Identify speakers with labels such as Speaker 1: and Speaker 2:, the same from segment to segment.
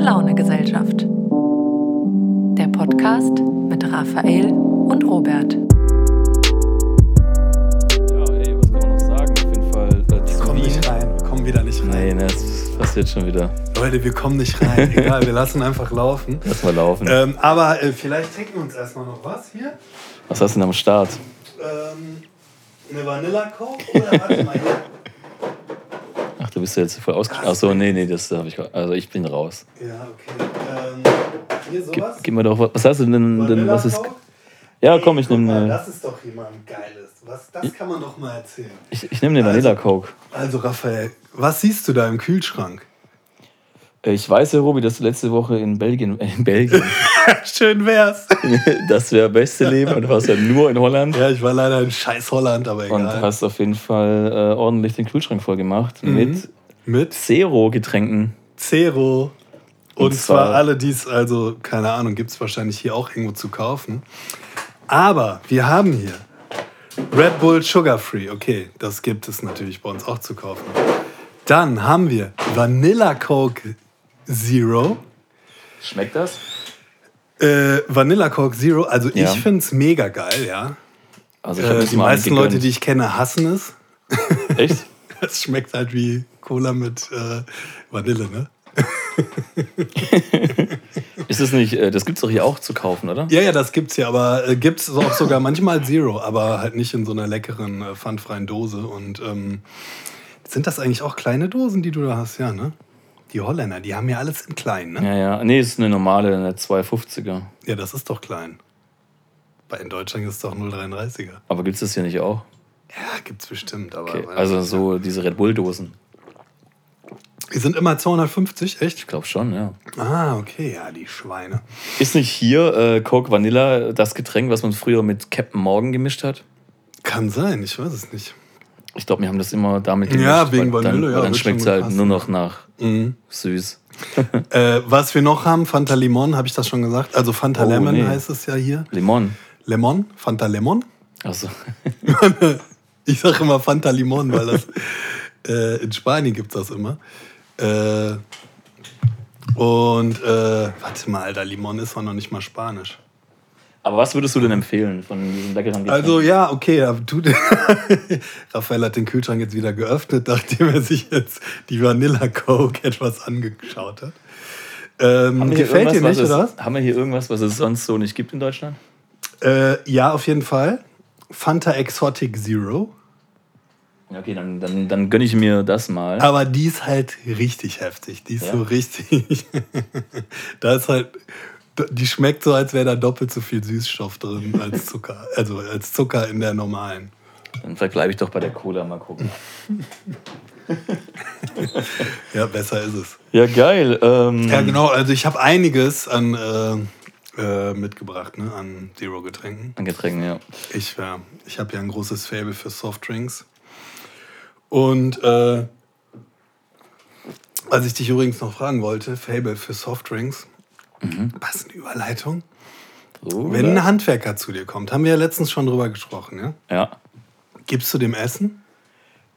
Speaker 1: Gute Laune Gesellschaft. Der Podcast mit Raphael und Robert.
Speaker 2: Ja, ey, was kann man noch sagen? Auf jeden Fall. Äh,
Speaker 3: Wir kommen nicht rein. Wir kommen wieder nicht rein.
Speaker 2: Nee, ne, das passiert schon wieder.
Speaker 3: Leute, wir kommen nicht rein. Egal, wir lassen einfach laufen.
Speaker 2: Lass mal laufen.
Speaker 3: Ähm, aber äh, vielleicht trinken wir uns erstmal noch was hier.
Speaker 2: Was hast du denn am Start?
Speaker 3: Ähm, eine Vanilla Coke oder warte mal hier.
Speaker 2: Du bist jetzt voll ausgeschlossen. Ach so, nee, nee, das habe ich. Also ich bin raus.
Speaker 3: Ja, okay. Ähm, hier
Speaker 2: Gib,
Speaker 3: sowas.
Speaker 2: gib mir doch was. Was hast du denn? denn was ist. Ja, komm, ich nehme.
Speaker 3: Das ist doch jemand Geiles. Was, das kann man doch mal erzählen.
Speaker 2: Ich, ich nehme eine Vanilla Coke.
Speaker 3: Also, Raphael, was siehst du da im Kühlschrank?
Speaker 2: Ich weiß ja, Robi, dass du letzte Woche in Belgien, äh, in Belgien,
Speaker 3: Schön wär's.
Speaker 2: das wäre beste Leben und du warst ja nur in Holland
Speaker 3: Ja, ich war leider in scheiß Holland, aber egal.
Speaker 2: und hast auf jeden Fall äh, ordentlich den Kühlschrank voll gemacht
Speaker 3: Mhm.
Speaker 2: mit
Speaker 3: Mit
Speaker 2: Zero-Getränken.
Speaker 3: Zero. Und,
Speaker 2: Und
Speaker 3: zwar,
Speaker 2: zwar-
Speaker 3: alle, die es, also, keine Ahnung, gibt es wahrscheinlich hier auch irgendwo zu kaufen. Aber wir haben hier Red Bull Sugar Free. Okay, das gibt es natürlich bei uns auch zu kaufen. Dann haben wir Vanilla Coke Zero.
Speaker 2: Schmeckt das?
Speaker 3: Äh, Vanilla Coke Zero, also
Speaker 2: Ja.
Speaker 3: ich finde es mega geil, ja.
Speaker 2: Also
Speaker 3: Äh, die meisten Leute, die ich kenne, hassen es.
Speaker 2: Echt?
Speaker 3: Es schmeckt halt wie Cola mit äh, Vanille, ne?
Speaker 2: Ist es nicht, äh, das gibt es doch hier auch zu kaufen, oder?
Speaker 3: Ja, ja, das gibt's ja, aber äh, gibt's auch sogar manchmal Zero, aber halt nicht in so einer leckeren, äh, pfandfreien Dose. Und ähm, sind das eigentlich auch kleine Dosen, die du da hast? Ja, ne? Die Holländer, die haben ja alles in klein, ne?
Speaker 2: Ja, ja. Nee, ist eine normale, eine 250er.
Speaker 3: Ja, das ist doch klein. Weil in Deutschland ist es doch 0,33er.
Speaker 2: Aber gibt es das hier nicht auch?
Speaker 3: Ja, gibt's bestimmt, aber.
Speaker 2: Okay. Also so diese Red Bull-Dosen.
Speaker 3: Die sind immer 250, echt?
Speaker 2: Ich glaube schon, ja.
Speaker 3: Ah, okay, ja, die Schweine.
Speaker 2: Ist nicht hier äh, Coke Vanilla das Getränk, was man früher mit Captain Morgan gemischt hat?
Speaker 3: Kann sein, ich weiß es nicht.
Speaker 2: Ich glaube, wir haben das immer damit gemischt.
Speaker 3: Ja, wegen
Speaker 2: weil
Speaker 3: Vanille,
Speaker 2: dann,
Speaker 3: ja,
Speaker 2: Dann schmeckt es halt
Speaker 3: passen.
Speaker 2: nur noch nach
Speaker 3: Mhm.
Speaker 2: süß.
Speaker 3: Äh, was wir noch haben, Fanta Limon, habe ich das schon gesagt? Also Fanta
Speaker 2: Oh,
Speaker 3: Lemon
Speaker 2: nee.
Speaker 3: heißt es ja hier.
Speaker 2: Limon.
Speaker 3: Lemon, Fanta Lemon.
Speaker 2: Achso.
Speaker 3: Ich sage immer Fanta Limon, weil das äh, in Spanien gibt es das immer. Äh, und äh, warte mal, Alter, Limon ist doch noch nicht mal Spanisch.
Speaker 2: Aber was würdest du denn empfehlen von diesen leckeren Getränken?
Speaker 3: Also ja, okay, aber du, Raphael hat den Kühlschrank jetzt wieder geöffnet, nachdem er sich jetzt die Vanilla Coke etwas angeschaut hat. Ähm, gefällt dir nicht,
Speaker 2: was
Speaker 3: oder
Speaker 2: es, Haben wir hier irgendwas, was es sonst so nicht gibt in Deutschland?
Speaker 3: Äh, ja, auf jeden Fall. Fanta Exotic Zero.
Speaker 2: Okay, dann, dann, dann gönne ich mir das mal.
Speaker 3: Aber die ist halt richtig heftig. Die ist
Speaker 2: Ja?
Speaker 3: so richtig. da ist halt. Die schmeckt so, als wäre da doppelt so viel Süßstoff drin als Zucker. Also als Zucker in der normalen.
Speaker 2: Dann vielleicht bleibe ich doch bei der Cola, mal gucken.
Speaker 3: Ja, besser ist es.
Speaker 2: Ja, geil. Ähm,
Speaker 3: Ja, genau. Also ich habe einiges an äh, äh, mitgebracht, ne, an Zero-Getränken.
Speaker 2: An Getränken, ja.
Speaker 3: Ich, ja, ich habe ja ein großes Fable für Softdrinks. Und äh, was ich dich übrigens noch fragen wollte, Fable für Softdrinks. Passende Überleitung.
Speaker 2: So,
Speaker 3: Wenn ein Handwerker zu dir kommt, haben wir ja letztens schon drüber gesprochen, ja?
Speaker 2: ja.
Speaker 3: Gibst du dem Essen?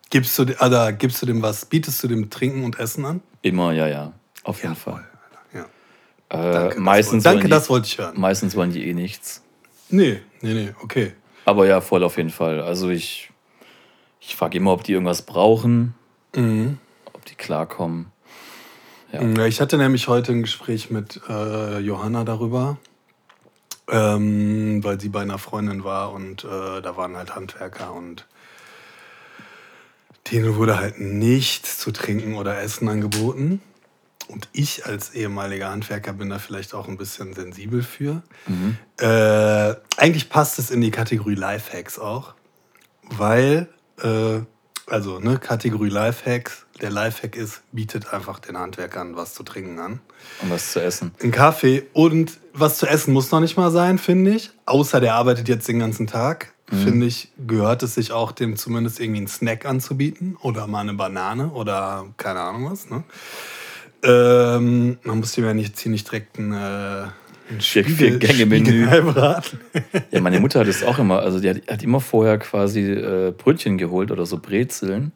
Speaker 3: Gibst du, also, gibst du dem was? Bietest du dem Trinken und Essen an?
Speaker 2: Immer, ja, ja. Auf jeden Fall.
Speaker 3: Ja.
Speaker 2: Äh,
Speaker 3: Danke,
Speaker 2: meistens
Speaker 3: das, danke
Speaker 2: wollen
Speaker 3: das
Speaker 2: die,
Speaker 3: wollte ich hören.
Speaker 2: Meistens wollen die eh nichts.
Speaker 3: Nee, nee, nee, okay.
Speaker 2: Aber ja, voll auf jeden Fall. Also ich, ich frage immer, ob die irgendwas brauchen,
Speaker 3: Mhm.
Speaker 2: ob die klarkommen. Ja.
Speaker 3: Ja, ich hatte nämlich heute ein Gespräch mit äh, Johanna darüber, ähm, weil sie bei einer Freundin war und äh, da waren halt Handwerker und denen wurde halt nichts zu trinken oder essen angeboten. Und ich als ehemaliger Handwerker bin da vielleicht auch ein bisschen sensibel für. Äh, eigentlich passt es in die Kategorie Lifehacks auch, weil, äh, also ne, Kategorie Lifehacks, der Lifehack ist, bietet einfach den Handwerkern was zu trinken an.
Speaker 2: Um was zu essen.
Speaker 3: Ein Kaffee und was zu essen muss noch nicht mal sein, finde ich. Außer der arbeitet jetzt den ganzen Tag. Finde ich, gehört es sich auch, dem zumindest irgendwie einen Snack anzubieten oder mal eine Banane oder keine Ahnung was. Ne? Ähm, man muss dem ja nicht, hier nicht direkt ein, äh, ein
Speaker 2: Vier- Vier-Gänge-Menü.
Speaker 3: Spiegelei braten.
Speaker 2: Ja, meine Mutter hat es auch immer. Also die hat, hat immer vorher quasi äh, Brötchen geholt oder so Brezeln.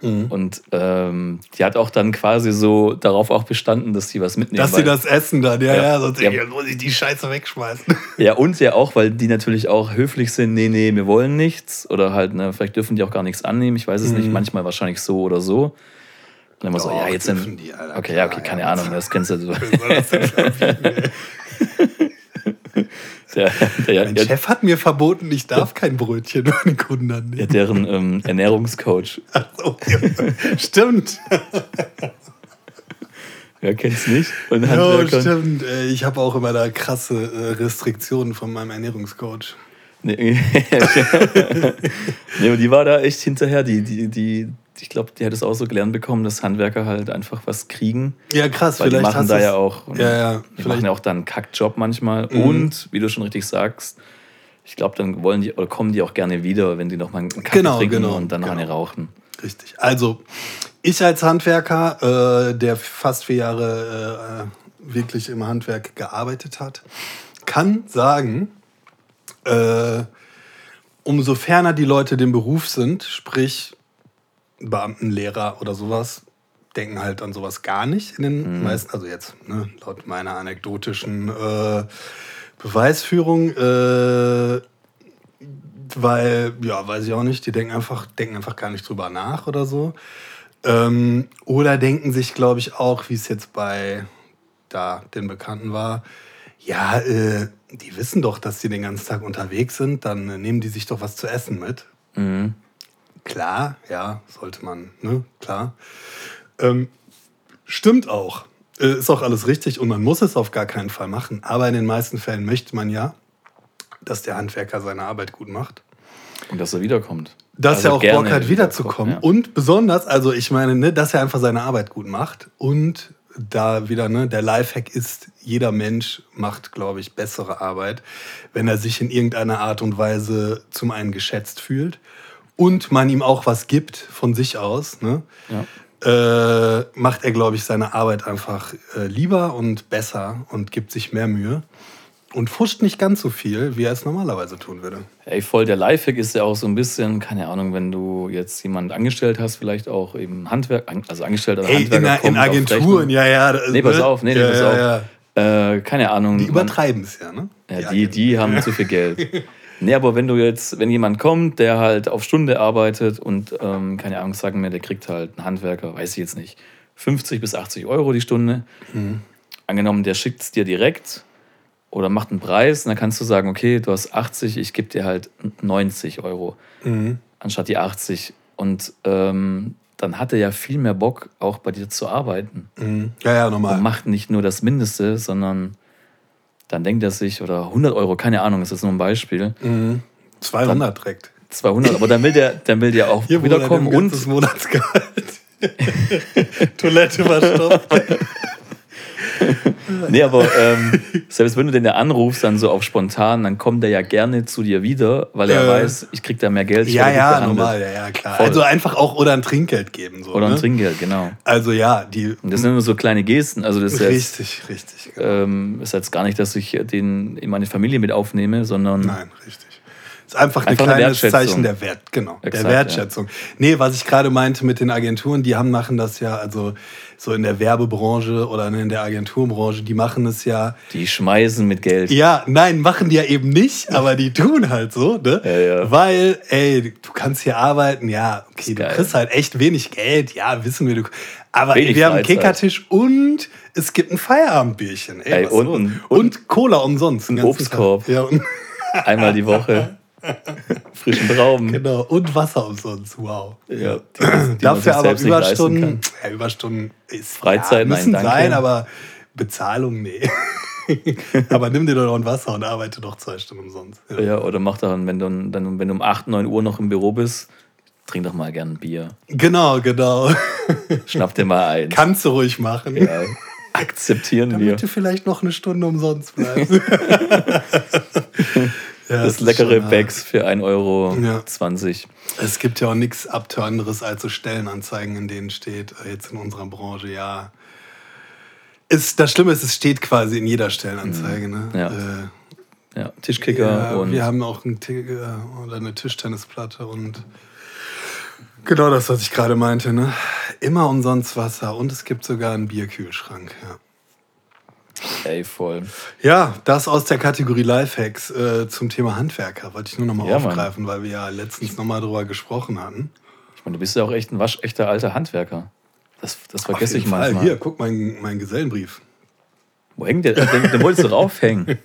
Speaker 3: Mhm.
Speaker 2: Und ähm, die hat auch dann quasi so darauf auch bestanden, dass die was mitnehmen.
Speaker 3: Dass sie das essen dann, ja,
Speaker 2: Ja.
Speaker 3: ja, sonst
Speaker 2: Ja.
Speaker 3: muss ich die Scheiße wegschmeißen.
Speaker 2: Ja, und ja auch, weil die natürlich auch höflich sind, nee, nee, wir wollen nichts. Oder halt, ne, vielleicht dürfen die auch gar nichts annehmen. Ich weiß es nicht, manchmal wahrscheinlich so oder so. Und dann immer so, ja, jetzt sind.
Speaker 3: die, Alter,
Speaker 2: okay, ja, okay, keine
Speaker 3: ja.
Speaker 2: Ahnung, das kennst du. so. Der, der,
Speaker 3: Mein
Speaker 2: der,
Speaker 3: Chef hat mir verboten, ich darf kein Brötchen meinen Kunden
Speaker 2: ja,
Speaker 3: annehmen.
Speaker 2: deren ähm, Ernährungscoach.
Speaker 3: Ach so, ja. Stimmt.
Speaker 2: Wer kennt's nicht? Und
Speaker 3: Ja,
Speaker 2: Handwerker.
Speaker 3: stimmt. Ich habe auch immer da krasse äh, Restriktionen von meinem Ernährungscoach.
Speaker 2: Nee, nee, die war da echt hinterher. Die, die, die, ich glaube, die hat es auch so gelernt bekommen, dass Handwerker halt einfach was kriegen.
Speaker 3: Ja, krass.
Speaker 2: Weil die
Speaker 3: vielleicht
Speaker 2: machen
Speaker 3: hast
Speaker 2: da ja auch.
Speaker 3: Ja, ja.
Speaker 2: Die
Speaker 3: Vielleicht,
Speaker 2: machen ja auch dann einen Kackjob manchmal.
Speaker 3: Mhm.
Speaker 2: Und, wie du schon richtig sagst, ich glaube, dann wollen die oder kommen die auch gerne wieder, wenn die noch mal einen Kaffee
Speaker 3: Genau,
Speaker 2: trinken
Speaker 3: genau,
Speaker 2: und dann
Speaker 3: genau.
Speaker 2: eine rauchen.
Speaker 3: Richtig. Also, ich als Handwerker, äh, der fast vier Jahre äh, wirklich im Handwerk gearbeitet hat, kann sagen, äh, umso ferner die Leute dem Beruf sind, sprich Beamten, Lehrer oder sowas, denken halt an sowas gar nicht in den meisten, also jetzt ne, laut meiner anekdotischen äh, Beweisführung, äh, weil, ja, weiß ich auch nicht, die denken einfach, denken einfach gar nicht drüber nach oder so. Ähm, oder denken sich, glaube ich, auch, wie es jetzt bei da den Bekannten war, ja, äh, die wissen doch, dass sie den ganzen Tag unterwegs sind, dann äh, nehmen die sich doch was zu essen mit.
Speaker 2: Mhm.
Speaker 3: Klar, ja, sollte man, ne, klar. Ähm, stimmt auch. Äh, ist auch alles richtig und man muss es auf gar keinen Fall machen. Aber in den meisten Fällen möchte man ja, dass der Handwerker seine Arbeit gut macht.
Speaker 2: Und dass er wiederkommt.
Speaker 3: Dass
Speaker 2: Also
Speaker 3: er auch Bock hat, wiederzukommen.
Speaker 2: Ja.
Speaker 3: Und besonders, also ich meine, ne, dass er einfach seine Arbeit gut macht. Und da wieder, ne, der Lifehack ist, jeder Mensch macht, glaube ich, bessere Arbeit, wenn er sich in irgendeiner Art und Weise zum einen geschätzt fühlt und man ihm auch was gibt von sich aus. Ne?
Speaker 2: Ja.
Speaker 3: äh, macht er, glaube ich, seine Arbeit einfach äh, lieber und besser und gibt sich mehr Mühe und fuscht nicht ganz so viel, wie er es normalerweise tun würde.
Speaker 2: Ey, voll der Lifehack ist ja auch so ein bisschen, keine Ahnung, wenn du jetzt jemanden angestellt hast, vielleicht auch eben Handwerk, also angestellt oder
Speaker 3: in,
Speaker 2: Handwerker
Speaker 3: in
Speaker 2: kommt auf
Speaker 3: Agenturen, ja, ja.
Speaker 2: Nee, pass
Speaker 3: ne?
Speaker 2: auf, nee, nee,
Speaker 3: ja,
Speaker 2: pass
Speaker 3: ja,
Speaker 2: auf.
Speaker 3: Ja.
Speaker 2: Äh, keine Ahnung.
Speaker 3: Die übertreiben es ja, ne?
Speaker 2: Ja, die, die haben zu viel Geld. Nee, aber wenn du jetzt, wenn jemand kommt, der halt auf Stunde arbeitet und, ähm, keine Ahnung, sagen wir, der kriegt halt einen Handwerker, weiß ich jetzt nicht, 50 bis 80 Euro die Stunde. Angenommen, der schickt es dir direkt oder macht einen Preis, und dann kannst du sagen, okay, du hast 80, ich gebe dir halt 90 Euro
Speaker 3: Mhm.
Speaker 2: anstatt die 80. Und ähm, dann hat er ja viel mehr Bock, auch bei dir zu arbeiten.
Speaker 3: Mhm. Ja, ja, normal.
Speaker 2: Und macht nicht nur das Mindeste, sondern dann denkt er sich, oder 100 Euro, keine Ahnung, das ist nur ein Beispiel,
Speaker 3: Mhm. 200 direkt.
Speaker 2: 200, aber dann will der, dann will der auch
Speaker 3: Hier
Speaker 2: wiederkommen und
Speaker 3: Monatsgehalt. Toilette verstopft.
Speaker 2: Nee, aber ähm, selbst wenn du den ja anrufst, dann so auf spontan, dann kommt der ja gerne zu dir wieder, weil er
Speaker 3: Äh.
Speaker 2: weiß, ich krieg da mehr Geld.
Speaker 3: ja, ja, normal, ja, ja, klar.
Speaker 2: Voll.
Speaker 3: Also einfach auch oder ein Trinkgeld geben. So,
Speaker 2: Oder ein
Speaker 3: ne?
Speaker 2: Trinkgeld, genau.
Speaker 3: Also ja, die.
Speaker 2: Und das sind nur so kleine Gesten. Also das ist jetzt,
Speaker 3: richtig, richtig. genau.
Speaker 2: ähm, ist jetzt gar nicht, dass ich den in meine Familie mit aufnehme, sondern
Speaker 3: Nein, richtig. Einfach ein
Speaker 2: Einfach eine
Speaker 3: kleines. Zeichen der Wert, genau,
Speaker 2: Exakt,
Speaker 3: der Wertschätzung. Nee, was ich gerade meinte mit den Agenturen, die haben machen das ja, also so in der Werbebranche oder in der Agenturbranche, die machen es ja.
Speaker 2: die schmeißen mit Geld.
Speaker 3: Ja, nein, machen die ja eben nicht, aber die tun halt so, ne?
Speaker 2: Ja, ja.
Speaker 3: Weil, ey, du kannst hier arbeiten, ja, okay, du kriegst halt echt wenig Geld, ja, wissen wir, du. Aber
Speaker 2: Wenig
Speaker 3: wir haben einen. Kickertisch und es gibt ein Feierabendbierchen. Ey,
Speaker 2: Ey, und-
Speaker 3: los?
Speaker 2: und-
Speaker 3: und, Cola umsonst.
Speaker 2: ein Obstkorb.
Speaker 3: Ja, und
Speaker 2: Einmal die Woche. Frischen Trauben.
Speaker 3: Genau, und Wasser umsonst, wow.
Speaker 2: Ja, die, die
Speaker 3: Dafür aber Überstunden, ja, Überstunden ist,
Speaker 2: Freizeit,
Speaker 3: ja,
Speaker 2: nein,
Speaker 3: müssen
Speaker 2: danke.
Speaker 3: sein, aber Bezahlung, nee. aber nimm dir doch noch ein Wasser und arbeite doch zwei Stunden umsonst. Ja.
Speaker 2: Ja, oder mach dann, wenn du, dann, wenn du um 8, 9 Uhr noch im Büro bist, trink doch mal gern ein Bier.
Speaker 3: Genau, genau.
Speaker 2: Schnapp dir mal ein.
Speaker 3: Kannst du ruhig machen.
Speaker 2: Ja, akzeptieren wir.
Speaker 3: Damit du vielleicht noch eine Stunde umsonst bleibst. Ja,
Speaker 2: Das
Speaker 3: ist
Speaker 2: leckere. Bags für 1,20 Euro.
Speaker 3: Ja. Es gibt ja auch nichts Abtörenderes als so Stellenanzeigen, in denen steht, äh, jetzt in unserer Branche, ja. Ist, das Schlimme ist, es steht quasi in jeder Stellenanzeige. Ne?
Speaker 2: Ja.
Speaker 3: Äh,
Speaker 2: Ja, Tischkicker
Speaker 3: ja,
Speaker 2: und
Speaker 3: wir haben auch einen äh, oder eine Tischtennisplatte und Genau das, was ich gerade meinte. Ne? Immer umsonst Wasser und es gibt sogar einen Bierkühlschrank. Ja.
Speaker 2: Ey, voll.
Speaker 3: Ja, das aus der Kategorie Lifehacks äh, zum Thema Handwerker wollte ich nur nochmal
Speaker 2: Ja, Mann.
Speaker 3: aufgreifen, weil wir ja letztens nochmal drüber gesprochen hatten.
Speaker 2: Ich meine, du bist ja auch echt ein waschechter alter Handwerker. Das, das vergesse ich
Speaker 3: jeden Fall.
Speaker 2: manchmal.
Speaker 3: Hier, guck mein, mein Gesellenbrief.
Speaker 2: Wo hängt der? Den, den wolltest du raufhängen.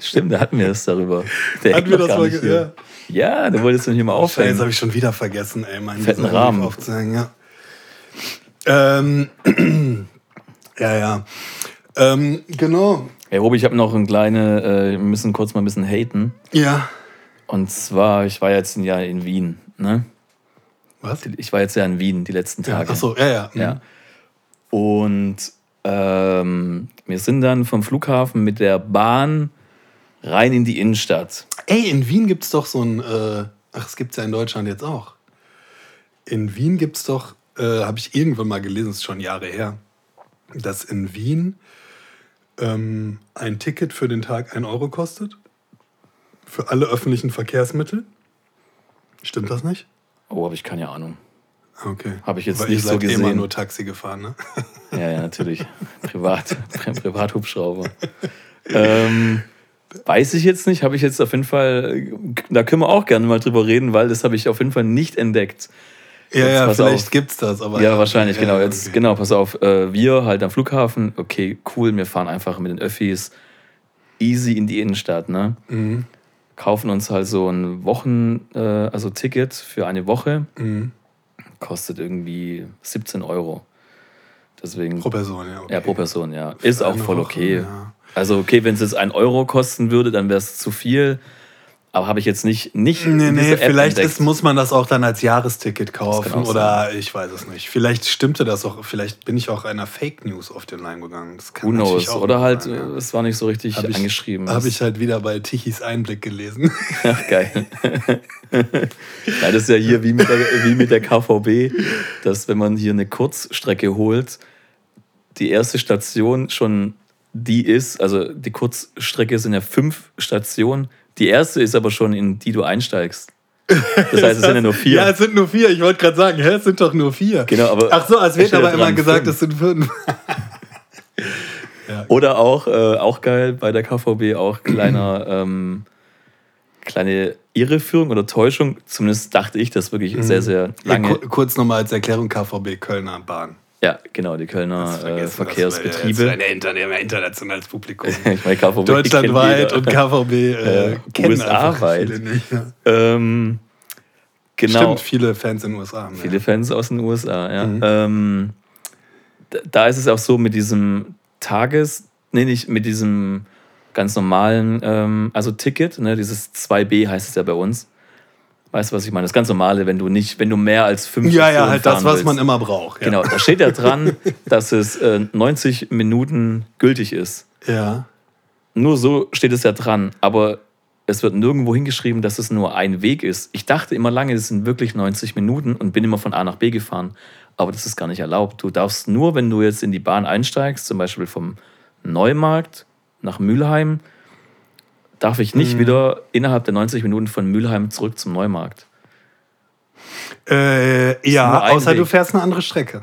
Speaker 2: Stimmt, da hatten wir es darüber. Der
Speaker 3: Hatten
Speaker 2: hängt
Speaker 3: wir das mal
Speaker 2: hier. Ja, den wolltest du nicht mal aufhängen.
Speaker 3: habe ich schon wieder vergessen, ey, meinen
Speaker 2: Fetten Rahmen.
Speaker 3: aufzuhängen, ja. Ähm, ja, ja. Ähm, genau.
Speaker 2: Hey, Robi, ich habe noch ein kleine, äh, wir müssen kurz mal ein bisschen haten.
Speaker 3: Ja.
Speaker 2: Und zwar, ich war jetzt ein Jahr in Wien. Ne?
Speaker 3: Was?
Speaker 2: Ich war jetzt ja in Wien die letzten
Speaker 3: Ja,
Speaker 2: Tage.
Speaker 3: ach so, ja, ja. mhm.
Speaker 2: Ja. Und ähm, wir sind dann vom Flughafen mit der Bahn rein in die Innenstadt.
Speaker 3: Ey, in Wien gibt es doch so ein. Äh, ach, es gibt es ja in Deutschland jetzt auch. In Wien gibt es doch, äh, habe ich irgendwann mal gelesen, ist schon Jahre her, dass in Wien ähm, ein Ticket für den Tag 1 Euro kostet. Für alle öffentlichen Verkehrsmittel. Stimmt das nicht?
Speaker 2: Oh, habe ich keine Ahnung.
Speaker 3: Okay.
Speaker 2: Hab ich jetzt
Speaker 3: Weil
Speaker 2: nicht
Speaker 3: ihr
Speaker 2: so
Speaker 3: eh immer
Speaker 2: gesehen.
Speaker 3: nur Taxi gefahren, ne?
Speaker 2: Ja, ja, natürlich. Privat, Pri Privathubschrauber. Ähm, weiß ich jetzt nicht, habe ich jetzt auf jeden Fall, da können wir auch gerne mal drüber reden, weil das habe ich auf jeden Fall nicht entdeckt.
Speaker 3: Ja,
Speaker 2: Jetzt
Speaker 3: ja, vielleicht
Speaker 2: auf.
Speaker 3: gibt's das, aber.
Speaker 2: Ja, wahrscheinlich,
Speaker 3: ja,
Speaker 2: genau.
Speaker 3: ja,
Speaker 2: Jetzt,
Speaker 3: okay.
Speaker 2: genau, pass auf. Äh, wir halt am Flughafen, okay, cool, wir fahren einfach mit den Öffis easy in die Innenstadt, ne?
Speaker 3: Mhm.
Speaker 2: Kaufen uns halt so ein Wochen, äh, also Ticket für eine Woche,
Speaker 3: Mhm.
Speaker 2: kostet irgendwie 17 Euro. Deswegen,
Speaker 3: Pro Person, ja. Okay.
Speaker 2: ja, pro Person, ja. Ist
Speaker 3: Für
Speaker 2: auch voll
Speaker 3: Woche,
Speaker 2: okay.
Speaker 3: ja.
Speaker 2: Also, okay, wenn es jetzt ein Euro kosten würde, dann wäre es zu viel. Aber habe ich jetzt nicht, nicht
Speaker 3: Nee, nee,
Speaker 2: App
Speaker 3: vielleicht ist, muss man das auch dann als Jahresticket kaufen oder ich weiß es nicht. Vielleicht stimmte das auch, vielleicht bin ich auch einer Fake News auf den Line gegangen. Das kann
Speaker 2: Who knows?
Speaker 3: auch
Speaker 2: Oder halt,
Speaker 3: sein, ja.
Speaker 2: es war nicht so richtig
Speaker 3: Hab ich-
Speaker 2: angeschrieben.
Speaker 3: Habe ich halt wieder bei Tichys Einblick gelesen.
Speaker 2: Ach, geil. ja, das ist ja hier wie mit, der, wie mit der KVB, dass wenn man hier eine Kurzstrecke holt, die erste Station schon die ist, also die Kurzstrecke sind ja fünf Stationen, die erste ist aber schon, in die du einsteigst. Das heißt, es sind ja nur vier.
Speaker 3: Ja, es sind nur vier. Ich wollte gerade sagen, hä, es sind doch nur vier.
Speaker 2: Genau, aber
Speaker 3: Ach so, es wird aber immer gesagt,
Speaker 2: fünf.
Speaker 3: es sind fünf.
Speaker 2: Oder auch, äh, auch geil bei der KVB, auch kleiner, ähm, kleine Irreführung oder Täuschung. Zumindest dachte ich das wirklich sehr, sehr
Speaker 3: Mhm. Ja,
Speaker 2: lange.
Speaker 3: ku- kurz nochmal als Erklärung: KVB Kölner Bahn.
Speaker 2: Ja, genau, die Kölner äh,
Speaker 3: das
Speaker 2: Verkehrsbetriebe.
Speaker 3: ja jetzt ein interna- ein internationales Publikum.
Speaker 2: ich meine, KVB
Speaker 3: Deutschlandweit und KVB äh,
Speaker 2: Ja, USA-weit.
Speaker 3: Ja.
Speaker 2: Ähm, genau,
Speaker 3: Stimmt, viele Fans in den USA.
Speaker 2: viele
Speaker 3: ja.
Speaker 2: Fans aus den USA, ja.
Speaker 3: Mhm.
Speaker 2: Ähm, da, da ist es auch so mit diesem Tages, nee, nicht mit diesem ganz normalen, ähm, also Ticket, ne, dieses 2B heißt es ja bei uns. Weißt du, was ich meine? Das ganz normale, wenn du nicht, wenn du mehr als fünf
Speaker 3: Ja, ja, halt das, was
Speaker 2: willst.
Speaker 3: man immer braucht. Ja.
Speaker 2: Genau, da steht ja dran, dass es äh, 90 Minuten gültig ist.
Speaker 3: Ja.
Speaker 2: Nur so steht es ja dran, aber es wird nirgendwo hingeschrieben, dass es nur ein Weg ist. Ich dachte immer lange, es sind wirklich 90 Minuten und bin immer von A nach B gefahren. Aber das ist gar nicht erlaubt. Du darfst nur, wenn du jetzt in die Bahn einsteigst, zum Beispiel vom Neumarkt nach Mülheim, darf ich nicht wieder innerhalb der 90 Minuten von Mülheim zurück zum Neumarkt.
Speaker 3: Äh, ja, außer du
Speaker 2: Weg.
Speaker 3: fährst eine andere Strecke.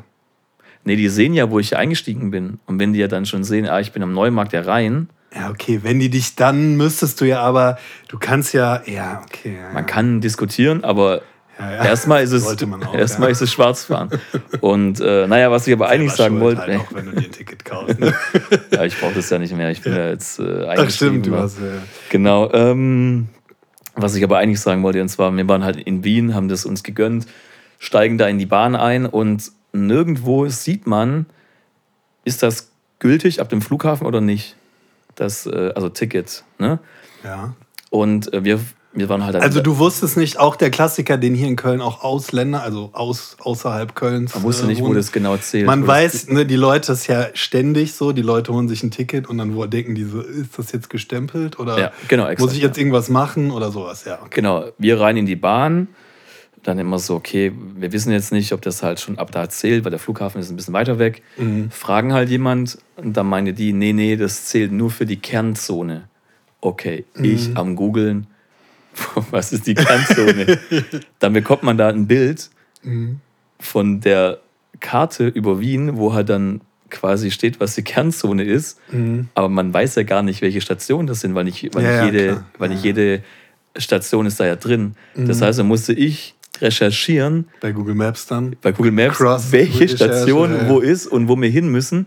Speaker 2: Nee, die sehen ja, wo ich eingestiegen bin. Und wenn die ja dann schon sehen, ah, ich bin am Neumarkt ja rein,
Speaker 3: Ja, okay, wenn die dich dann müsstest du ja aber, du kannst ja, ja, okay. Ja,
Speaker 2: man kann diskutieren, aber
Speaker 3: ja, ja.
Speaker 2: Erstmal ist es,
Speaker 3: auch,
Speaker 2: erstmal
Speaker 3: ja.
Speaker 2: ist es Schwarzfahren. Und äh, naja, was ich aber eigentlich sagen wollte,
Speaker 3: Halt auch, wenn du dir ein Ticket kaufst. Ne?
Speaker 2: ja, ich brauche das ja nicht mehr. Ich bin ja, jetzt äh,
Speaker 3: Ach stimmt, du
Speaker 2: ne?
Speaker 3: hast äh,
Speaker 2: Genau. Ähm, was ich aber eigentlich sagen wollte, und zwar, wir waren halt in Wien, haben das uns gegönnt, steigen da in die Bahn ein und nirgendwo sieht man, ist das gültig ab dem Flughafen oder nicht? Das, äh, also Ticket. Ne?
Speaker 3: ja.
Speaker 2: Und äh, wir, wir waren halt
Speaker 3: Also du wusstest nicht, auch der Klassiker, den hier in Köln auch Ausländer, also aus, außerhalb Kölns.
Speaker 2: man wusste
Speaker 3: äh,
Speaker 2: nicht, wo
Speaker 3: wohnen.
Speaker 2: das genau zählt.
Speaker 3: Man
Speaker 2: Wo
Speaker 3: weiß, ne, die Leute das ist ja ständig so, die Leute holen sich ein Ticket und dann wo denken die so, ist das jetzt gestempelt oder
Speaker 2: Ja, genau, exakt,
Speaker 3: muss ich jetzt irgendwas machen oder sowas, ja. Okay.
Speaker 2: Genau, wir rein in die Bahn. Dann immer so, okay, wir wissen jetzt nicht, ob das halt schon ab da zählt, weil der Flughafen ist ein bisschen weiter weg.
Speaker 3: Mhm.
Speaker 2: Fragen halt jemand und dann meinte die, nee, nee, das zählt nur für die Kernzone. Okay,
Speaker 3: Mhm.
Speaker 2: ich am googeln, was ist die Kernzone? dann bekommt man da ein Bild von der Karte über Wien, wo halt dann quasi steht, was die Kernzone ist, aber man weiß ja gar nicht, welche Stationen das sind, weil nicht, weil
Speaker 3: Ja,
Speaker 2: nicht,
Speaker 3: ja,
Speaker 2: jede,
Speaker 3: klar.
Speaker 2: weil
Speaker 3: Ja,
Speaker 2: nicht
Speaker 3: ja.
Speaker 2: jede Station ist da ja drin. Das heißt, da musste ich recherchieren
Speaker 3: Bei Google Maps dann.
Speaker 2: bei Google Maps,
Speaker 3: Cross-
Speaker 2: welche Station
Speaker 3: ja, ja.
Speaker 2: wo ist und wo wir hin müssen.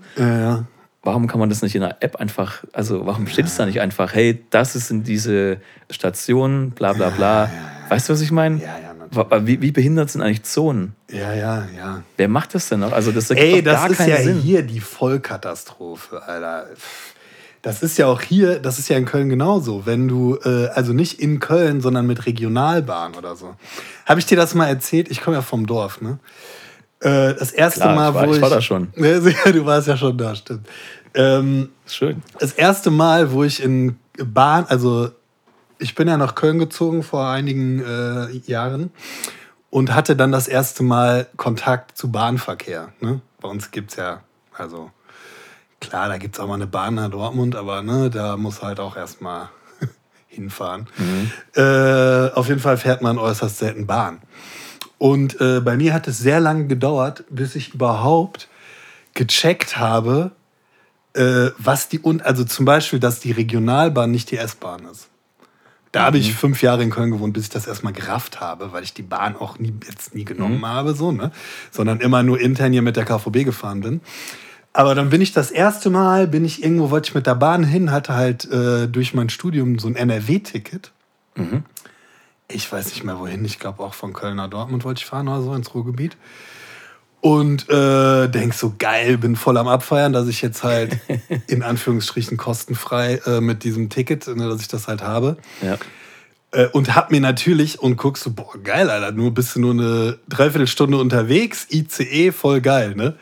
Speaker 3: Ja, ja.
Speaker 2: Warum kann man das nicht in einer App einfach, also warum steht es da nicht einfach, hey, das ist in diese Station, bla bla bla. Weißt du, was ich meine?
Speaker 3: Ja, ja, natürlich.
Speaker 2: Wie, wie behindert sind eigentlich Zonen?
Speaker 3: Ja, ja, ja.
Speaker 2: Wer macht das denn noch? Also das ergibt
Speaker 3: Ey, das ist ja
Speaker 2: Sinn.
Speaker 3: hier die Vollkatastrophe, Alter. Das ist ja auch hier, das ist ja in Köln genauso. Wenn du, äh, also nicht in Köln, sondern mit Regionalbahn oder so. Habe ich dir das mal erzählt? Ich komme ja vom Dorf, ne? Äh, das erste
Speaker 2: Klar,
Speaker 3: Mal,
Speaker 2: ich war-
Speaker 3: wo
Speaker 2: ich war da schon.
Speaker 3: Du warst ja schon da, stimmt. Ähm,
Speaker 2: Schön.
Speaker 3: das erste Mal, wo ich in Bahn, also ich bin ja nach Köln gezogen vor einigen äh, Jahren und hatte dann das erste Mal Kontakt zu Bahnverkehr. Ne? Bei uns gibt es ja, also klar, da gibt es auch mal eine Bahn nach Dortmund, aber ne, da muss halt auch erstmal hinfahren. Äh, auf jeden Fall fährt man äußerst selten Bahn. Und äh, bei mir hat es sehr lange gedauert, bis ich überhaupt gecheckt habe, äh, was die und also zum Beispiel, dass die Regionalbahn nicht die S-Bahn ist. Da habe ich fünf Jahre in Köln gewohnt, bis ich das erstmal gerafft habe, weil ich die Bahn auch nie, jetzt nie genommen habe, so, ne? Sondern immer nur intern hier mit der KVB gefahren bin. Aber dann bin ich das erste Mal, bin ich irgendwo, wollte ich mit der Bahn hin, hatte halt äh, durch mein Studium so ein NRW-Ticket. Ich weiß nicht mehr wohin, ich glaube auch von Köln nach Dortmund wollte ich fahren oder so ins Ruhrgebiet. Und äh, denk so, geil, bin voll am Abfeiern, dass ich jetzt halt in Anführungsstrichen kostenfrei äh, mit diesem Ticket, ne, dass ich das halt habe.
Speaker 2: Ja.
Speaker 3: Äh, und hab mir natürlich und guckst so, boah, geil, Alter, nur bist du nur eine Dreiviertelstunde unterwegs, ICE, voll geil, ne?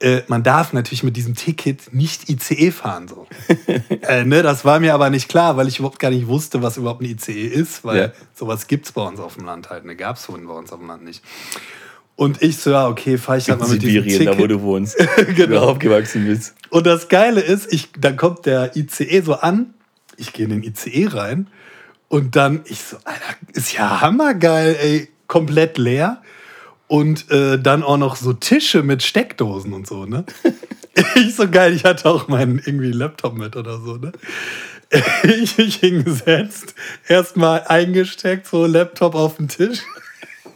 Speaker 3: Äh, man darf natürlich mit diesem Ticket nicht ICE fahren, so. äh, ne, das war mir aber nicht klar, weil ich überhaupt gar nicht wusste, was überhaupt ein ICE ist, weil
Speaker 2: Ja.
Speaker 3: sowas gibt's bei uns auf dem Land halt, ne? Gab's vorhin bei uns auf dem Land nicht. Und ich so, ja, okay, fahr ich halt
Speaker 2: In
Speaker 3: mal mit diesem
Speaker 2: Sibirien, da wo
Speaker 3: Ticket.
Speaker 2: du wohnst,
Speaker 3: Genau.
Speaker 2: du aufgewachsen bist.
Speaker 3: Und das Geile ist, ich, dann kommt der ICE so an, ich gehe in den ICE rein und dann, ich so, Alter, ist ja hammergeil, ey, komplett leer. Und äh, dann auch noch so Tische mit Steckdosen und so, ne? Ich so geil, ich hatte auch meinen irgendwie Laptop mit oder so, ne? Ich mich hingesetzt, erstmal eingesteckt, so Laptop auf den Tisch.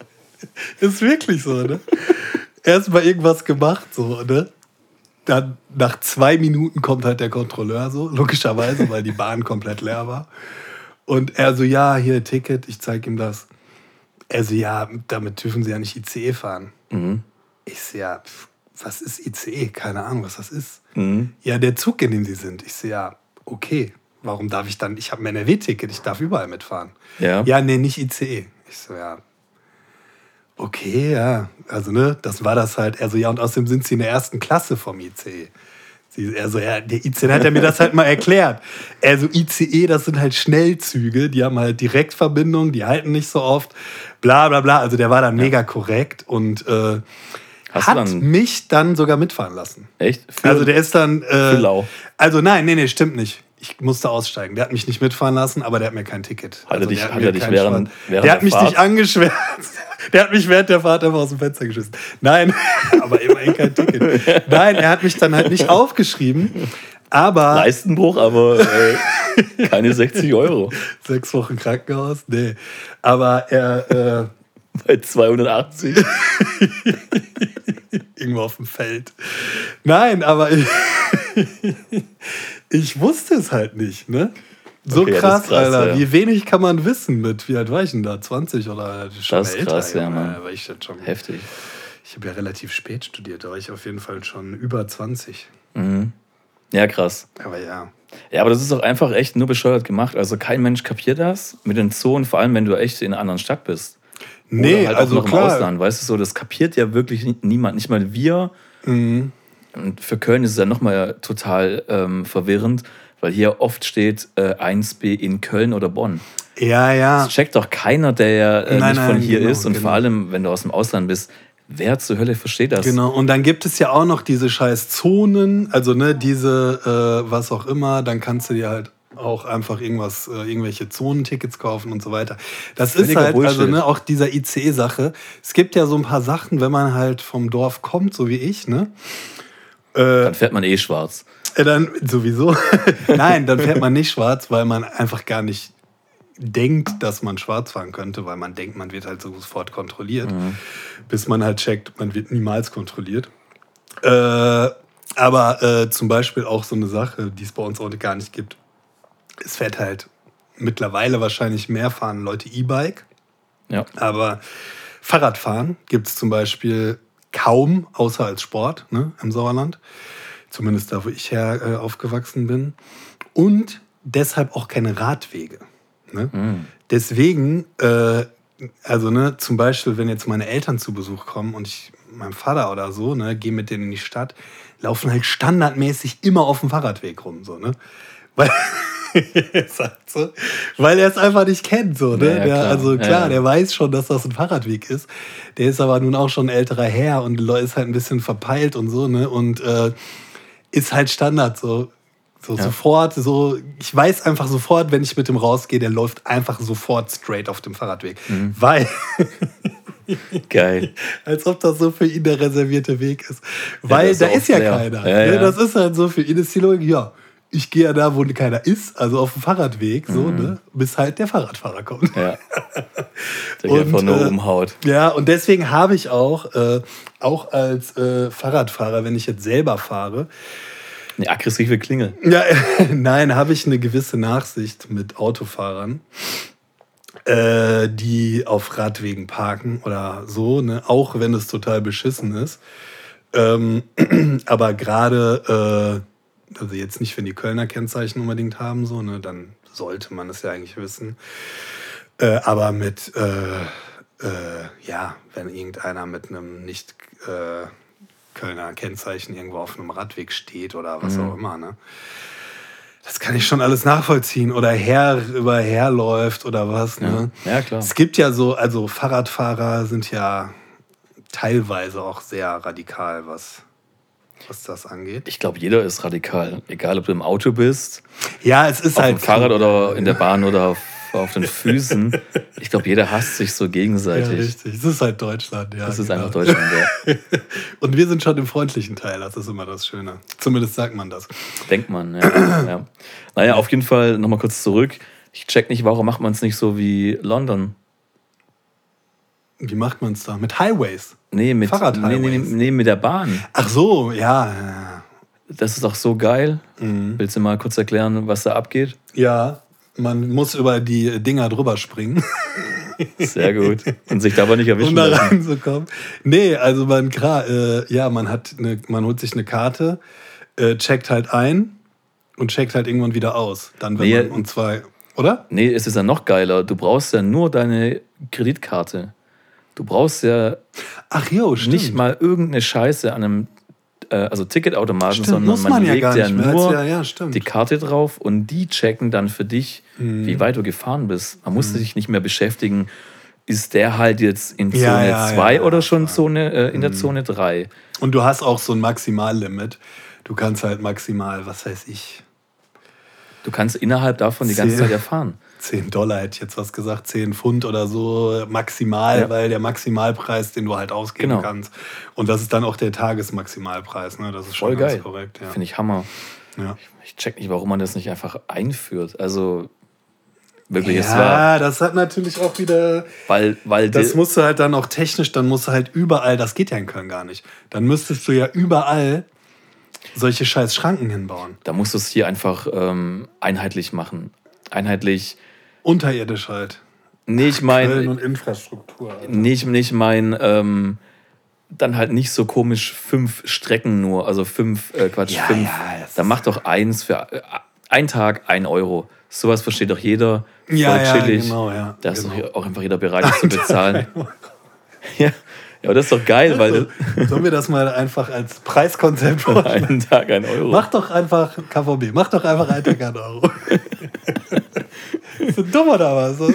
Speaker 3: Ist wirklich so, ne? Erstmal irgendwas gemacht, so, ne? Dann nach zwei Minuten kommt halt der Kontrolleur so, logischerweise, weil die Bahn komplett leer war. Und er so, ja, hier Ticket, ich zeig ihm das. Er so, ja, damit dürfen Sie ja nicht ICE fahren. Ich so, ja, was ist ICE? Keine Ahnung, was das ist. Ja, der Zug, in dem Sie sind. Ich so, ja, okay. Warum darf ich dann, ich habe ein NRW-Ticket, ich darf überall mitfahren.
Speaker 2: Ja.
Speaker 3: Ja, nee, nicht ICE. Ich so, ja, okay, ja. Also, ne, das war das halt. Er so, ja, und außerdem sind sie in der ersten Klasse vom ICE. Sie, er so, ja, der ICE, hat er mir das halt mal erklärt. Er so, ICE, das sind halt Schnellzüge, die haben halt Direktverbindung, die halten nicht so oft, bla, bla, bla. Also, der war dann mega korrekt und äh, hat
Speaker 2: dann-
Speaker 3: mich dann sogar mitfahren lassen.
Speaker 2: Echt? Für-
Speaker 3: Also der ist dann. Äh. Also nein, nee, nee, stimmt nicht. Ich musste aussteigen. Der hat mich nicht mitfahren lassen, aber der hat mir kein Ticket.
Speaker 2: Hat er
Speaker 3: also
Speaker 2: dich-
Speaker 3: der
Speaker 2: hat
Speaker 3: mir
Speaker 2: er dich während- während
Speaker 3: Der hat mich
Speaker 2: Fahrt?
Speaker 3: nicht angeschwärzt. Der hat mich während der Fahrt einfach aus dem Fenster geschissen. Nein, aber immerhin kein Ticket. Nein, er hat mich dann halt nicht aufgeschrieben. Aber
Speaker 2: Leistenbruch, aber äh, keine 60 Euro.
Speaker 3: sechs Wochen Krankenhaus, nee. Aber er äh,
Speaker 2: Bei 280.
Speaker 3: irgendwo auf dem Feld. Nein, aber ich, wusste es halt nicht, ne? So
Speaker 2: Okay,
Speaker 3: krass,
Speaker 2: krass,
Speaker 3: Alter.
Speaker 2: ja.
Speaker 3: Wie wenig kann man wissen mit, wie alt war ich denn da? 20 oder schon
Speaker 2: Das ist
Speaker 3: älter,
Speaker 2: krass, ja. Mann.
Speaker 3: War ich schon,
Speaker 2: Heftig.
Speaker 3: ich habe ja relativ spät studiert, da war ich auf jeden Fall schon über 20.
Speaker 2: Ja, krass.
Speaker 3: Aber ja.
Speaker 2: Ja, aber das ist doch einfach echt nur bescheuert gemacht. Also kein Mensch kapiert das mit den Zonen, vor allem wenn du echt in einer anderen Stadt bist.
Speaker 3: Nee,
Speaker 2: Oder halt
Speaker 3: also
Speaker 2: auch noch im
Speaker 3: klar.
Speaker 2: Ausland, weißt du so, das kapiert ja wirklich nie- niemand, nicht mal wir.
Speaker 3: Mhm.
Speaker 2: Und für Köln ist es ja nochmal total ähm, verwirrend, weil hier oft steht äh, 1b in Köln oder Bonn.
Speaker 3: Ja, ja.
Speaker 2: Das checkt doch keiner, der ja äh,
Speaker 3: Nein,
Speaker 2: nicht von
Speaker 3: nein,
Speaker 2: hier
Speaker 3: genau,
Speaker 2: ist. Und
Speaker 3: genau.
Speaker 2: vor allem, wenn du aus dem Ausland bist, wer zur Hölle versteht das?
Speaker 3: Genau, und dann gibt es ja auch noch diese scheiß Zonen, also ne, diese, äh, was auch immer, dann kannst du dir halt auch einfach irgendwas, äh, irgendwelche Zonentickets kaufen und so weiter. Das ist halt, also
Speaker 2: Bullshit.
Speaker 3: ne, auch dieser ICE-Sache. Es gibt ja so ein paar Sachen, wenn man halt vom Dorf kommt, so wie ich, ne?
Speaker 2: Dann fährt man eh schwarz.
Speaker 3: Äh, Dann sowieso. Nein, dann fährt man nicht schwarz, weil man einfach gar nicht denkt, dass man schwarz fahren könnte, weil man denkt, man wird halt sofort kontrolliert, bis man halt checkt, man wird niemals kontrolliert. Äh, aber äh, zum Beispiel auch so eine Sache, die es bei uns heute gar nicht gibt. Es fährt halt mittlerweile wahrscheinlich mehr fahren Leute E-Bike,
Speaker 2: Ja.
Speaker 3: aber Fahrradfahren gibt es zum Beispiel kaum, außer als Sport ne, im Sauerland. Zumindest da, wo ich her äh, aufgewachsen bin. Und deshalb auch keine Radwege. Ne? Deswegen, äh, also ne, zum Beispiel, wenn jetzt meine Eltern zu Besuch kommen und ich, mein Vater oder so, ne, gehe mit denen in die Stadt, laufen halt standardmäßig immer auf dem Fahrradweg rum. So, ne? Weil, halt so, weil er es einfach nicht kennt. So, ne?
Speaker 2: Ja, ja,
Speaker 3: der. Also klar,
Speaker 2: ja.
Speaker 3: der weiß schon, dass das ein Fahrradweg ist. Der ist aber nun auch schon ein älterer Herr und ist halt ein bisschen verpeilt und so, ne? Und äh, ist halt Standard so. So sofort, so, ich weiß einfach sofort, wenn ich mit dem rausgehe, der läuft einfach sofort straight auf dem Fahrradweg.
Speaker 2: Mhm.
Speaker 3: Weil,
Speaker 2: Geil.
Speaker 3: als ob das so für ihn der reservierte Weg ist. Weil da ist ja keiner. Ne? Das ist halt so für ihn ist die Logik, ja, ich gehe ja da, wo keiner ist, also auf dem Fahrradweg, so,
Speaker 2: Mhm.
Speaker 3: ne? Bis halt der Fahrradfahrer kommt.
Speaker 2: Ja. Der
Speaker 3: Und,
Speaker 2: einfach nur
Speaker 3: äh,
Speaker 2: umhaut.
Speaker 3: Ja, und deswegen habe ich auch, äh, auch als äh, Fahrradfahrer, wenn ich jetzt selber fahre,
Speaker 2: Eine aggressive Klingel.
Speaker 3: ja, nein, habe ich eine gewisse Nachsicht mit Autofahrern, äh, die auf Radwegen parken oder so, ne? auch wenn es total beschissen ist. Ähm, aber gerade, äh, also jetzt nicht, wenn die Kölner Kennzeichen unbedingt haben, so, ne, dann sollte man es ja eigentlich wissen. Äh, aber mit, äh, äh, ja, wenn irgendeiner mit einem nicht äh, Kölner Kennzeichen irgendwo auf einem Radweg steht oder was auch immer, ne? Das kann ich schon alles nachvollziehen. Oder her über herläuft oder was. Ne?
Speaker 2: Ja. Ja, klar.
Speaker 3: Es gibt ja so, also Fahrradfahrer sind ja teilweise auch sehr radikal, was, was das angeht.
Speaker 2: Ich glaube, jeder ist radikal. Egal, ob du im Auto bist,
Speaker 3: Ja, es ist
Speaker 2: auf
Speaker 3: halt.
Speaker 2: dem Fahrrad oder in der Bahn oder auf, auf den Füßen. Ich glaube, jeder hasst sich so
Speaker 3: Ja,
Speaker 2: gegenseitig.
Speaker 3: richtig. Es ist halt Deutschland, ja.
Speaker 2: das ist
Speaker 3: genau.
Speaker 2: einfach Deutschland. Ja.
Speaker 3: Und wir sind schon im freundlichen Teil, das ist immer das Schöne. Zumindest sagt man das.
Speaker 2: Denkt man, ja. ja. Naja, auf jeden Fall nochmal kurz zurück. Ich check nicht, warum macht man es nicht so wie London?
Speaker 3: Wie macht man es da? Mit Highways.
Speaker 2: Nee, mit, nee, nee,
Speaker 3: Fahrradhighways.
Speaker 2: nee, mit der Bahn.
Speaker 3: Ach so, ja.
Speaker 2: Das ist doch so geil.
Speaker 3: Mhm.
Speaker 2: Willst du mal kurz erklären, was da abgeht?
Speaker 3: Ja, man muss über die Dinger drüber springen,
Speaker 2: Sehr gut. Und sich dabei nicht erwischen
Speaker 3: um da reinzukommen. Nee, also man, klar, äh, ja, man hat eine, man holt sich eine Karte, äh, checkt halt ein und checkt halt irgendwann wieder aus. Dann, wenn
Speaker 2: Nee,
Speaker 3: man, und zwar, oder?
Speaker 2: Nee, es ist ja noch geiler. Du brauchst ja nur deine Kreditkarte. Du brauchst ja
Speaker 3: Ach jo,
Speaker 2: nicht mal irgendeine Scheiße an einem äh, also Ticketautomaten,
Speaker 3: Stimmt,
Speaker 2: sondern
Speaker 3: muss
Speaker 2: man,
Speaker 3: man ja
Speaker 2: legt ja nur
Speaker 3: Ja,
Speaker 2: die Karte drauf und die checken dann für dich,
Speaker 3: Mhm.
Speaker 2: wie weit du gefahren bist. Man muss sich nicht mehr beschäftigen, ist der halt jetzt in Zone
Speaker 3: Ja, ja,
Speaker 2: 2
Speaker 3: ja,
Speaker 2: oder schon.
Speaker 3: Mhm.
Speaker 2: Zone, äh, in der Zone 3.
Speaker 3: Und du hast auch so ein Maximallimit. Du kannst halt maximal, was weiß ich,
Speaker 2: Du kannst innerhalb davon die ganze Zeit erfahren.
Speaker 3: 10 Dollar hätte ich jetzt was gesagt, 10 Pfund oder so maximal,
Speaker 2: Ja.
Speaker 3: weil der Maximalpreis, den du halt ausgeben
Speaker 2: Genau.
Speaker 3: kannst. Und das ist dann auch der Tagesmaximalpreis, ne? Das ist schon
Speaker 2: Voll
Speaker 3: ganz
Speaker 2: geil.
Speaker 3: korrekt. Ja.
Speaker 2: Finde ich Hammer.
Speaker 3: ja.
Speaker 2: Ich check nicht, warum man das nicht einfach einführt. Also wirklich, es war,
Speaker 3: Ja, das hat natürlich auch wieder.
Speaker 2: weil, weil
Speaker 3: Das musst du halt dann auch technisch, dann musst du halt überall, das geht ja in Köln gar nicht. Dann müsstest du ja überall solche scheiß Schranken hinbauen.
Speaker 2: da musst du es hier einfach ähm, einheitlich machen. Einheitlich,
Speaker 3: Unterirdisch halt.
Speaker 2: ich
Speaker 3: Köln
Speaker 2: meine,
Speaker 3: und Infrastruktur. Alter.
Speaker 2: nicht, nicht mein, ähm, dann halt nicht so komisch fünf Strecken nur, also fünf, äh, Quatsch,
Speaker 3: Ja,
Speaker 2: fünf.
Speaker 3: ja,
Speaker 2: dann mach doch eins für äh, ein Tag, ein Euro. Sowas versteht doch jeder. Voll
Speaker 3: Ja, ja,
Speaker 2: chillig.
Speaker 3: genau, ja,
Speaker 2: Da ist
Speaker 3: genau.
Speaker 2: doch auch einfach jeder bereit, das zu bezahlen. ja. Ja, aber das ist doch geil, weil
Speaker 3: Sollen wir das mal einfach als Preiskonzept vorstellen?
Speaker 2: einen Tag ein Euro.
Speaker 3: Mach doch einfach KVB, mach doch einfach einen Tag einen Euro. Ist du dumm oder was?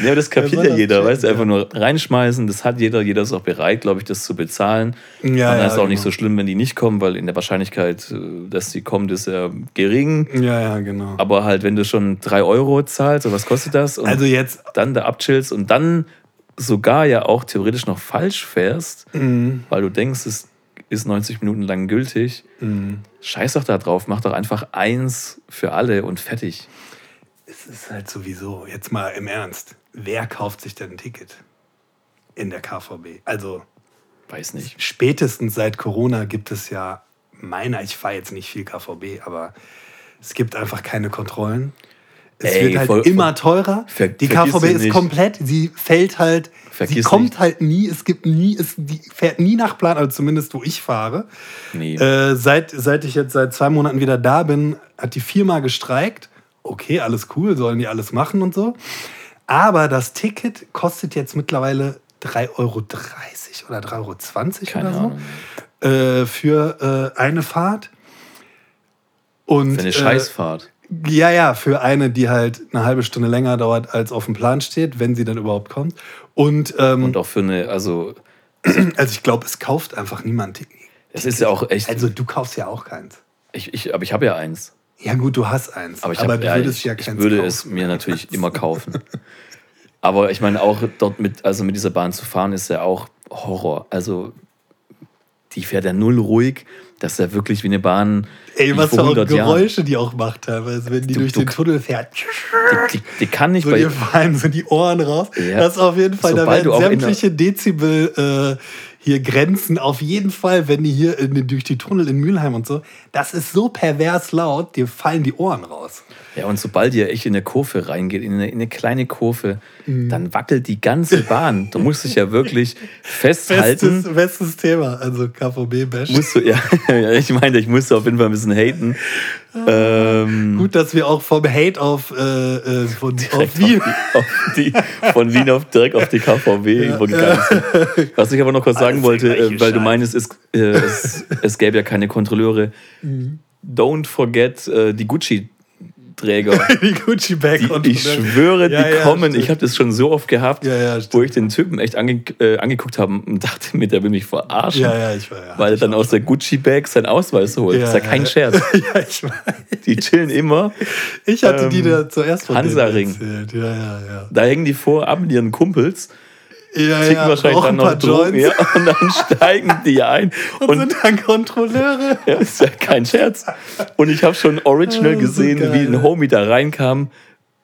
Speaker 2: Ja, aber das kapiert ja
Speaker 3: das
Speaker 2: jeder, weißt du, einfach nur reinschmeißen, das hat jeder, jeder ist auch bereit, glaube ich, das zu bezahlen.
Speaker 3: Ja,
Speaker 2: und dann
Speaker 3: ja,
Speaker 2: ist es auch nicht
Speaker 3: genau.
Speaker 2: so schlimm, wenn die nicht kommen, weil in der Wahrscheinlichkeit, äh, dass sie kommt, ist ja gering.
Speaker 3: Ja, ja, genau.
Speaker 2: Aber halt, wenn du schon 3 Euro zahlst, oder was kostet das? Und
Speaker 3: Also jetzt,
Speaker 2: dann da abchillst und dann sogar ja auch theoretisch noch falsch fährst,
Speaker 3: Mhm.
Speaker 2: weil du denkst, es ist 90 Minuten lang gültig.
Speaker 3: Mhm.
Speaker 2: Scheiß doch da drauf, mach doch einfach eins für alle und fertig.
Speaker 3: es ist halt sowieso, jetzt mal im Ernst, wer kauft sich denn ein Ticket in der KVB? Also
Speaker 2: Weiß nicht.
Speaker 3: spätestens seit Corona gibt es ja, meiner, ich fahre jetzt nicht viel KVB, aber es gibt einfach keine Kontrollen. Es
Speaker 2: Ey,
Speaker 3: wird halt
Speaker 2: voll-
Speaker 3: immer teurer.
Speaker 2: Ver-
Speaker 3: die KVB
Speaker 2: sie
Speaker 3: ist
Speaker 2: nicht.
Speaker 3: komplett, sie fällt halt, sie
Speaker 2: Vergiss
Speaker 3: kommt
Speaker 2: nicht.
Speaker 3: halt nie, es gibt nie, es die fährt nie nach Plan, also zumindest wo ich fahre.
Speaker 2: Nee.
Speaker 3: Äh, seit, seit ich jetzt seit zwei Monaten wieder da bin, hat die viermal gestreikt. Okay, alles cool, sollen die alles machen und so. Aber das Ticket kostet jetzt mittlerweile 3,30 Euro oder 3,20 Euro
Speaker 2: Keine
Speaker 3: oder so
Speaker 2: Ahnung.
Speaker 3: äh, für äh, eine Fahrt. Und,
Speaker 2: Für eine
Speaker 3: äh,
Speaker 2: Scheißfahrt.
Speaker 3: Ja, ja, für eine, die halt eine halbe Stunde länger dauert, als auf dem Plan steht, wenn sie dann überhaupt kommt. Und, ähm,
Speaker 2: Und auch für eine, also,
Speaker 3: also ich glaube, es kauft einfach niemand.
Speaker 2: Es ist ja auch echt.
Speaker 3: Also du kaufst ja auch keins.
Speaker 2: ich, ich, aber ich habe ja eins.
Speaker 3: Ja gut, du hast eins.
Speaker 2: Aber ich,
Speaker 3: aber
Speaker 2: hab,
Speaker 3: du
Speaker 2: ja,
Speaker 3: würdest
Speaker 2: ich,
Speaker 3: ja
Speaker 2: ich
Speaker 3: keins
Speaker 2: würde
Speaker 3: kaufen.
Speaker 2: es mir natürlich immer kaufen. Aber ich meine, auch dort mit, also mit dieser Bahn zu fahren, ist ja auch Horror. Also, die fährt ja null ruhig. Das ist ja wirklich wie eine Bahn.
Speaker 3: Ey, was für
Speaker 2: 100 Jahren.
Speaker 3: Geräusche die auch macht teilweise, wenn die
Speaker 2: Du-
Speaker 3: durch
Speaker 2: du-
Speaker 3: den Tunnel fährt.
Speaker 2: Die, die, die kann nicht
Speaker 3: So
Speaker 2: bei.
Speaker 3: dir fallen so die Ohren raus.
Speaker 2: Ja.
Speaker 3: Das ist auf jeden Fall, da
Speaker 2: Sobald du
Speaker 3: werden sämtliche Dezibel äh, hier Grenzen auf jeden Fall, wenn die hier in, durch die Tunnel in Mülheim und so, das ist so pervers laut, dir fallen die Ohren raus.
Speaker 2: Ja, und sobald ihr echt in eine Kurve reingeht, in eine, in eine kleine Kurve,
Speaker 3: Mhm.
Speaker 2: dann wackelt die ganze Bahn. Du musst dich ja wirklich festhalten.
Speaker 3: Bestes, bestes Thema, also KVB-Bash.
Speaker 2: Musst du, ja, ja, ich meine, ich musste auf jeden Fall ein bisschen haten. Ähm,
Speaker 3: Gut, dass wir auch vom Hate auf, äh, äh, von, auf Wien.
Speaker 2: Auf die, auf die, von Wien auf direkt auf die KVB übergegangen sind. Was ich aber noch kurz sagen
Speaker 3: Alles
Speaker 2: wollte, äh, weil du meinst, es, äh, es, es gäbe ja keine Kontrolleure.
Speaker 3: Mhm.
Speaker 2: Don't forget äh, die Gucci-Träger.
Speaker 3: die gucci bag
Speaker 2: Die, ich schwöre,
Speaker 3: Ja,
Speaker 2: die
Speaker 3: ja,
Speaker 2: kommen.
Speaker 3: stimmt.
Speaker 2: Ich habe das schon so oft gehabt,
Speaker 3: Ja,
Speaker 2: wo ich den Typen echt ange, äh, angeguckt habe und dachte mir, der will mich verarschen.
Speaker 3: Ja, ja, ich war ja.
Speaker 2: Weil er dann aus der Gucci-Bag seinen Ausweis holt. das ist ja kein. Scherz. Die chillen immer.
Speaker 3: Ich hatte die
Speaker 2: Ähm,
Speaker 3: da zuerst von
Speaker 2: Hansaring. Da hängen die vor, ab mit ihren Kumpels,
Speaker 3: Ja,
Speaker 2: ticken
Speaker 3: ja,
Speaker 2: wahrscheinlich dann noch Drogen, ja, und dann steigen die ein.
Speaker 3: und,
Speaker 2: Und,
Speaker 3: sind dann Kontrolleure.
Speaker 2: ja, ist ja kein Scherz. Und ich habe schon original
Speaker 3: so
Speaker 2: gesehen,
Speaker 3: geil.
Speaker 2: wie ein Homie da reinkam.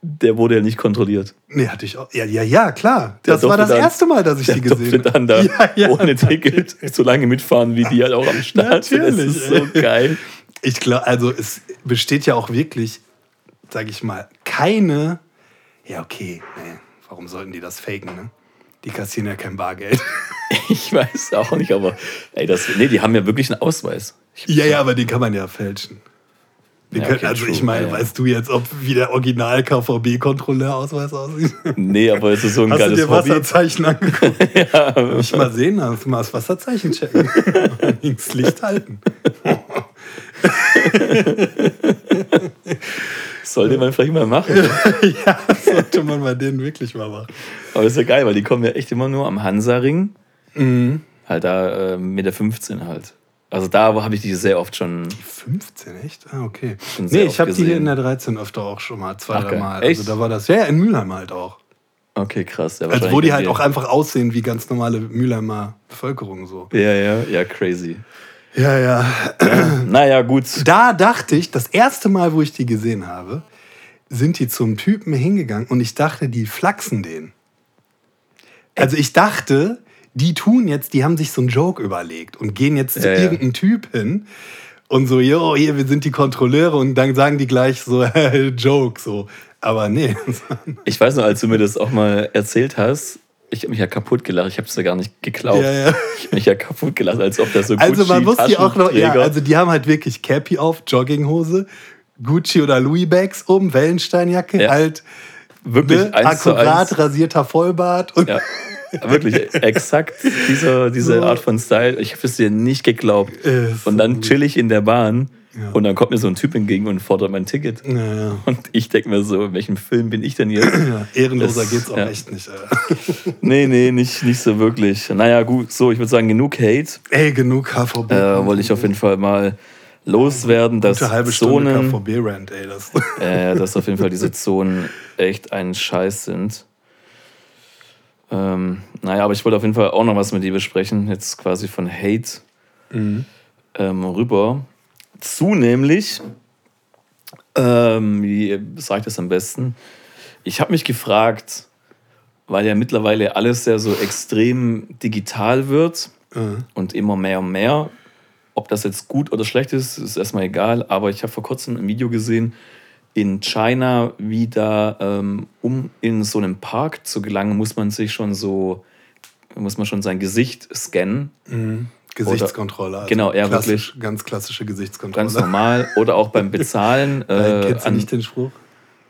Speaker 2: Der wurde ja nicht kontrolliert.
Speaker 3: Nee, hatte ich auch. Ja, ja, ja, klar. Das war das
Speaker 2: dann-
Speaker 3: erste Mal, dass ich die gesehen habe.
Speaker 2: dann da
Speaker 3: Ja, ja,
Speaker 2: ohne Ticket so lange mitfahren, wie die halt auch am Start sind. Das ist so geil.
Speaker 3: Ich glaube, also es besteht ja auch wirklich, sage ich mal, keine. Ja, okay, nee, warum sollten die das faken, ne? Die kassieren ja kein Bargeld.
Speaker 2: Ich weiß auch nicht, aber ey, das, nee, die haben ja wirklich einen Ausweis.
Speaker 3: Ja, ja, aber den kann man ja fälschen. Wir
Speaker 2: Ja,
Speaker 3: können,
Speaker 2: okay,
Speaker 3: also ich meine,
Speaker 2: ja, ja.
Speaker 3: weißt du jetzt, ob wie der Original KVB-Kontrolleurausweis aussieht?
Speaker 2: Nee, aber es ist so ein
Speaker 3: Hast du
Speaker 2: geiles
Speaker 3: dir
Speaker 2: Hobby.
Speaker 3: Wasserzeichen angeguckt? ja. Ich mal sehen, hast mal das Wasserzeichen checken. Links Licht halten.
Speaker 2: Sollte man vielleicht mal machen.
Speaker 3: ja, sollte man bei denen wirklich mal machen.
Speaker 2: Aber ist ja geil, weil die kommen ja echt immer nur am Hansaring.
Speaker 3: Mhm.
Speaker 2: Halt da äh, mit der 15 halt. Also da habe ich die sehr oft schon.
Speaker 3: 15, echt? Ah, okay. Nee, ich habe die hier in der 13 öfter auch schon mal, zwei, drei. Mal.
Speaker 2: Echt?
Speaker 3: Also da war das, ja, ja, in Mülheim halt auch.
Speaker 2: Okay, krass. Ja,
Speaker 3: Also wo die halt auch einfach aussehen wie ganz normale Mülheimer Bevölkerung so.
Speaker 2: Ja, ja, ja, crazy.
Speaker 3: Ja, ja.
Speaker 2: Naja, gut.
Speaker 3: Da dachte ich, das erste Mal, wo ich die gesehen habe, sind die zum Typen hingegangen und ich dachte, die flachsen den. Also ich dachte, die tun jetzt, die haben sich so einen Joke überlegt und gehen jetzt zu
Speaker 2: Ja, ja.
Speaker 3: irgendeinem Typ hin und so, jo, hier, wir sind die Kontrolleure und dann sagen die gleich so, Joke, so. Aber nee.
Speaker 2: Ich weiß noch, als du mir das auch mal erzählt hast, ich habe mich ja kaputt gelacht. Ich habe es ja gar nicht geglaubt.
Speaker 3: Ja, ja.
Speaker 2: Ich habe mich ja kaputt gelacht, als ob das so
Speaker 3: Also man muss die auch noch, ja, also die haben halt wirklich Cappy auf, Jogginghose, Gucci oder Louis Bags um, Wellensteinjacke,
Speaker 2: Ja.
Speaker 3: halt
Speaker 2: wirklich
Speaker 3: ne, akkurat rasierter Vollbart und
Speaker 2: Ja, wirklich exakt diese, diese
Speaker 3: So.
Speaker 2: Art von Style. Ich habe es dir nicht geglaubt.
Speaker 3: Ist
Speaker 2: Und dann chill ich in der Bahn
Speaker 3: Ja.
Speaker 2: Und dann kommt mir so ein Typ entgegen und fordert mein Ticket.
Speaker 3: Ja, ja.
Speaker 2: Und ich denke mir so, in welchem Film bin ich denn jetzt?
Speaker 3: Ehrenloser
Speaker 2: Das-
Speaker 3: geht's auch echt nicht. Alter.
Speaker 2: nee, nee, nicht, nicht so wirklich. Naja, gut, so, ich würde sagen, genug Hate.
Speaker 3: Ey, genug KVB.
Speaker 2: Äh, wollte ich auf jeden Fall mal loswerden, dass
Speaker 3: Gute halbe Stunde
Speaker 2: Zonen,
Speaker 3: KVB-Rant, ey. Das.
Speaker 2: äh, dass auf jeden Fall diese Zonen echt ein Scheiß sind. Ähm, naja, aber ich wollte auf jeden Fall auch noch was mit dir besprechen, jetzt quasi von Hate
Speaker 3: Mhm.
Speaker 2: ähm, rüber. Zu nämlich, ähm, wie sagt es am besten? Ich habe mich gefragt, weil ja mittlerweile alles ja so extrem digital wird
Speaker 3: Äh,
Speaker 2: und immer mehr und mehr. Ob das jetzt gut oder schlecht ist, ist erstmal egal. Aber ich habe vor kurzem ein Video gesehen in China, wie da, ähm, um in so einen Park zu gelangen, muss man sich schon so, muss man schon sein Gesicht scannen.
Speaker 3: mhm. Gesichtskontrolle. Also
Speaker 2: Genau, ja,
Speaker 3: klassisch, Ganz klassische Gesichtskontrolle.
Speaker 2: Ganz normal. Oder auch beim Bezahlen.
Speaker 3: Äh, kennst du nicht den Spruch?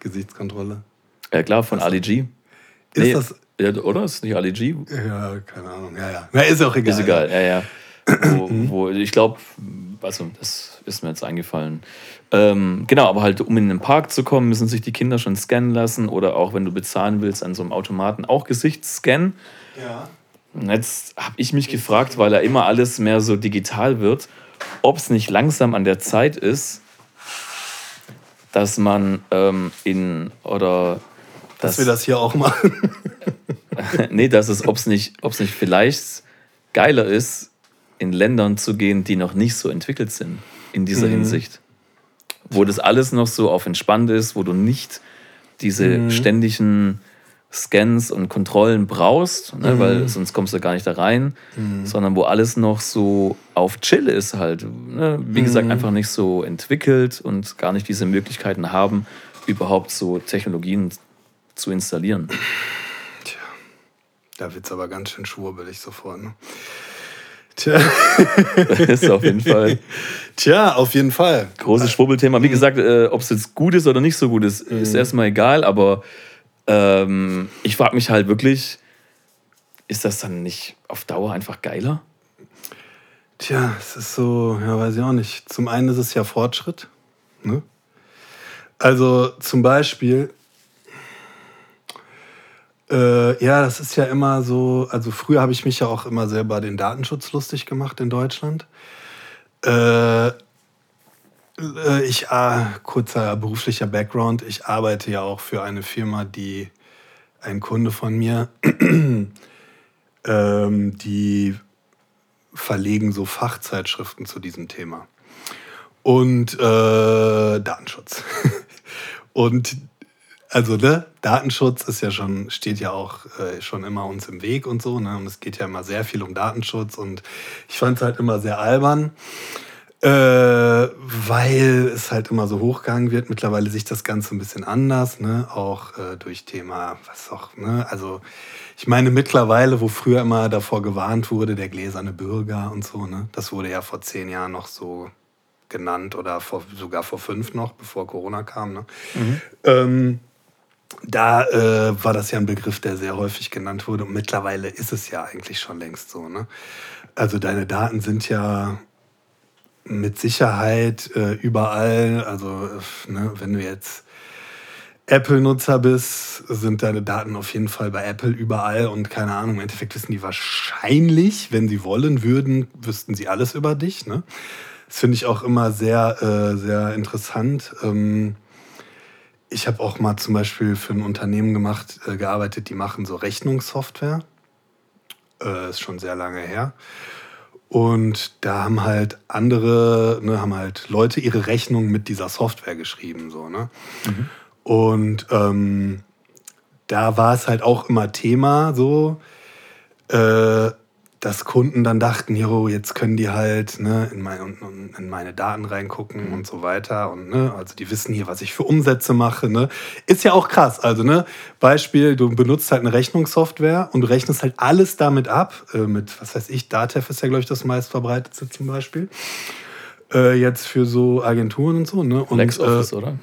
Speaker 3: Gesichtskontrolle.
Speaker 2: ja, klar, von Ali G.
Speaker 3: Ist das.
Speaker 2: ja, oder? Ist nicht Ali G?
Speaker 3: Ja, keine Ahnung. Ja, ja. Na, ist auch egal.
Speaker 2: Ist egal, ja, ja. Wo, wo, ich glaube, also das ist mir jetzt eingefallen. Ähm, genau, aber halt, um in den Park zu kommen, müssen sich die Kinder schon scannen lassen oder auch wenn du bezahlen willst an so einem Automaten auch Gesichtsscan.
Speaker 3: Ja.
Speaker 2: Und jetzt habe ich mich gefragt, weil ja immer alles mehr so digital wird, ob es nicht langsam an der Zeit ist, dass man ähm, in oder
Speaker 3: Dass wir das hier auch machen.
Speaker 2: nee, dass es, ob es nicht, ob's nicht vielleicht geiler ist, in Ländern zu gehen, die noch nicht so entwickelt sind in dieser
Speaker 3: Mhm.
Speaker 2: Hinsicht. Wo das alles noch so auf entspannt ist, wo du nicht diese
Speaker 3: Mhm.
Speaker 2: ständigen Scans und Kontrollen brauchst, ne,
Speaker 3: Mhm.
Speaker 2: weil sonst kommst du gar nicht da rein, sondern wo alles noch so auf Chill ist halt. Ne? Wie gesagt,
Speaker 3: Mhm.
Speaker 2: einfach nicht so entwickelt und gar nicht diese Möglichkeiten haben, überhaupt so Technologien zu installieren.
Speaker 3: Tja, da wird's aber ganz schön schwurbelig sofort. Ne? Tja.
Speaker 2: Das ist auf jeden Fall
Speaker 3: Tja, auf jeden Fall.
Speaker 2: großes Schwurbelthema. Wie gesagt, äh, ob es jetzt gut ist oder nicht so gut ist, ist erstmal egal, aber ähm, ich frage mich halt wirklich, ist das dann nicht auf Dauer einfach geiler?
Speaker 3: Tja, es ist so, ja, weiß ich auch nicht. Zum einen ist es ja Fortschritt. Ne? Also zum Beispiel, äh, ja, das ist ja immer so, also früher habe ich mich ja auch immer selber den Datenschutz lustig gemacht in Deutschland. Äh, ich, äh, kurzer beruflicher Background, ich arbeite ja auch für eine Firma, die ein Kunde von mir, ähm, die verlegen so Fachzeitschriften zu diesem Thema. Und äh, Datenschutz. Und also ne, Datenschutz ist ja schon, steht ja auch äh, schon immer uns im Weg und so, ne? Und es geht ja immer sehr viel um Datenschutz und ich fand es halt immer sehr albern. Äh, weil es halt immer so hochgegangen wird. Mittlerweile sich das Ganze ein bisschen anders, ne? Auch äh, durch Thema, was auch, ne? Also ich meine mittlerweile, wo früher immer davor gewarnt wurde, der gläserne Bürger und so, ne? Das wurde ja vor zehn Jahren noch so genannt oder vor, sogar vor fünf noch, bevor Corona kam, ne? Ähm, da äh, war das ja ein Begriff, der sehr häufig genannt wurde. Und mittlerweile ist es ja eigentlich schon längst so. Ne? Also deine Daten sind ja mit Sicherheit äh, überall. Also ne, wenn du jetzt Apple-Nutzer bist, sind deine Daten auf jeden Fall bei Apple überall. Und keine Ahnung, im Endeffekt wissen die wahrscheinlich, wenn sie wollen würden, wüssten sie alles über dich. Ne? Das finde ich auch immer sehr, äh, sehr interessant. Ähm, ich habe auch mal zum Beispiel für ein Unternehmen gemacht, äh, gearbeitet, die machen so Rechnungssoftware. Äh, ist schon sehr lange her. Und da haben halt andere, ne, haben halt Leute ihre Rechnung mit dieser Software geschrieben. So, ne? Und ähm, da war es halt auch immer Thema, so, äh, dass Kunden dann dachten, jo, jetzt können die halt ne, in, mein, in meine Daten reingucken und so weiter. Und ne, also die wissen hier, was ich für Umsätze mache. Ne. Ist ja auch krass. Also, ne, Beispiel, du benutzt halt eine Rechnungssoftware und du rechnest halt alles damit ab. Äh, mit, was weiß ich, Datev ist ja, glaube ich, das meistverbreitetste zum Beispiel. Äh, jetzt für so Agenturen und so. Ne. Und,
Speaker 2: LexOffice,
Speaker 3: äh,
Speaker 2: oder?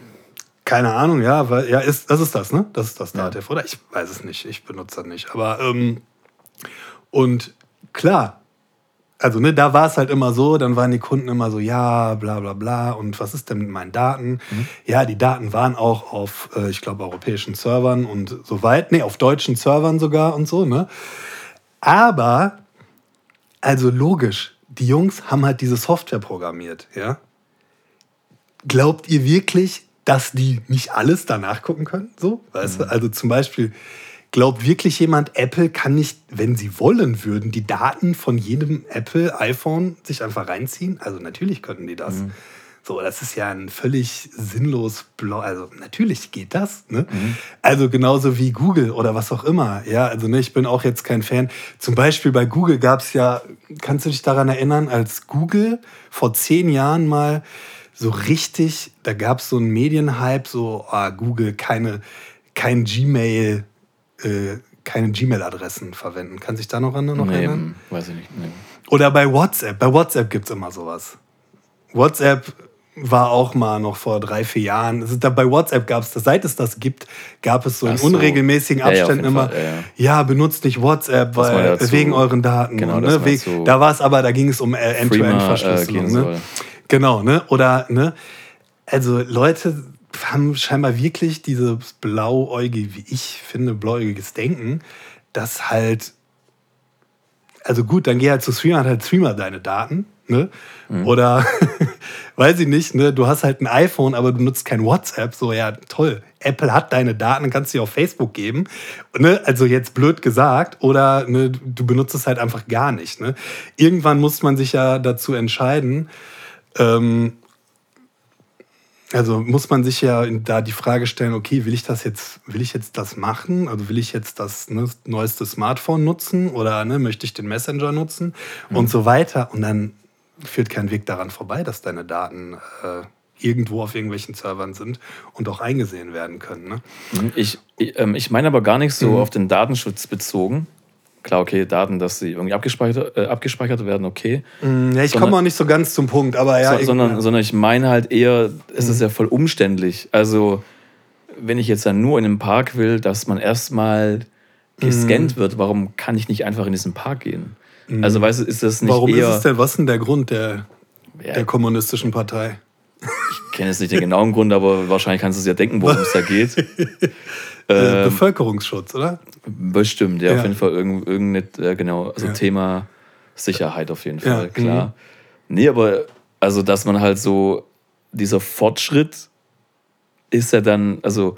Speaker 3: keine Ahnung, ja, weil, ja, ist, das ist das, ne? Das ist das
Speaker 2: Ja.
Speaker 3: Datev, oder? Ich weiß es nicht, ich benutze das nicht. Aber, ähm, und klar, Also, ne, da war es halt immer so, dann waren die Kunden immer so, ja, bla bla bla. Und was ist denn mit meinen Daten?
Speaker 2: Mhm.
Speaker 3: Ja, die Daten waren auch auf, äh, ich glaube, europäischen Servern und so weit. Nee, auf deutschen Servern sogar und so, ne? Aber, also logisch, die Jungs haben halt diese Software programmiert, ja? Glaubt ihr wirklich, dass die nicht alles danach gucken können? So, weißt du? Also zum Beispiel, glaubt wirklich jemand, Apple kann nicht, wenn sie wollen würden, die Daten von jedem Apple iPhone sich einfach reinziehen? Also natürlich könnten die das. So, das ist ja ein völlig sinnlos blau. Also natürlich geht das. Ne? Also genauso wie Google oder was auch immer. Ja, also ne, ich bin auch jetzt kein Fan. Zum Beispiel bei Google gab es ja, kannst du dich daran erinnern, als Google vor zehn Jahren mal so richtig, da gab es so einen Medienhype, so ah, Google keine, kein Gmail, äh, keine Gmail-Adressen verwenden. Kann sich da noch, an, noch
Speaker 2: nee,
Speaker 3: erinnern?
Speaker 2: weiß ich nicht. Nee.
Speaker 3: Oder bei WhatsApp. Bei WhatsApp gibt es immer sowas. WhatsApp war auch mal noch vor drei, vier Jahren. Ist da, bei WhatsApp gab es seit es das gibt, gab es so in
Speaker 2: Ach so.
Speaker 3: unregelmäßigen
Speaker 2: Ja, ja,
Speaker 3: Abständen
Speaker 2: jeden
Speaker 3: immer,
Speaker 2: Fall, ja,
Speaker 3: ja,
Speaker 2: ja.
Speaker 3: benutzt nicht WhatsApp, weil, wegen euren Daten.
Speaker 2: Genau,
Speaker 3: ne, wegen, da war es aber, da ging es um äh,
Speaker 2: Freema, äh,
Speaker 3: End-to-End-Verschlüsselung.
Speaker 2: gehen
Speaker 3: ne? Genau, ne? Oder, ne? Also Leute haben scheinbar wirklich dieses blauäugige, wie ich finde, blauäugiges Denken, das halt, also gut, dann geh halt zu Streamer, hat halt Streamer deine Daten, ne? Oder, weiß ich nicht, ne? Du hast halt ein iPhone, aber du nutzt kein WhatsApp, so, ja, toll. Apple hat deine Daten, kannst sie auf Facebook geben. Ne? Also jetzt blöd gesagt. Oder ne, du benutzt es halt einfach gar nicht. Ne? Irgendwann muss man sich ja dazu entscheiden, ähm, also muss man sich ja da die Frage stellen, okay, will ich das jetzt, will ich jetzt das machen? Also will ich jetzt das ne, neueste Smartphone nutzen oder ne, möchte ich den Messenger nutzen und so weiter? Und dann führt kein Weg daran vorbei, dass deine Daten äh, irgendwo auf irgendwelchen Servern sind und auch eingesehen werden können. Ne?
Speaker 2: Ich, ich, ähm, ich meine aber gar nicht so
Speaker 3: Mhm.
Speaker 2: auf den Datenschutz bezogen. Klar, okay, Daten, dass sie irgendwie abgespeichert, äh, abgespeichert werden, okay.
Speaker 3: Mm, Ja, ich komme auch nicht so ganz zum Punkt, aber ja.
Speaker 2: so, sondern, sondern ich meine halt eher, es
Speaker 3: Mhm.
Speaker 2: ist ja voll umständlich. Also, wenn ich jetzt dann nur in einen Park will, dass man erstmal gescannt
Speaker 3: Mhm.
Speaker 2: wird, warum kann ich nicht einfach in diesen Park gehen? Also, weißt du, ist das nicht
Speaker 3: warum
Speaker 2: eher.
Speaker 3: ist es denn, was ist denn der Grund der,
Speaker 2: Ja,
Speaker 3: der kommunistischen Partei?
Speaker 2: ich kenne jetzt nicht den genauen Grund, aber wahrscheinlich kannst du es ja denken, worum es da geht.
Speaker 3: Äh, Bevölkerungsschutz, oder?
Speaker 2: Bestimmt, ja,
Speaker 3: Ja.
Speaker 2: auf jeden Fall irgend, irgendein, äh, genau, also
Speaker 3: Ja.
Speaker 2: Thema Sicherheit auf jeden
Speaker 3: Ja,
Speaker 2: Fall, klar. Nee, aber also, dass man halt so, dieser Fortschritt ist ja dann, also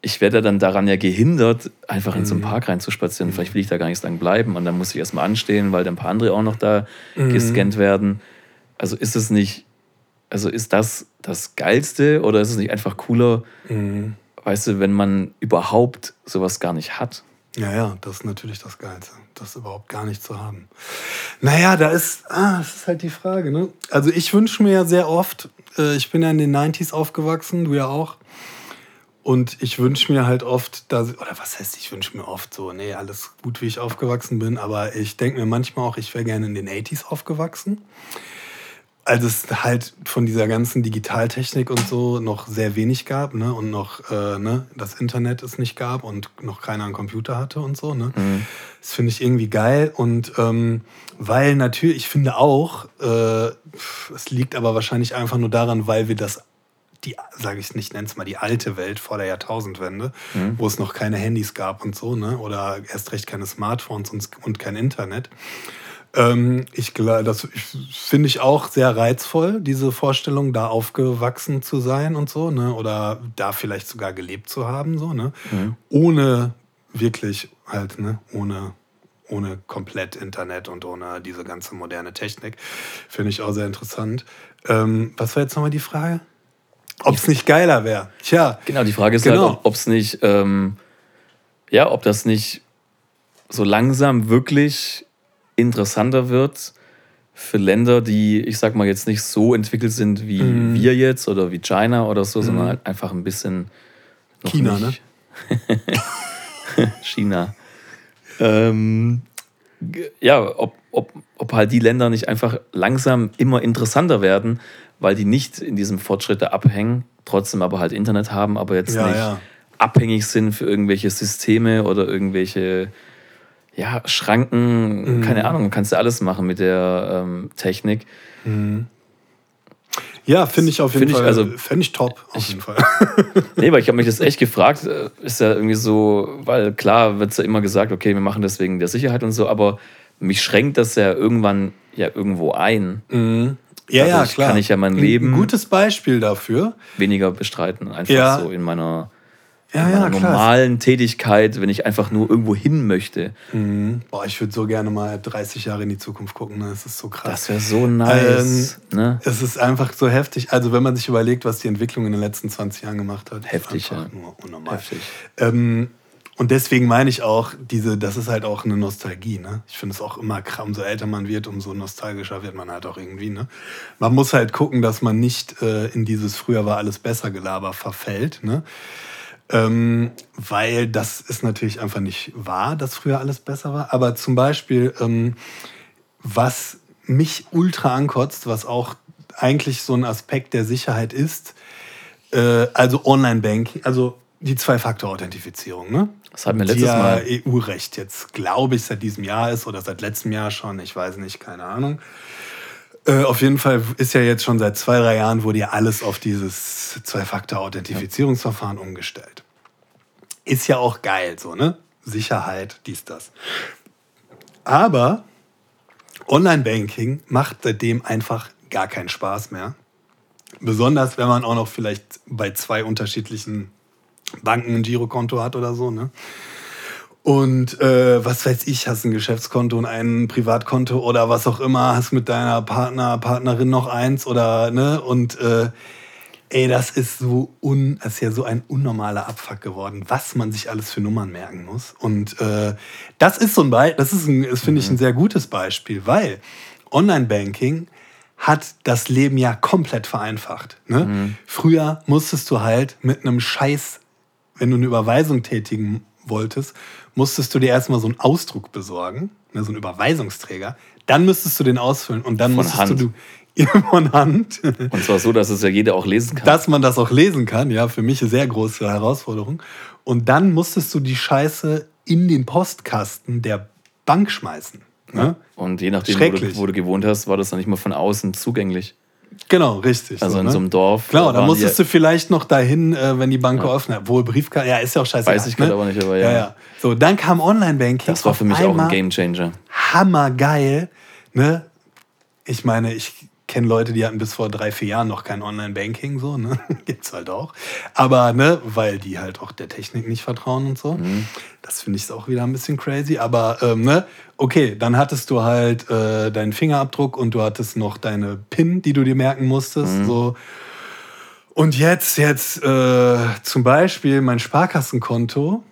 Speaker 2: ich werde ja dann daran ja gehindert, einfach in so
Speaker 3: Mhm.
Speaker 2: einen Park reinzuspazieren. Vielleicht will ich da gar nicht lang bleiben und dann muss ich erstmal anstehen, weil dann ein paar andere auch noch da
Speaker 3: Mhm.
Speaker 2: gescannt werden. Also ist es nicht, also ist das das Geilste oder ist es nicht einfach cooler,
Speaker 3: Mhm.
Speaker 2: weißt du, wenn man überhaupt sowas gar nicht hat?
Speaker 3: Ja, ja, das ist natürlich das Geilste, das überhaupt gar nicht zu haben. Naja, da ist, ah, das ist halt die Frage, ne? Also ich wünsche mir ja sehr oft, äh, ich bin ja in den 90s aufgewachsen, du ja auch. Und ich wünsche mir halt oft, dass, oder was heißt, ich wünsche mir oft so, nee, alles gut, wie ich aufgewachsen bin, aber ich denke mir manchmal auch, ich wäre gerne in den 80s aufgewachsen. Als es halt von dieser ganzen Digitaltechnik und so noch sehr wenig gab, ne? Und noch äh, ne? das Internet es nicht gab und noch keiner einen Computer hatte und so, ne? Das finde ich irgendwie geil. Und ähm, weil natürlich, ich finde auch, äh, es liegt aber wahrscheinlich einfach nur daran, weil wir das, die, sage ich nicht, nenne es mal die alte Welt vor der Jahrtausendwende, wo es noch keine Handys gab und so, ne? Oder erst recht keine Smartphones und, und kein Internet. Ähm, ich glaube, das finde ich auch sehr reizvoll, diese Vorstellung, da aufgewachsen zu sein und so, ne? Oder da vielleicht sogar gelebt zu haben, so, ne? Ohne wirklich halt, ne? Ohne, ohne komplett Internet und ohne diese ganze moderne Technik. Finde ich auch sehr interessant. Ähm, was war jetzt nochmal die Frage? Ob es nicht geiler wäre. Tja.
Speaker 2: Genau, die Frage ist
Speaker 3: Genau.
Speaker 2: halt, ob es nicht, ähm, ja, ob das nicht so langsam wirklich interessanter wird für Länder, die, ich sag mal, jetzt nicht so entwickelt sind wie
Speaker 3: Mhm.
Speaker 2: wir jetzt oder wie China oder so, sondern halt einfach ein bisschen.
Speaker 3: China,
Speaker 2: ne? China. Ähm, ja, ob, ob, ob halt die Länder nicht einfach langsam immer interessanter werden, weil die nicht in diesem Fortschritt da abhängen, trotzdem aber halt Internet haben, aber jetzt
Speaker 3: Ja,
Speaker 2: nicht
Speaker 3: ja.
Speaker 2: abhängig sind für irgendwelche Systeme oder irgendwelche ja, Schranken,
Speaker 3: Mhm.
Speaker 2: keine Ahnung, kannst du alles machen mit der ähm, Technik.
Speaker 3: Ja, finde ich auf jeden
Speaker 2: Find ich,
Speaker 3: Fall.
Speaker 2: also-
Speaker 3: Fände ich top, auf jeden Fall.
Speaker 2: Nee, weil ich habe mich das echt gefragt, äh, ist ja irgendwie so, weil klar wird ja immer gesagt, okay, wir machen das wegen der Sicherheit und so, aber mich schränkt das ja irgendwann ja irgendwo ein.
Speaker 3: Ja, ja,
Speaker 2: Dadurch
Speaker 3: klar.
Speaker 2: kann ich ja mein
Speaker 3: Ein-
Speaker 2: Leben-
Speaker 3: Ein gutes Beispiel dafür.
Speaker 2: Weniger bestreiten, einfach
Speaker 3: Ja.
Speaker 2: so in meiner,
Speaker 3: Ja,
Speaker 2: in
Speaker 3: ja,
Speaker 2: normalen Tätigkeit, wenn ich einfach nur irgendwo hin möchte.
Speaker 3: Boah, ich würde so gerne mal 30 Jahre in die Zukunft gucken. Ne? Das ist so krass.
Speaker 2: Das wäre so nice. ne?
Speaker 3: Es ist einfach so heftig. Also, wenn man sich überlegt, was die Entwicklung in den letzten 20 Jahren gemacht hat,
Speaker 2: Heftig,
Speaker 3: ist einfach
Speaker 2: ja.
Speaker 3: nur unnormal.
Speaker 2: Heftig.
Speaker 3: Ähm, und deswegen meine ich auch, diese, das ist halt auch eine Nostalgie. Ne? Ich finde es auch immer krass, umso älter man wird, umso nostalgischer wird man halt auch irgendwie. Ne? Man muss halt gucken, dass man nicht äh, in dieses früher war alles besser Gelaber verfällt. Ne? Ähm, weil das ist natürlich einfach nicht wahr, dass früher alles besser war. Aber zum Beispiel, ähm, was mich ultra ankotzt, was auch eigentlich so ein Aspekt der Sicherheit ist, äh, also Online-Banking, also die Zwei-Faktor-Authentifizierung, ne?
Speaker 2: Das hatten wir
Speaker 3: Die
Speaker 2: letztes
Speaker 3: ja
Speaker 2: Mal.
Speaker 3: EU-Recht jetzt, glaube ich, seit diesem Jahr ist oder seit letztem Jahr schon, ich weiß nicht, keine Ahnung. Äh, auf jeden Fall ist ja jetzt schon seit zwei, drei Jahren wurde ja alles auf dieses Zwei-Faktor-Authentifizierungsverfahren umgestellt. Ist ja auch geil, so, ne? Sicherheit, dies, das. Aber Online-Banking macht seitdem einfach gar keinen Spaß mehr. Besonders, wenn man auch noch vielleicht bei zwei unterschiedlichen Banken ein Girokonto hat oder so, ne? Und äh, was weiß ich, hast ein Geschäftskonto und ein Privatkonto oder was auch immer, hast mit deiner Partner, Partnerin noch eins oder ne? Und äh, ey, das ist so un, das ist ja so ein unnormaler Abfuck geworden, was man sich alles für Nummern merken muss. Und äh, das ist so ein Beispiel, das ist, ein, das finde ich ein sehr gutes Beispiel, weil Online-Banking hat das Leben ja komplett vereinfacht. Ne? Früher musstest du halt mit einem Scheiß, wenn du eine Überweisung tätigen wolltest, musstest du dir erstmal so einen Ausdruck besorgen, ne, so einen Überweisungsträger. Dann müsstest du den ausfüllen und dann
Speaker 2: Von
Speaker 3: musstest
Speaker 2: Hand.
Speaker 3: du von Hand,
Speaker 2: Und zwar so, dass es ja jeder auch lesen kann.
Speaker 3: dass man das auch lesen kann. Ja, für mich eine sehr große Herausforderung. Und dann musstest du die Scheiße in den Postkasten der Bank schmeißen. Ne?
Speaker 2: Und je nachdem, wo du, wo du gewohnt hast, war das dann nicht mal von außen zugänglich.
Speaker 3: Genau, richtig.
Speaker 2: Also in
Speaker 3: ne?
Speaker 2: so einem Dorf.
Speaker 3: Klar, da musstest du vielleicht noch dahin, äh, wenn die Bank geöffnet hat. Wohl Briefkarte, ja, ist ja auch scheiße.
Speaker 2: Weiß ich gerade aber nicht, aber ja.
Speaker 3: ja, ja. So, dann kam Online-Banking.
Speaker 2: Das war für mich auch ein Gamechanger.
Speaker 3: Hammergeil. Ne? Ich meine, ich kenne Leute, die hatten bis vor drei, vier Jahren noch kein Online-Banking, so, ne? Gibt's halt auch. Aber, ne, weil die halt auch der Technik nicht vertrauen und so.
Speaker 2: Mhm.
Speaker 3: Das finde ich auch wieder ein bisschen crazy. Aber, ähm, ne, okay, dann hattest du halt äh, deinen Fingerabdruck und du hattest noch deine PIN, die du dir merken musstest.
Speaker 2: Mhm.
Speaker 3: So. Und jetzt, jetzt äh, zum Beispiel mein Sparkassenkonto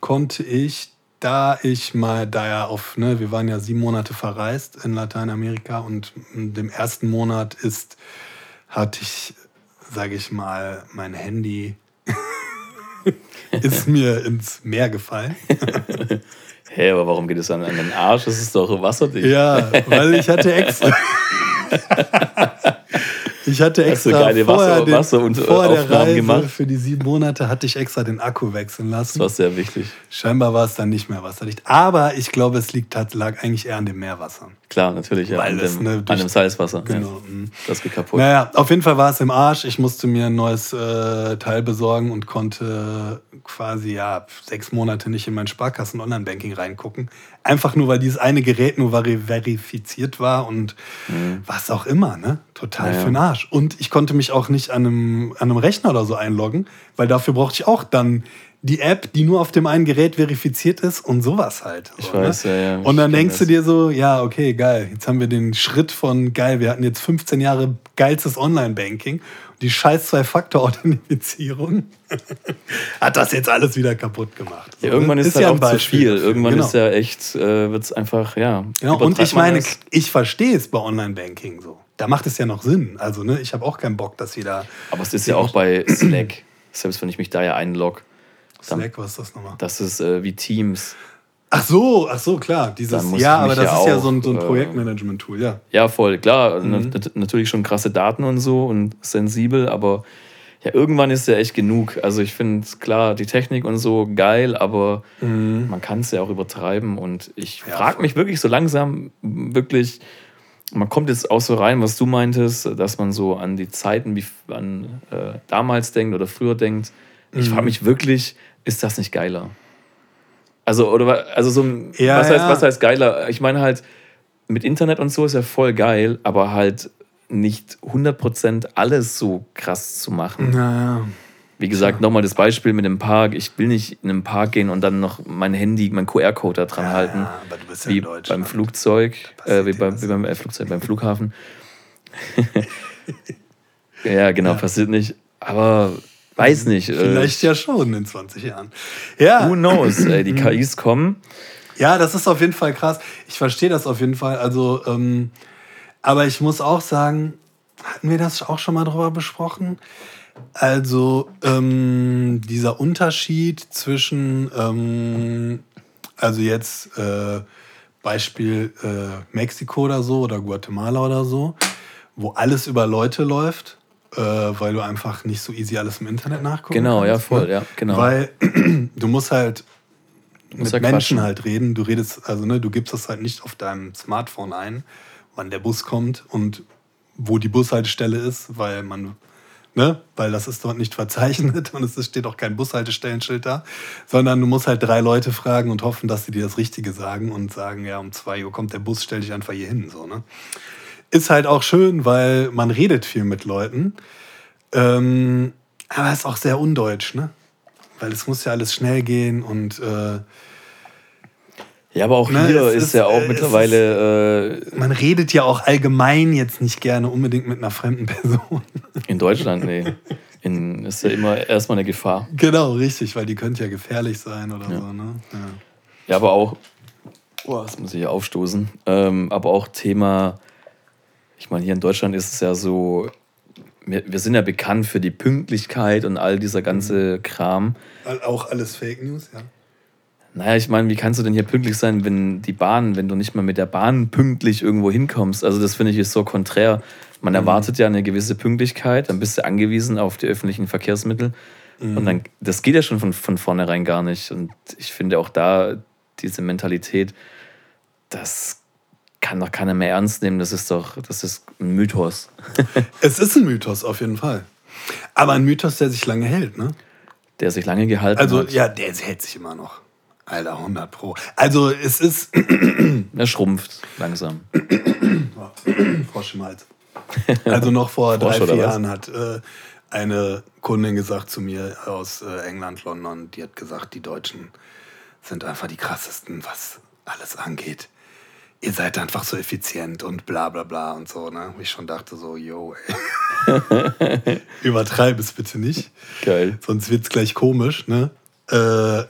Speaker 3: konnte ich, da ich mal, da ja auf, ne, wir waren ja sieben Monate verreist in Lateinamerika und in dem ersten Monat ist, hatte ich, sage ich mal, mein Handy ist mir ins Meer gefallen.
Speaker 2: Hä, aber warum geht es dann an den Arsch? Das ist doch wasserdicht.
Speaker 3: Ja, weil ich hatte extra. Ich hatte extra
Speaker 2: geile
Speaker 3: vorher
Speaker 2: Wasser-
Speaker 3: den,
Speaker 2: Wasser- und,
Speaker 3: vor der Reise
Speaker 2: gemacht?
Speaker 3: für die sieben Monate hatte ich extra den Akku wechseln lassen.
Speaker 2: Das war sehr wichtig.
Speaker 3: Scheinbar war es dann nicht mehr wasserdicht. Aber ich glaube, es liegt, lag eigentlich eher an dem Meerwasser.
Speaker 2: Klar, natürlich, ja.
Speaker 3: Weil
Speaker 2: an,
Speaker 3: es,
Speaker 2: dem,
Speaker 3: ne,
Speaker 2: an dem Salzwasser.
Speaker 3: Genau.
Speaker 2: Ja.
Speaker 3: mhm.
Speaker 2: Das geht kaputt.
Speaker 3: Naja, auf jeden Fall war es im Arsch. Ich musste mir ein neues äh, Teil besorgen und konnte quasi ja sechs Monate nicht in mein Sparkassen-Online-Banking reingucken. Einfach nur, weil dieses eine Gerät nur veri verifiziert war und was auch immer, ne? Total
Speaker 2: Mhm. Ja,
Speaker 3: für den Arsch. Und ich konnte mich auch nicht an einem, an einem Rechner oder so einloggen, weil dafür brauchte ich auch dann die App, die nur auf dem einen Gerät verifiziert ist und sowas halt.
Speaker 2: Ich
Speaker 3: so,
Speaker 2: weiß,
Speaker 3: ne?
Speaker 2: ja, ja.
Speaker 3: Und dann denkst du
Speaker 2: das.
Speaker 3: dir so, ja, okay, geil. Jetzt haben wir den Schritt von geil, wir hatten jetzt 15 Jahre geilstes Online-Banking. Die scheiß Zwei-Faktor-Authentifizierung hat das jetzt alles wieder kaputt gemacht. So,
Speaker 2: Ja, irgendwann
Speaker 3: ne?
Speaker 2: ist, halt
Speaker 3: ja
Speaker 2: auch
Speaker 3: ein
Speaker 2: zu viel. Irgendwann
Speaker 3: Genau.
Speaker 2: ist ja echt, äh, wird es einfach, ja.
Speaker 3: Genau. Und ich meine,
Speaker 2: das.
Speaker 3: ich verstehe es bei Online-Banking so. Da macht es ja noch Sinn. Also, ne, ich habe auch keinen Bock, dass jeder
Speaker 2: Aber es ist ja auch bei Slack, selbst wenn ich mich da ja einlogge,
Speaker 3: Slack, was ist das nochmal?
Speaker 2: das ist äh, wie Teams.
Speaker 3: Ach so, ach so, klar. Dieses, ja, aber das
Speaker 2: ja
Speaker 3: ist ja
Speaker 2: auch,
Speaker 3: so ein, so ein
Speaker 2: äh,
Speaker 3: Projektmanagement-Tool, ja.
Speaker 2: Ja, voll, klar.
Speaker 3: Mhm.
Speaker 2: nat- Natürlich schon krasse Daten und so und sensibel, aber ja, irgendwann ist ja echt genug. Also ich finde klar, die Technik und so geil, aber man kann es ja auch übertreiben. Und ich
Speaker 3: Ja,
Speaker 2: frage mich wirklich so langsam, wirklich, man kommt jetzt auch so rein, was du meintest, dass man so an die Zeiten wie an äh, damals denkt oder früher denkt. Ich
Speaker 3: Mhm.
Speaker 2: frage mich wirklich, ist das nicht geiler? Also, oder also so ein,
Speaker 3: Ja,
Speaker 2: was, heißt,
Speaker 3: ja.
Speaker 2: was heißt geiler? Ich meine halt, mit Internet und so ist ja voll geil, aber halt nicht 100% alles so krass zu machen.
Speaker 3: Naja.
Speaker 2: Wie gesagt, nochmal das Beispiel mit dem Park. Ich will nicht in einen Park gehen und dann noch mein Handy, mein QR-Code da dran halten.
Speaker 3: Ja, aber du bist ja
Speaker 2: wie beim. Flugzeug, äh, wie,
Speaker 3: das.
Speaker 2: wie beim äh, Flugzeug, beim Flughafen. ja, genau, passiert nicht. Aber weiß nicht. äh,
Speaker 3: Vielleicht ja schon in 20 Jahren. Ja,
Speaker 2: Who knows? Ey, die KIs kommen.
Speaker 3: Ja, das ist auf jeden Fall krass. Ich verstehe das auf jeden Fall. Also, ähm, aber ich muss auch sagen, hatten wir das auch schon mal drüber besprochen? Also, ähm, dieser Unterschied zwischen, ähm, also jetzt äh, Beispiel äh, Mexiko oder so oder Guatemala oder so, wo alles über Leute läuft, äh, weil du einfach nicht so easy alles im Internet nachgucken
Speaker 2: Genau, ja,
Speaker 3: kannst.
Speaker 2: voll,
Speaker 3: ne?
Speaker 2: ja, genau.
Speaker 3: Weil du musst halt mit
Speaker 2: ja
Speaker 3: Menschen
Speaker 2: quatschen.
Speaker 3: halt reden. Du redest, also ne, du gibst das halt nicht auf deinem Smartphone ein, wann der Bus kommt und wo die Bushaltestelle ist, weil man, ne, weil das ist dort nicht verzeichnet und es steht auch kein Bushaltestellenschild da, sondern du musst halt drei Leute fragen und hoffen, dass sie dir das Richtige sagen und sagen, ja, um zwei Uhr kommt der Bus, stell dich einfach hier hin, so, ne. Ist halt auch schön, weil man redet viel mit Leuten. Ähm, aber ist auch sehr undeutsch, ne? Weil es muss ja alles schnell gehen und äh,
Speaker 2: Ja, aber auch
Speaker 3: Ne,
Speaker 2: hier ist,
Speaker 3: ist,
Speaker 2: ja auch
Speaker 3: äh, es
Speaker 2: mittlerweile äh,
Speaker 3: man redet ja auch allgemein jetzt nicht gerne unbedingt mit einer fremden Person.
Speaker 2: in Deutschland, nee. In, ist ja immer erstmal eine Gefahr.
Speaker 3: genau, richtig, weil die könnte ja gefährlich sein oder
Speaker 2: Ja.
Speaker 3: so, ne? Ja.
Speaker 2: Ja, aber auch, oh, das muss ich hier aufstoßen, ähm, aber auch Thema, ich meine, hier in Deutschland ist es ja so, wir, wir sind ja bekannt für die Pünktlichkeit und all dieser ganze Kram.
Speaker 3: All- Auch alles Fake News, ja.
Speaker 2: Naja, ich meine, wie kannst du denn hier pünktlich sein, wenn die Bahn, wenn du nicht mal mit der Bahn pünktlich irgendwo hinkommst? Also das finde ich ist so konträr. Man erwartet ja eine gewisse Pünktlichkeit, dann bist du angewiesen auf die öffentlichen Verkehrsmittel. Und dann, das geht ja schon von, von vornherein gar nicht. Und ich finde auch da diese Mentalität, das kann doch keiner mehr ernst nehmen. Das ist doch, das ist ein Mythos.
Speaker 3: Es ist ein Mythos auf jeden Fall. Aber ein Mythos, der sich lange hält, ne?
Speaker 2: Der sich lange gehalten
Speaker 3: Also,
Speaker 2: hat.
Speaker 3: ja, der hält sich immer noch. Alter, 100 Pro. Also, es ist.
Speaker 2: Er schrumpft langsam.
Speaker 3: Frosch im Hals. Also noch vor drei, vier? Jahren hat äh, eine Kundin gesagt zu mir aus äh, England, London, die hat gesagt, die Deutschen sind einfach die krassesten, was alles angeht. Ihr seid einfach so effizient und bla bla bla und so, ne? Ich schon dachte so, yo, ey. Übertreib es bitte nicht.
Speaker 2: Geil.
Speaker 3: Sonst wird es gleich komisch, ne? Äh,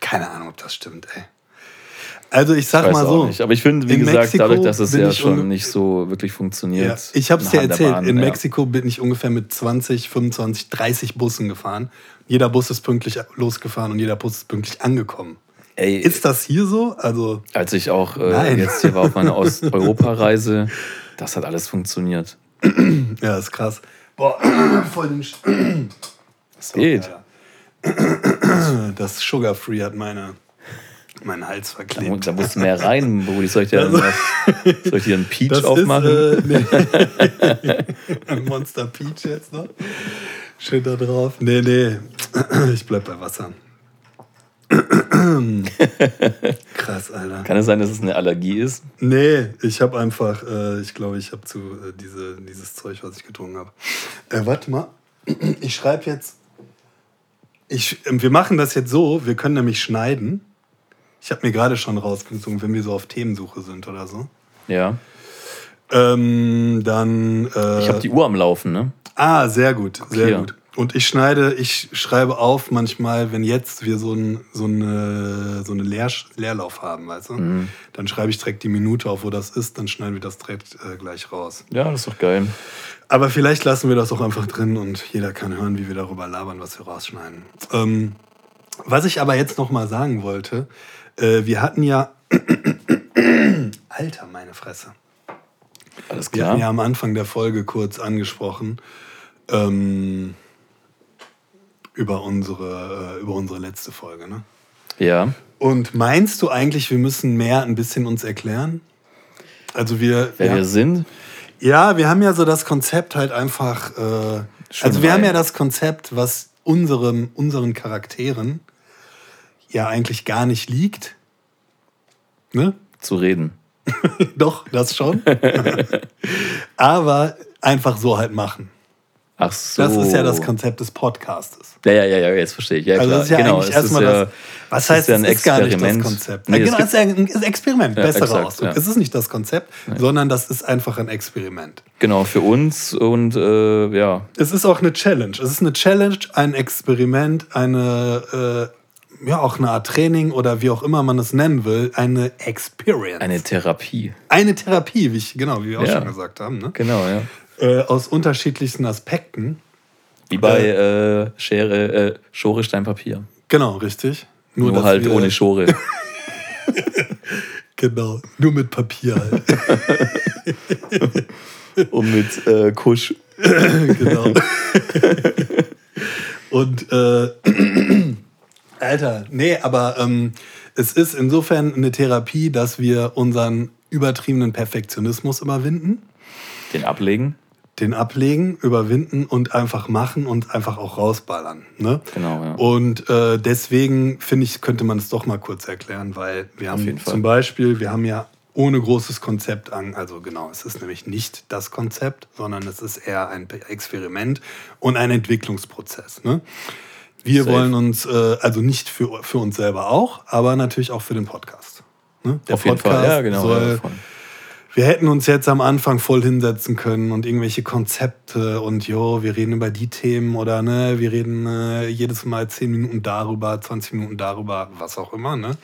Speaker 3: keine Ahnung, ob das stimmt, ey. Also ich sag
Speaker 2: Weiß
Speaker 3: mal
Speaker 2: auch
Speaker 3: so.
Speaker 2: nicht. Aber ich finde, wie gesagt,
Speaker 3: Mexiko
Speaker 2: dadurch, dass es ja
Speaker 3: ich
Speaker 2: schon nicht so wirklich
Speaker 3: Ja,
Speaker 2: funktioniert.
Speaker 3: ich habe es dir erzählt,
Speaker 2: Bahn,
Speaker 3: in
Speaker 2: ja.
Speaker 3: Mexiko bin ich ungefähr mit 20, 25, 30 Bussen gefahren. Jeder Bus ist pünktlich losgefahren und jeder Bus ist pünktlich angekommen.
Speaker 2: Ey,
Speaker 3: Ist das hier so? Also,
Speaker 2: als ich auch äh, jetzt hier war auf meiner Osteuropa-Reise, das hat alles funktioniert.
Speaker 3: ja, ist krass. Boah, voll den Sch
Speaker 2: Es geht.
Speaker 3: Das Sugar Free hat meine, meinen Hals
Speaker 2: Da,
Speaker 3: verklebt.
Speaker 2: da musst du mehr rein, Brudi. Soll ich dir,
Speaker 3: Also-
Speaker 2: soll ich dir einen Peach
Speaker 3: Das
Speaker 2: aufmachen?
Speaker 3: ist äh, nee. ein Monster Peach jetzt noch. Schön da drauf. Nee, nee. Ich bleib bei Wasser. Krass, Alter.
Speaker 2: Kann es sein, dass es eine Allergie ist?
Speaker 3: Nee, ich habe einfach, äh, ich glaube, ich habe zu äh, diese, dieses Zeug, was ich getrunken habe. Äh, warte mal, ich schreibe jetzt. Ich, ähm, wir machen das jetzt so, wir können nämlich schneiden. Ich habe mir gerade schon rausgezogen, wenn wir so auf Themensuche sind oder so.
Speaker 2: Ja.
Speaker 3: Ähm, dann. Äh,
Speaker 2: Ich habe die Uhr am Laufen, ne?
Speaker 3: Ah, sehr gut, sehr
Speaker 2: Hier.
Speaker 3: gut. Und ich schneide, ich schreibe auf manchmal, wenn jetzt wir so, ein, so eine, so eine Leer, Leerlauf haben, weißt du?
Speaker 2: Mhm.
Speaker 3: Dann schreibe ich direkt die Minute auf, wo das ist, dann schneiden wir das direkt äh, gleich raus.
Speaker 2: Ja, das ist doch geil.
Speaker 3: Aber vielleicht lassen wir das auch einfach drin und jeder kann hören, wie wir darüber labern, was wir rausschneiden. Ähm, was ich aber jetzt noch mal sagen wollte, äh, wir hatten ja... Alter, meine Fresse.
Speaker 2: Alles
Speaker 3: Wir hatten
Speaker 2: klar.
Speaker 3: ja am Anfang der Folge kurz angesprochen, ähm, über, unsere, äh, über unsere letzte Folge. Ne?
Speaker 2: Ja.
Speaker 3: Und meinst du eigentlich, wir müssen mehr ein bisschen uns erklären? Also wir.
Speaker 2: Wer
Speaker 3: ja,
Speaker 2: wir sind?
Speaker 3: Ja, wir haben ja so das Konzept halt einfach. Äh, also wir haben
Speaker 2: rein.
Speaker 3: ja das Konzept, was unserem, unseren Charakteren ja eigentlich gar nicht liegt. Ne?
Speaker 2: Zu reden.
Speaker 3: Doch, das schon. Aber einfach so halt machen.
Speaker 2: Ach so.
Speaker 3: Das ist ja das Konzept des Podcastes.
Speaker 2: Ja, ja, ja, ja, jetzt verstehe ich. Ja,
Speaker 3: Also das ist ja
Speaker 2: genau,
Speaker 3: eigentlich erstmal
Speaker 2: ja,
Speaker 3: das. Was heißt,
Speaker 2: ist ja ein
Speaker 3: es ist gar nicht das. Konzept?
Speaker 2: Nee,
Speaker 3: ja, genau, es ist ein Experiment,
Speaker 2: Ja,
Speaker 3: besserer
Speaker 2: exakt,
Speaker 3: Ausdruck. Es ist nicht das Konzept, sondern das ist einfach ein Experiment.
Speaker 2: Genau, für uns und äh, ja,
Speaker 3: Es ist auch eine Challenge. Es ist eine Challenge, ein Experiment, eine, äh, ja, auch eine Art Training oder wie auch immer man es nennen will, eine Experience.
Speaker 2: eine Therapie.
Speaker 3: Eine Therapie, wie ich, genau, wie wir auch
Speaker 2: Ja.
Speaker 3: schon gesagt haben. Ne?
Speaker 2: Genau, ja.
Speaker 3: Äh, aus unterschiedlichsten Aspekten.
Speaker 2: Wie bei äh, Schere, äh, Schere, Stein, Papier.
Speaker 3: Genau, richtig.
Speaker 2: Nur,
Speaker 3: dass
Speaker 2: halt ohne Schere.
Speaker 3: Genau, nur mit Papier halt.
Speaker 2: und mit äh, Kusch.
Speaker 3: genau. Und äh, Alter, nee, aber ähm, es ist insofern eine Therapie, dass wir unseren übertriebenen Perfektionismus überwinden,
Speaker 2: Den ablegen.
Speaker 3: Den ablegen, überwinden und einfach machen und einfach auch rausballern. Ne?
Speaker 2: Genau, ja.
Speaker 3: Und äh, deswegen finde ich, könnte man es doch mal kurz erklären, weil wir haben zum Beispiel, wir haben ja ohne großes Konzept an, also genau, es ist nämlich nicht das Konzept, sondern es ist eher ein Experiment und ein Entwicklungsprozess. Ne? Wir
Speaker 2: Safe.
Speaker 3: wollen uns, äh, also nicht für, für uns selber auch, aber natürlich auch für den Podcast. Ne? Der
Speaker 2: Auf jeden Fall, ja, genau.
Speaker 3: soll,
Speaker 2: ja.
Speaker 3: Wir hätten uns jetzt am Anfang voll hinsetzen können und irgendwelche Konzepte und jo, wir reden über die Themen oder ne, wir reden äh, jedes Mal 10 Minuten darüber, 20 Minuten darüber, was auch immer, ne?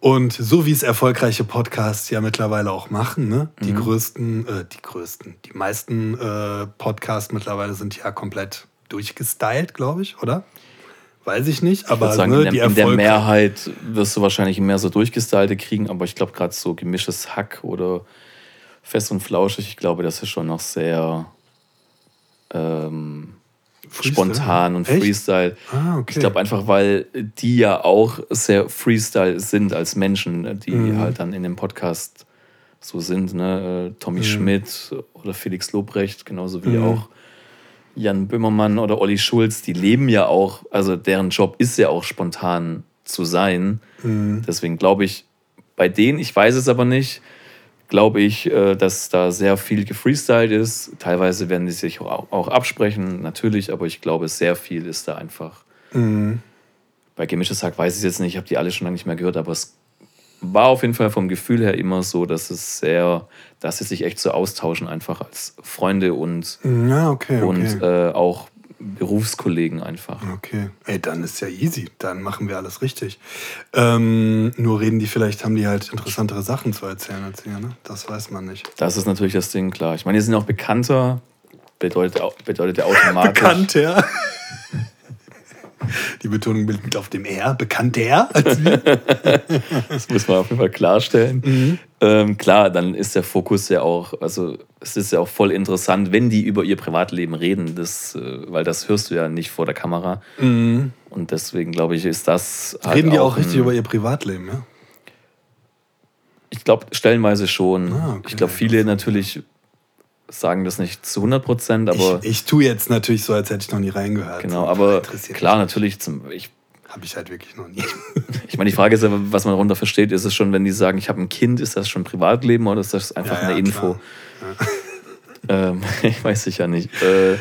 Speaker 3: Und so wie es erfolgreiche Podcasts ja mittlerweile auch machen, ne? Die größten, äh, die größten, die meisten äh, Podcasts mittlerweile sind ja komplett durchgestylt, glaube ich, oder? Weiß ich nicht,
Speaker 2: Ich
Speaker 3: aber
Speaker 2: würde sagen,
Speaker 3: ne,
Speaker 2: in, der, in der Mehrheit wirst du wahrscheinlich mehr so durchgestylte kriegen, aber ich glaube gerade so gemischtes Hack oder fest und flauschig, ich glaube, das ist schon noch sehr ähm, spontan und
Speaker 3: Echt?
Speaker 2: Freestyle.
Speaker 3: Ah, okay.
Speaker 2: Ich glaube einfach, weil die ja auch sehr Freestyle sind als Menschen, die
Speaker 3: Mhm.
Speaker 2: halt dann in dem Podcast so sind. Ne? Äh, Tommy Schmidt oder Felix Lobrecht, genauso wie
Speaker 3: Mhm.
Speaker 2: auch Jan Böhmermann oder Olli Schulz, die leben ja auch, also deren Job ist ja auch spontan zu sein.
Speaker 3: Mhm.
Speaker 2: Deswegen glaube ich, bei denen, ich weiß es aber nicht, glaube ich, äh, dass da sehr viel gefreestylt ist. Teilweise werden die sich auch absprechen, natürlich, aber ich glaube, sehr viel ist da einfach.
Speaker 3: Mhm.
Speaker 2: Bei Gemischtes Hack weiß ich es jetzt nicht, ich habe die alle schon lange nicht mehr gehört, aber es war auf jeden Fall vom Gefühl her immer so, dass es sehr, dass sie sich echt so austauschen, einfach als Freunde und,
Speaker 3: Ja, okay, okay.
Speaker 2: und äh, auch Berufskollegen einfach.
Speaker 3: Okay, ey, dann ist ja easy. Dann machen wir alles richtig. Ähm, nur reden die vielleicht, haben die halt interessantere Sachen zu erzählen als wir, ne? Das weiß man nicht.
Speaker 2: Das ist natürlich das Ding, klar. Ich meine, die sind auch bekannter, bedeutet, bedeutet ja automatisch.
Speaker 3: Bekannter. Die Betonung liegt auf dem R. Bekannter als wir.
Speaker 2: Das muss man auf jeden Fall klarstellen.
Speaker 3: Mhm.
Speaker 2: Ähm, klar, dann ist der Fokus ja auch, also es ist ja auch voll interessant, wenn die über ihr Privatleben reden, das, äh, weil das hörst du ja nicht vor der Kamera. Und deswegen glaube ich, ist das. Halt
Speaker 3: Mhm. Reden die auch
Speaker 2: ein-
Speaker 3: richtig über ihr Privatleben, ja?
Speaker 2: Ich glaube, stellenweise schon.
Speaker 3: Ah, okay.
Speaker 2: Ich glaube, viele natürlich sagen das nicht zu 100 Prozent, aber
Speaker 3: ich, ich tue jetzt natürlich so, als hätte ich noch nie reingehört.
Speaker 2: genau, aber klar, natürlich. Zum, ich,
Speaker 3: Habe ich halt wirklich noch nie.
Speaker 2: ich meine, die Frage ist ja, was man darunter versteht. Ist es schon, wenn die sagen, ich habe ein Kind, ist das schon Privatleben oder ist das einfach
Speaker 3: Ja,
Speaker 2: eine
Speaker 3: ja,
Speaker 2: Info? Ähm, ich weiß sicher nicht. Äh,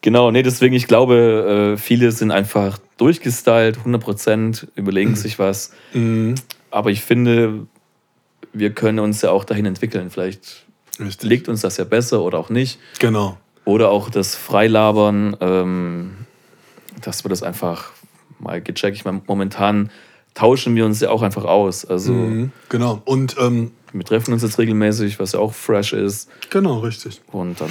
Speaker 2: genau, nee, deswegen, ich glaube, äh, viele sind einfach durchgestylt, 100 Prozent, überlegen sich was.
Speaker 3: Mhm.
Speaker 2: Aber ich finde, wir können uns ja auch dahin entwickeln. Vielleicht
Speaker 3: Richtig.
Speaker 2: liegt uns das ja besser oder auch nicht.
Speaker 3: Genau.
Speaker 2: Oder auch das Freilabern, ähm, dass wir das einfach mal gecheckt. Ich meine, momentan tauschen wir uns ja auch einfach aus. Also
Speaker 3: Mhm. Genau. Und ähm,
Speaker 2: wir treffen uns jetzt regelmäßig, was ja auch fresh ist.
Speaker 3: genau, richtig.
Speaker 2: Und dann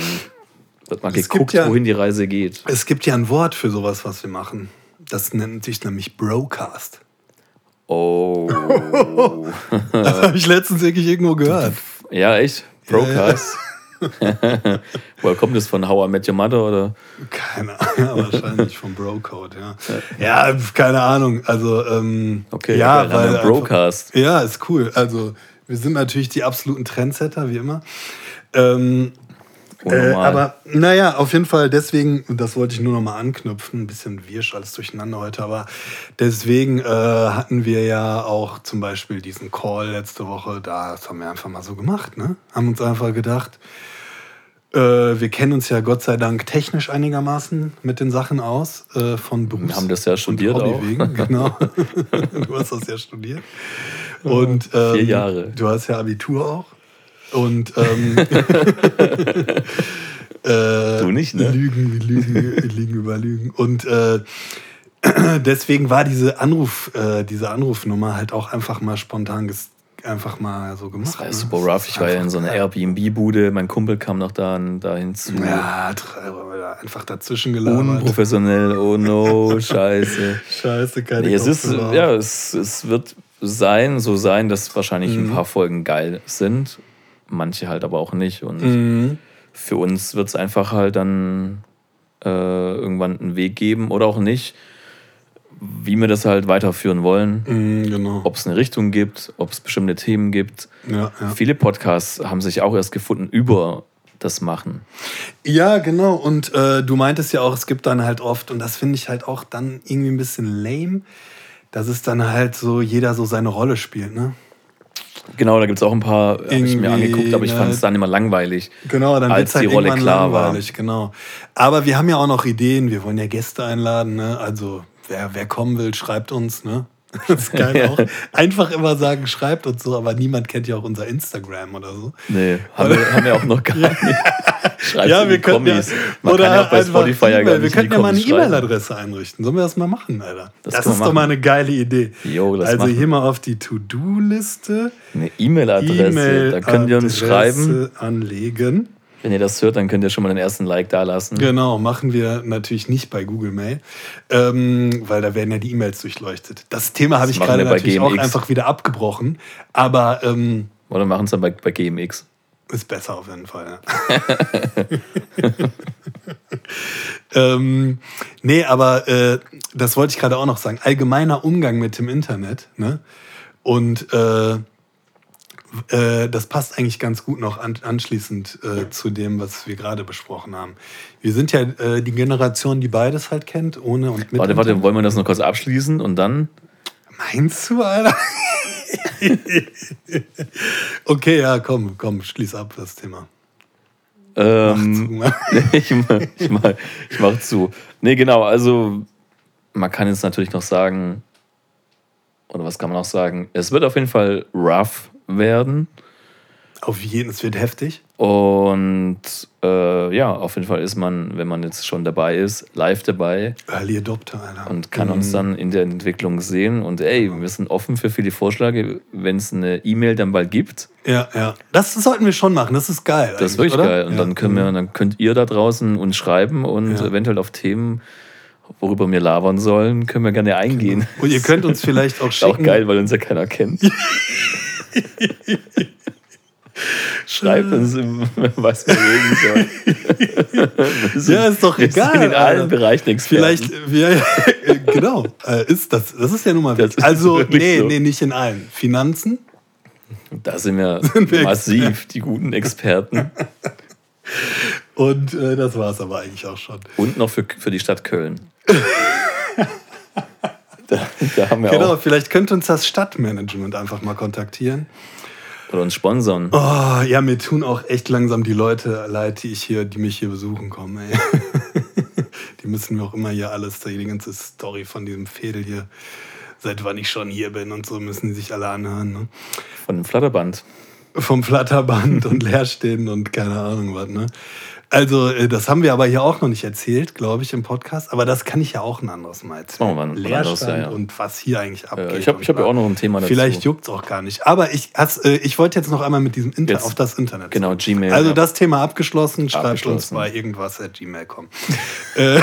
Speaker 2: wird mal
Speaker 3: Es
Speaker 2: geguckt,
Speaker 3: ja-
Speaker 2: wohin die Reise geht.
Speaker 3: Es gibt ja ein Wort für sowas, was wir machen. Das nennt sich nämlich Brocast.
Speaker 2: Oh.
Speaker 3: Das habe ich letztens wirklich irgendwo gehört.
Speaker 2: ja, echt? Procast. Woher kommt das von How I Met Your Mother oder?
Speaker 3: Keine Ahnung, wahrscheinlich vom Bro-Code, ja. Ja, keine Ahnung. Also, ähm,
Speaker 2: Okay,
Speaker 3: ja,
Speaker 2: haben wir einen
Speaker 3: einfach-
Speaker 2: Brocast.
Speaker 3: Ja, ist cool. Also, wir sind natürlich die absoluten Trendsetter, wie immer. Ähm, äh, aber naja, auf jeden Fall deswegen, das wollte ich nur noch mal anknüpfen, ein bisschen wirsch alles durcheinander heute, aber deswegen äh, hatten wir ja auch zum Beispiel diesen Call letzte Woche, da das haben wir einfach mal so gemacht, ne? Haben uns einfach gedacht, äh, wir kennen uns ja Gott sei Dank technisch einigermaßen mit den Sachen aus, äh, von Berufs
Speaker 2: Wir haben das ja studiert auch.
Speaker 3: wegen, genau. du hast das ja studiert. Und, ähm,
Speaker 2: Vier Jahre.
Speaker 3: Du hast ja Abitur auch. Und ähm, äh,
Speaker 2: Du nicht, ne?
Speaker 3: Lügen, Lügen, Lügen über Lügen. Und äh, deswegen war diese Anruf, äh, diese Anrufnummer halt auch einfach mal spontan ges einfach mal so gemacht.
Speaker 2: Das war
Speaker 3: ne?
Speaker 2: super rough. Ich war ja in so einer Airbnb-Bude. Mein Kumpel kam noch da, da hinzu.
Speaker 3: Ja, einfach dazwischen gelabert.
Speaker 2: Unprofessionell. Oh no, scheiße.
Speaker 3: Scheiße, keine
Speaker 2: Nee, es ist, ja, es, es wird sein, so sein, dass wahrscheinlich
Speaker 3: Mhm.
Speaker 2: ein paar Folgen geil sind. Manche halt aber auch nicht. Und
Speaker 3: Mhm.
Speaker 2: für uns wird es einfach halt dann äh, irgendwann einen Weg geben oder auch nicht, wie wir das halt weiterführen wollen.
Speaker 3: Mhm, genau.
Speaker 2: Ob es eine Richtung gibt, ob es bestimmte Themen gibt.
Speaker 3: Ja, ja.
Speaker 2: Viele Podcasts haben sich auch erst gefunden über das Machen.
Speaker 3: Ja, genau. Und äh, du meintest ja auch, es gibt dann halt oft, und das finde ich halt auch dann irgendwie ein bisschen lame, dass es dann halt so jeder so seine Rolle spielt, ne?
Speaker 2: Genau, da gibt es auch ein paar, habe ich mir angeguckt, aber ich
Speaker 3: ne,
Speaker 2: fand es dann immer langweilig.
Speaker 3: Genau, dann
Speaker 2: Als
Speaker 3: halt
Speaker 2: die Rolle
Speaker 3: irgendwann
Speaker 2: klar war.
Speaker 3: langweilig, genau. Aber wir haben ja auch noch Ideen, wir wollen ja Gäste einladen, ne? Also wer, wer kommen will, schreibt uns, ne? Das ist geil auch. Einfach immer sagen, schreibt uns so, aber niemand kennt ja auch unser Instagram oder so.
Speaker 2: Nee, haben wir, haben wir auch noch gar nicht. Schreibt
Speaker 3: ja, wir können ja,
Speaker 2: Kommis. Man
Speaker 3: oder
Speaker 2: kann ja auch bei
Speaker 3: einfach
Speaker 2: Spotify ja gar
Speaker 3: Wir
Speaker 2: nicht in
Speaker 3: könnten ja mal eine. E-Mail-Adresse einrichten. Sollen wir das mal machen, Alter?
Speaker 2: Das
Speaker 3: Das,
Speaker 2: wir
Speaker 3: ist doch
Speaker 2: machen.
Speaker 3: mal eine geile Idee.
Speaker 2: Jo,
Speaker 3: also
Speaker 2: machen.
Speaker 3: hier mal auf die To-Do-Liste
Speaker 2: Eine E-Mail-Adresse, da könnt ihr uns schreiben.
Speaker 3: Anlegen.
Speaker 2: Wenn ihr das hört, dann könnt ihr schon mal den ersten Like da lassen.
Speaker 3: Genau, machen wir natürlich nicht bei Google Mail, ähm, weil da werden ja die E-Mails durchleuchtet. Das Thema habe ich gerade
Speaker 2: wir
Speaker 3: natürlich auch
Speaker 2: GMX.
Speaker 3: einfach wieder abgebrochen, aber ähm,
Speaker 2: Oder machen es dann bei, bei GMX.
Speaker 3: Ist besser auf jeden Fall. Ähm, nee, aber äh, das wollte ich gerade auch noch sagen. Allgemeiner Umgang mit dem Internet. Ne? Und äh, äh, das passt eigentlich ganz gut noch an, anschließend äh, zu dem, was wir gerade besprochen haben. Wir sind ja äh, die Generation, die beides halt kennt, ohne und mit.
Speaker 2: Warte, warte, wollen wir das noch kurz abschließen und dann?
Speaker 3: Meinst du, Alter? okay, ja, komm, komm, schließ ab das Thema.
Speaker 2: Ähm, ich, mach, ich, mach, ich mach zu. Nee, genau, also man kann jetzt natürlich noch sagen, oder was kann man noch sagen? Es wird auf jeden Fall rough werden.
Speaker 3: Auf jeden, es wird heftig.
Speaker 2: Und äh, ja, auf jeden Fall ist man, wenn man jetzt schon dabei ist, live dabei
Speaker 3: Early Adopter, Alter.
Speaker 2: und kann uns dann in der Entwicklung sehen. Und ey, wir sind offen für viele Vorschläge, wenn es eine E-Mail dann bald gibt.
Speaker 3: Ja, ja. Das sollten wir schon machen. Das ist geil.
Speaker 2: Das ist wirklich
Speaker 3: oder?
Speaker 2: geil. Und
Speaker 3: ja.
Speaker 2: dann können wir, dann könnt ihr da draußen uns schreiben und
Speaker 3: Ja.
Speaker 2: eventuell auf Themen, worüber wir labern sollen, können wir gerne eingehen.
Speaker 3: Und ihr könnt uns vielleicht auch
Speaker 2: Ist auch
Speaker 3: schicken.
Speaker 2: geil, weil uns ja keiner kennt. Schreibt uns, was wir reden sollen. Sind-
Speaker 3: Ja, ist doch
Speaker 2: wir
Speaker 3: egal,
Speaker 2: Sind in allen. Bereichen Experten.
Speaker 3: Vielleicht, wir, genau, äh, ist das, das ist ja nun mal wichtig. Also, nee,
Speaker 2: so.
Speaker 3: nee, nicht in allen. Finanzen,
Speaker 2: Da sind wir
Speaker 3: wir
Speaker 2: massiv die guten Experten.
Speaker 3: und äh, das war es aber eigentlich auch schon.
Speaker 2: Und noch für, für die Stadt Köln. Da, da haben wir
Speaker 3: Genau,
Speaker 2: auch.
Speaker 3: vielleicht könnte uns das Stadtmanagement einfach mal kontaktieren.
Speaker 2: Oder uns sponsern.
Speaker 3: Oh, ja, mir tun auch echt langsam die Leute leid, die ich hier, die mich hier besuchen kommen. Ey. die müssen mir auch immer hier alles, die ganze Story von diesem Fädel hier, seit wann ich schon hier bin und so, müssen die sich alle anhören. Ne?
Speaker 2: Von dem Flatterband.
Speaker 3: Vom Flatterband und Leerstehen und keine Ahnung was. Ne? Also, äh, das haben wir aber hier auch noch nicht erzählt, glaube ich, im Podcast. Aber das kann ich ja auch ein anderes Mal erzählen.
Speaker 2: machen wir
Speaker 3: Leerstand
Speaker 2: ja, ja.
Speaker 3: und was hier eigentlich abgeht.
Speaker 2: Äh, ich habe hab ja auch noch ein Thema dazu.
Speaker 3: Vielleicht juckt es auch gar nicht. Aber ich, äh, ich wollte jetzt noch einmal mit diesem Inter
Speaker 2: Jetzt-
Speaker 3: auf das Internet.
Speaker 2: Genau. Gmail.
Speaker 3: Also
Speaker 2: ja.
Speaker 3: das Thema abgeschlossen. Schreibt uns
Speaker 2: Abgeschlossen.
Speaker 3: bei irgendwas at gmail.com. äh,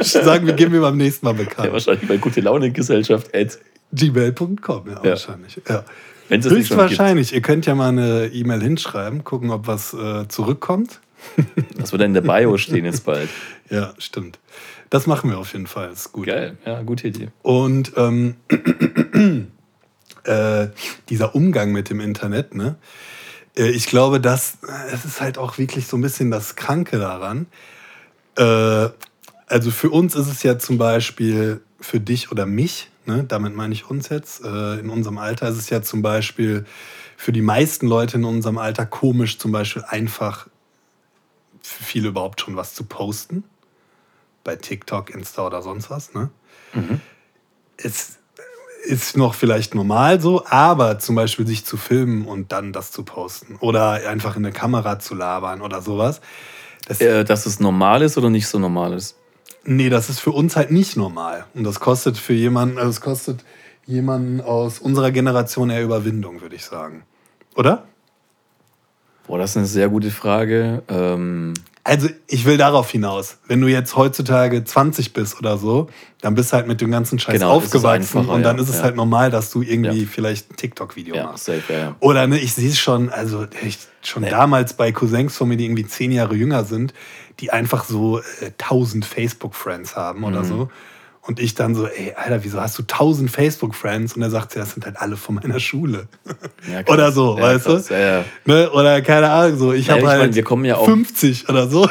Speaker 3: sagen wir, geben wir beim nächsten Mal
Speaker 2: Ja,
Speaker 3: bekannt.
Speaker 2: wahrscheinlich bei gute Laune Gesellschaft. Ed.
Speaker 3: gmail.com, ja,
Speaker 2: Ja.
Speaker 3: wahrscheinlich. Ja. Höchstwahrscheinlich. Ihr könnt ja mal eine E-Mail hinschreiben, gucken, ob was äh, zurückkommt.
Speaker 2: Das wird dann in der Bio stehen jetzt bald.
Speaker 3: Ja, stimmt. Das machen wir auf jeden Fall. Ist gut.
Speaker 2: Geil, ja, gute Idee.
Speaker 3: Und ähm, äh, dieser Umgang mit dem Internet, ne? Äh, ich glaube, dass es ist halt auch wirklich so ein bisschen das Kranke daran. Äh, also für uns ist es ja zum Beispiel für dich oder mich, ne? damit meine ich uns jetzt, äh, in unserem Alter ist es ja zum Beispiel für die meisten Leute in unserem Alter komisch, zum Beispiel einfach für viele überhaupt schon was zu posten. Bei TikTok, Insta oder sonst was. Ne? Es ist noch vielleicht normal so, aber zum Beispiel sich zu filmen und dann das zu posten oder einfach in eine Kamera zu labern oder sowas. Das,
Speaker 2: Äh, dass es normal ist oder nicht so normal ist.
Speaker 3: Nee, das ist für uns halt nicht normal. Und das kostet für jemanden, also es kostet jemanden aus unserer Generation eher Überwindung, würde ich sagen. Oder?
Speaker 2: Boah, das ist eine sehr gute Frage. Ähm,
Speaker 3: Also ich will darauf hinaus. Wenn du jetzt heutzutage 20 bist oder so, dann bist du halt mit dem ganzen Scheiß
Speaker 2: Genau,
Speaker 3: aufgewachsen und dann
Speaker 2: ja,
Speaker 3: ist es
Speaker 2: ja.
Speaker 3: halt normal, dass du irgendwie
Speaker 2: Ja.
Speaker 3: vielleicht ein TikTok-Video
Speaker 2: ja,
Speaker 3: machst.
Speaker 2: safe, ja, ja.
Speaker 3: Oder ne, ich sehe es schon, also ich, schon
Speaker 2: Nee.
Speaker 3: damals bei Cousins von mir, die irgendwie zehn Jahre jünger sind, die einfach so äh, 1000 Facebook-Friends haben
Speaker 2: Mhm.
Speaker 3: oder so. Und ich dann so, ey, Alter, wieso hast du 1000 Facebook-Friends? Und er sagt, ja, das sind halt alle von meiner Schule.
Speaker 2: Ja,
Speaker 3: oder so,
Speaker 2: Ja,
Speaker 3: weißt
Speaker 2: krass,
Speaker 3: du?
Speaker 2: Ja, ja.
Speaker 3: Ne? Oder keine Ahnung, so. Ich habe
Speaker 2: ich
Speaker 3: halt
Speaker 2: mein, wir kommen ja auch-
Speaker 3: 50 oder so.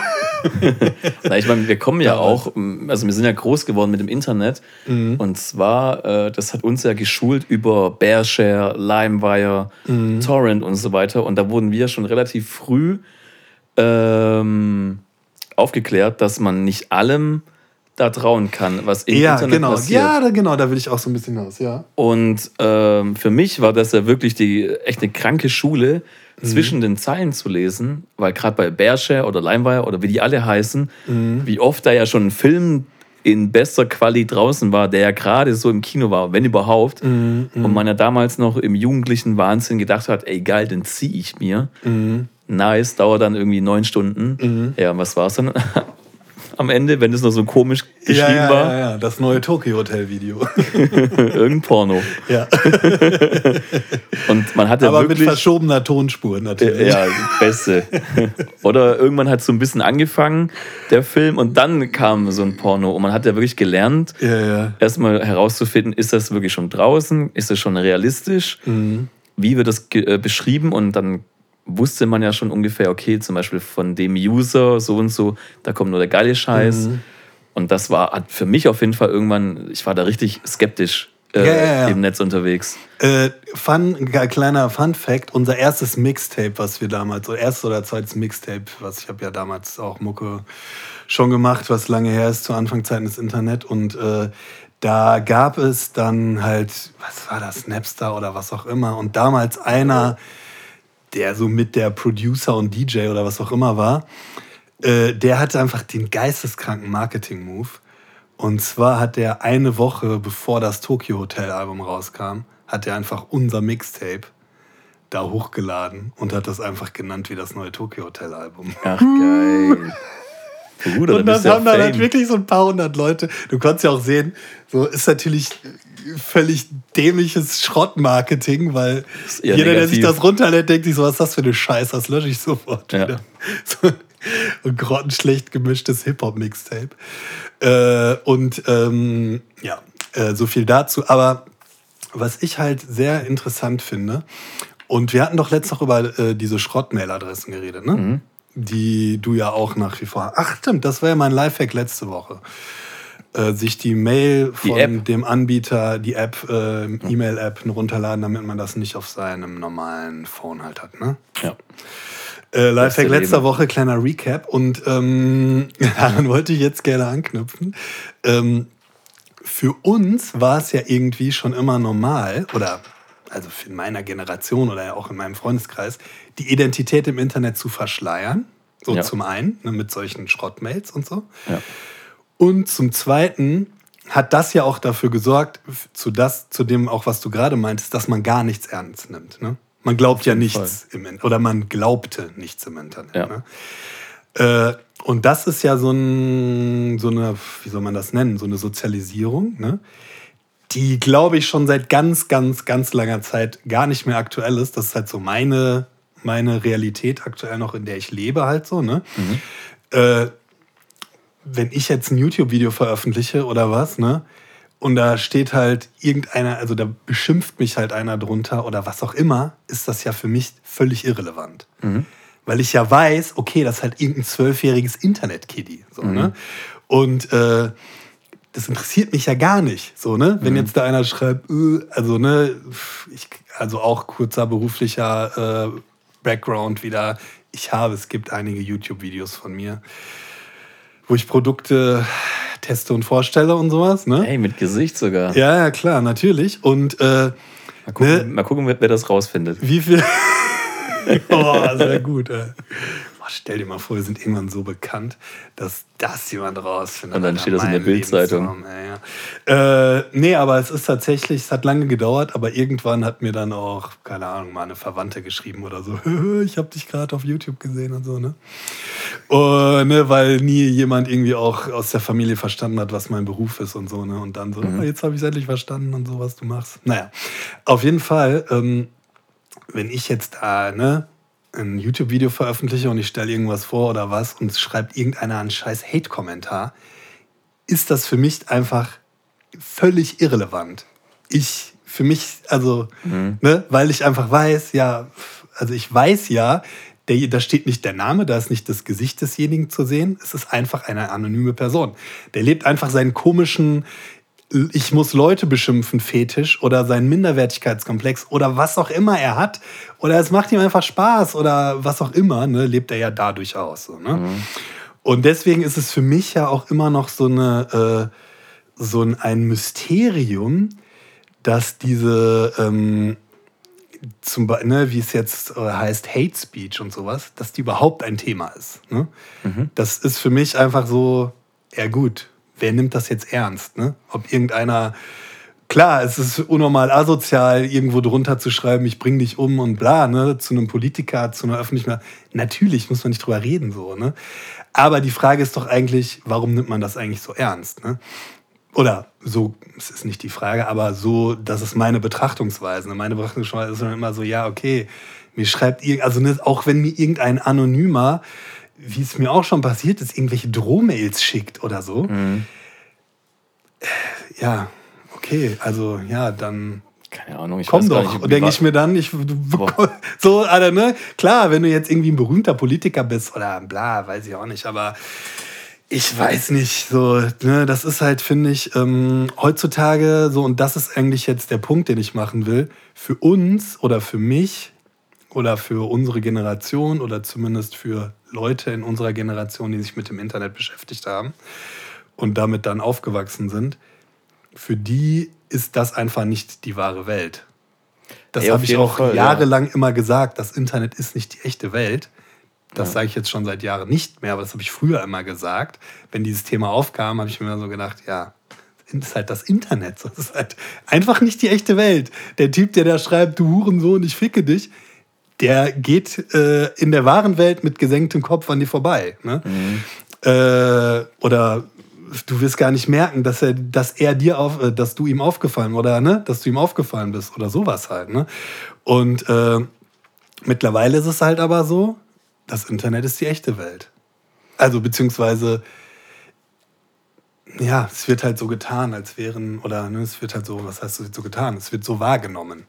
Speaker 2: Na, ich meine, wir kommen ja auch, also wir sind ja groß geworden mit dem Internet.
Speaker 3: Mhm.
Speaker 2: Und zwar, äh, das hat uns ja geschult über Bearshare, LimeWire,
Speaker 3: Mhm.
Speaker 2: Torrent und so weiter. Und da wurden wir schon relativ früh ähm, aufgeklärt, dass man nicht allem da trauen kann, was im
Speaker 3: ja,
Speaker 2: Internet
Speaker 3: genau.
Speaker 2: passiert.
Speaker 3: Ja, da, genau, da will ich auch so ein bisschen hinaus, ja.
Speaker 2: Und ähm, für mich war das ja wirklich die echt eine kranke Schule, zwischen den Zeilen zu lesen, weil gerade bei Bearshare oder LimeWire oder wie die alle heißen, wie oft da ja schon ein Film in bester Quali draußen war, der ja gerade so im Kino war, wenn überhaupt. Und man ja damals noch im jugendlichen Wahnsinn gedacht hat, ey geil, den ziehe ich mir. Nice, dauert dann irgendwie neun Stunden. Ja, und was war's dann? Am Ende, wenn es noch so komisch geschrieben
Speaker 3: ja, ja,
Speaker 2: war,
Speaker 3: ja, ja, das neue Tokyo Hotel Video.
Speaker 2: irgendein Porno.
Speaker 3: ja.
Speaker 2: Und man hatte
Speaker 3: Aber mit
Speaker 2: wirklich.
Speaker 3: verschobener Tonspur natürlich.
Speaker 2: Ja, das Beste. Oder irgendwann hat so ein bisschen angefangen, der Film, und dann kam so ein Porno. Und man hat ja wirklich gelernt,
Speaker 3: ja, ja.
Speaker 2: erstmal herauszufinden, ist das wirklich schon draußen? Ist das schon realistisch?
Speaker 3: Mhm.
Speaker 2: Wie wird das äh, beschrieben? Und dann wusste man ja schon ungefähr, okay, zum Beispiel von dem User so und so, da kommt nur der geile Scheiß.
Speaker 3: Mhm.
Speaker 2: Und das war hat für mich auf jeden Fall irgendwann, ich war da richtig skeptisch äh,
Speaker 3: Ja, ja, ja.
Speaker 2: im Netz unterwegs.
Speaker 3: Äh, fun, ein kleiner Fun Fact: Unser erstes Mixtape, was wir damals, oder erstes oder zweites Mixtape, was ich habe ja damals auch Mucke schon gemacht, was lange her ist, zu Anfangszeiten des Internet. Und äh, da gab es dann halt, was war das, Napster oder was auch immer. Und damals einer, der so mit der Producer und DJ oder was auch immer war, äh, der hatte einfach den geisteskranken Marketing-Move. Und zwar hat er eine Woche bevor das Tokyo Hotel Album rauskam, hat er einfach unser Mixtape da hochgeladen und hat das einfach genannt wie das neue Tokyo Hotel Album.
Speaker 2: Ach, geil. Bruder,
Speaker 3: Und
Speaker 2: da
Speaker 3: das
Speaker 2: bist du ja
Speaker 3: haben dann halt wirklich so ein paar hundert Leute. Du konntest ja auch sehen, so ist natürlich völlig dämliches Schrottmarketing, weil jeder, der sich
Speaker 2: negativ.
Speaker 3: das runterlädt, denkt sich so, was ist das für eine Scheiße, das lösche ich sofort
Speaker 2: Ja.
Speaker 3: wieder. So ein grottenschlecht gemischtes Hip-Hop-Mixtape. Äh, und ähm, ja, äh, so viel dazu. Aber was ich halt sehr interessant finde, und wir hatten doch letztens noch über äh, diese Schrottmail-Adressen geredet, ne?
Speaker 2: Mhm.
Speaker 3: Die du ja auch nach wie vor. Ach, stimmt, das war ja mein Lifehack letzte Woche. Äh, sich die Mail
Speaker 2: Die
Speaker 3: von
Speaker 2: App.
Speaker 3: dem Anbieter, die App, äh, E-Mail-App runterladen, damit man das nicht auf seinem normalen Phone halt hat, ne?
Speaker 2: Ja.
Speaker 3: Äh, Lifehack letzter
Speaker 2: Leben.
Speaker 3: Woche, kleiner Recap. Und ähm, daran wollte ich jetzt gerne anknüpfen. Ähm, für uns war es ja irgendwie schon immer normal, oder also in meiner Generation oder auch in meinem Freundeskreis, die Identität im Internet zu verschleiern. So
Speaker 2: Ja.
Speaker 3: zum einen, ne, mit solchen Schrottmails und so.
Speaker 2: Ja.
Speaker 3: Und zum Zweiten hat das ja auch dafür gesorgt, zu, das, zu dem auch, was du gerade meintest, dass man gar nichts ernst nimmt. Ne? Man glaubt ja nichts im Internet. Oder man glaubte nichts im Internet.
Speaker 2: Ja.
Speaker 3: Ne? Äh, und das ist ja so, ein, so eine, wie soll man das nennen, so eine Sozialisierung, ne? die, glaube ich, schon seit ganz, ganz, ganz langer Zeit gar nicht mehr aktuell ist. Das ist halt so meine, meine Realität aktuell noch, in der ich lebe, halt so, ne? Mhm. Äh, wenn ich jetzt ein YouTube-Video veröffentliche oder was, ne? Und da steht halt irgendeiner, also da beschimpft mich halt einer drunter oder was auch immer, ist das ja für mich völlig irrelevant. Mhm. Weil ich ja weiß, okay, das ist halt irgendein zwölfjähriges Internet-Kiddy. So, mhm. ne? Und äh, das interessiert mich ja gar nicht. So, ne? Wenn mhm. jetzt da einer schreibt, äh, also, ne, ich, also auch kurzer beruflicher äh, Background wieder. Ich habe, es gibt einige YouTube-Videos von mir wo ich Produkte teste und vorstelle und sowas. Ne?
Speaker 2: Ey, mit Gesicht sogar.
Speaker 3: Ja, ja, klar, natürlich. Und äh, mal,
Speaker 2: gucken, ne? mal gucken, wer das rausfindet.
Speaker 3: Wie viel. oh, sehr gut. Ey. Boah, stell dir mal vor, wir sind irgendwann so bekannt, dass das jemand rausfindet.
Speaker 2: Und dann steht das in der Bildzeitung.
Speaker 3: Ja. Äh, nee, aber es ist tatsächlich, es hat lange gedauert, aber irgendwann hat mir dann auch, keine Ahnung, mal eine Verwandte geschrieben oder so, ich habe dich gerade auf YouTube gesehen und so, ne? Und, ne? Weil nie jemand irgendwie auch aus der Familie verstanden hat, was mein Beruf ist und so, ne? Und dann so, mhm. oh, jetzt habe ich es endlich verstanden und so, was du machst. Naja, auf jeden Fall, ähm, wenn ich jetzt da, ne, ein YouTube-Video veröffentliche und ich stelle irgendwas vor oder was und schreibt irgendeiner einen scheiß Hate-Kommentar, ist das für mich einfach völlig irrelevant. Ich, für mich, also, mhm. ne, weil ich einfach weiß, ja, also ich weiß ja, der, da steht nicht der Name, da ist nicht das Gesicht desjenigen zu sehen. Es ist einfach eine anonyme Person. Der lebt einfach seinen komischen ich muss Leute beschimpfen, Fetisch oder seinen Minderwertigkeitskomplex oder was auch immer er hat. Oder es macht ihm einfach Spaß oder was auch immer, ne, lebt er ja dadurch aus. So, ne? Mhm. Und deswegen ist es für mich ja auch immer noch so, eine, äh, so ein, ein Mysterium, dass diese, ähm, zum ne, wie es jetzt äh, heißt, Hate Speech und sowas, dass die überhaupt ein Thema ist. Ne? Mhm. Das ist für mich einfach so, ja gut, wer nimmt das jetzt ernst? Ne? Ob irgendeiner, klar, es ist unnormal asozial, irgendwo drunter zu schreiben, ich bring dich um und bla, ne? zu einem Politiker, zu einer öffentlichen. Natürlich muss man nicht drüber reden, so. Ne? Aber die Frage ist doch eigentlich, warum nimmt man das eigentlich so ernst? Ne? Oder so, es ist nicht die Frage, aber so, das ist meine Betrachtungsweise. Ne? Meine Betrachtungsweise ist immer so, ja, okay, mir schreibt ihr, also ne, auch wenn mir irgendein Anonymer wie es mir auch schon passiert ist, irgendwelche Drohmails schickt oder so. Mhm. Ja, okay, also ja, dann.
Speaker 2: Keine Ahnung, ich
Speaker 3: Komm doch, denke ich mir dann. Ich, du, so, Alter, ne? Klar, wenn du jetzt irgendwie ein berühmter Politiker bist oder bla, weiß ich auch nicht, aber ich weiß nicht, so, ne, das ist halt, finde ich, ähm, heutzutage so, und das ist eigentlich jetzt der Punkt, den ich machen will, für uns oder für mich oder für unsere Generation oder zumindest für Leute in unserer Generation, die sich mit dem Internet beschäftigt haben und damit dann aufgewachsen sind, für die ist das einfach nicht die wahre Welt. Das habe ich auch Fall, jahrelang ja. immer gesagt. Das Internet ist nicht die echte Welt. Das ja. sage ich jetzt schon seit Jahren nicht mehr, aber das habe ich früher immer gesagt. Wenn dieses Thema aufkam, habe ich mir immer so gedacht, ja, das ist halt das Internet. Das ist halt einfach nicht die echte Welt. Der Typ, der da schreibt, du Hurensohn, ich ficke dich, der geht äh, in der wahren Welt mit gesenktem Kopf an dir vorbei. Ne? Mhm. Äh, oder du wirst gar nicht merken, dass er, dass er dir auf, äh, dass du ihm aufgefallen oder ne, dass du ihm aufgefallen bist oder sowas halt. Ne? Und äh, mittlerweile ist es halt aber so, das Internet ist die echte Welt. Also beziehungsweise ja, es wird halt so getan, als wären, oder ne, es wird halt so, was heißt so getan? Es wird so wahrgenommen.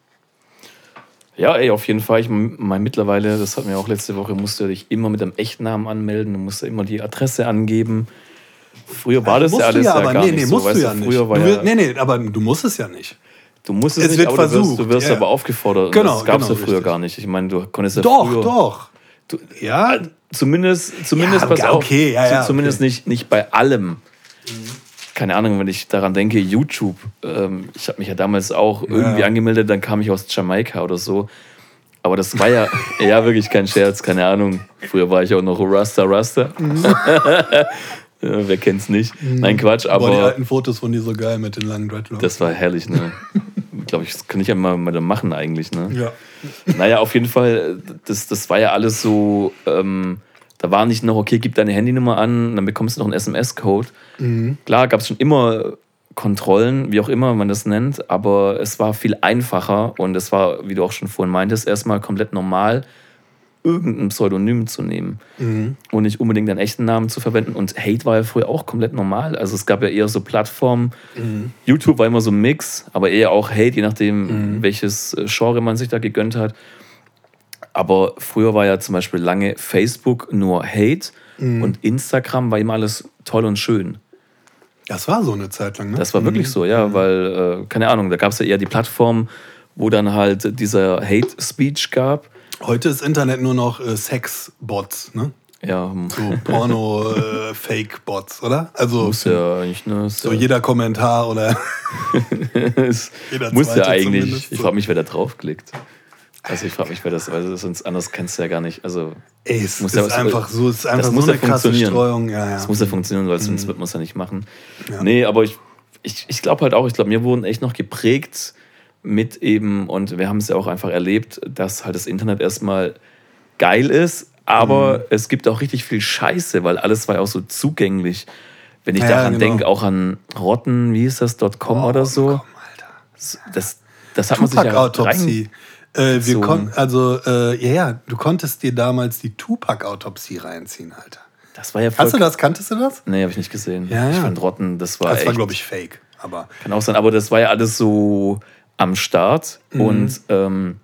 Speaker 2: Ja, ey, auf jeden Fall. Ich meine, mittlerweile, das hatten wir auch letzte Woche, musst du dich immer mit einem Echtnamen anmelden. Du musst immer die Adresse angeben. Früher war das ja alles ja, aber, gar nee, nee, nicht musst so. Du ja
Speaker 3: nicht. Früher war du, ja, nee, nee, aber du musst es ja nicht.
Speaker 2: Du musst es, es nicht, wird aber versucht. du wirst, du wirst ja. aber aufgefordert. Genau, das gab es genau, ja früher richtig. gar nicht. Ich meine, du konntest ja
Speaker 3: Doch, früher, doch.
Speaker 2: Du, ja. Zumindest, zumindest, ja, pass okay, auf, ja, ja, zumindest okay. nicht, nicht bei allem. Mhm keine Ahnung, wenn ich daran denke, YouTube. Ähm, ich habe mich ja damals auch ja. irgendwie angemeldet, dann kam ich aus Jamaika oder so. Aber das war ja, ja wirklich kein Scherz, keine Ahnung. Früher war ich auch noch Rasta Rasta. Mhm. wer kennt's nicht? Mhm. Nein, Quatsch, aber. Boah,
Speaker 3: die alten Fotos von dir so geil mit den langen Dreadlocks.
Speaker 2: Das war herrlich, ne? glaube ich, das kann ich ja mal, mal machen eigentlich, ne?
Speaker 3: Ja.
Speaker 2: Naja, auf jeden Fall, das, das war ja alles so. Ähm, da war nicht noch, okay, gib deine Handynummer an, dann bekommst du noch einen SMS-Code. Mhm. Klar, gab es schon immer Kontrollen, wie auch immer man das nennt, aber es war viel einfacher und es war, wie du auch schon vorhin meintest, erstmal komplett normal, irgendein Pseudonym zu nehmen
Speaker 3: Mhm.
Speaker 2: und nicht unbedingt einen echten Namen zu verwenden. Und Hate war ja früher auch komplett normal. Also es gab ja eher so Plattformen.
Speaker 3: Mhm.
Speaker 2: YouTube war immer so ein Mix, aber eher auch Hate, je nachdem, welches äh, Genre man sich da gegönnt hat. Aber früher war ja zum Beispiel lange Facebook nur Hate und Instagram war immer alles toll und schön.
Speaker 3: Das war so eine Zeit lang, ne?
Speaker 2: Das war wirklich so, ja, weil, äh, keine Ahnung, da gab es ja eher die Plattform, wo dann halt dieser Hate Speech gab.
Speaker 3: Heute ist Internet nur noch äh, Sex-Bots, ne?
Speaker 2: Ja,
Speaker 3: So Porno-Fake-Bots, oder? Also
Speaker 2: muss ja eigentlich, ne?
Speaker 3: so
Speaker 2: ja-
Speaker 3: jeder Kommentar oder Jeder
Speaker 2: muss ja eigentlich.
Speaker 3: zumindest
Speaker 2: Ich frage mich, wer da draufklickt. Also ich frage mich, wer das, weil sonst anders kennst du ja gar nicht. Also
Speaker 3: ey, es
Speaker 2: Muss
Speaker 3: ist
Speaker 2: ja
Speaker 3: einfach so, es ist einfach so eine krasse. Streuung. Ja, ja.
Speaker 2: das muss ja funktionieren, weil sonst wird man es ja nicht machen.
Speaker 3: Ja.
Speaker 2: Nee, aber ich, ich, ich glaube halt auch, ich glaube, wir wurden echt noch geprägt mit eben, und wir haben es ja auch einfach erlebt, dass halt das Internet erstmal geil ist, aber
Speaker 3: Mhm.
Speaker 2: es gibt auch richtig viel Scheiße, weil alles war ja auch so zugänglich. Wenn ich
Speaker 3: Ja,
Speaker 2: daran
Speaker 3: genau.
Speaker 2: denke, auch an Rotten, wie ist das, .com oder so.
Speaker 3: Komm, Alter.
Speaker 2: Das, das hat man sich ja
Speaker 3: Tupac-Autopsie. Äh, wir
Speaker 2: so-
Speaker 3: konnten, also, äh, ja, ja, du konntest dir damals die Tupac-Autopsie reinziehen, Alter.
Speaker 2: Das war ja voll
Speaker 3: Hast du das? Kanntest du das?
Speaker 2: Nee, habe ich nicht gesehen.
Speaker 3: Ja,
Speaker 2: Ich
Speaker 3: ja.
Speaker 2: fand Rotten, das war
Speaker 3: Das war, glaube ich, fake. Aber
Speaker 2: kann auch sein, aber das war ja alles so am Start
Speaker 3: Mhm.
Speaker 2: und ähm,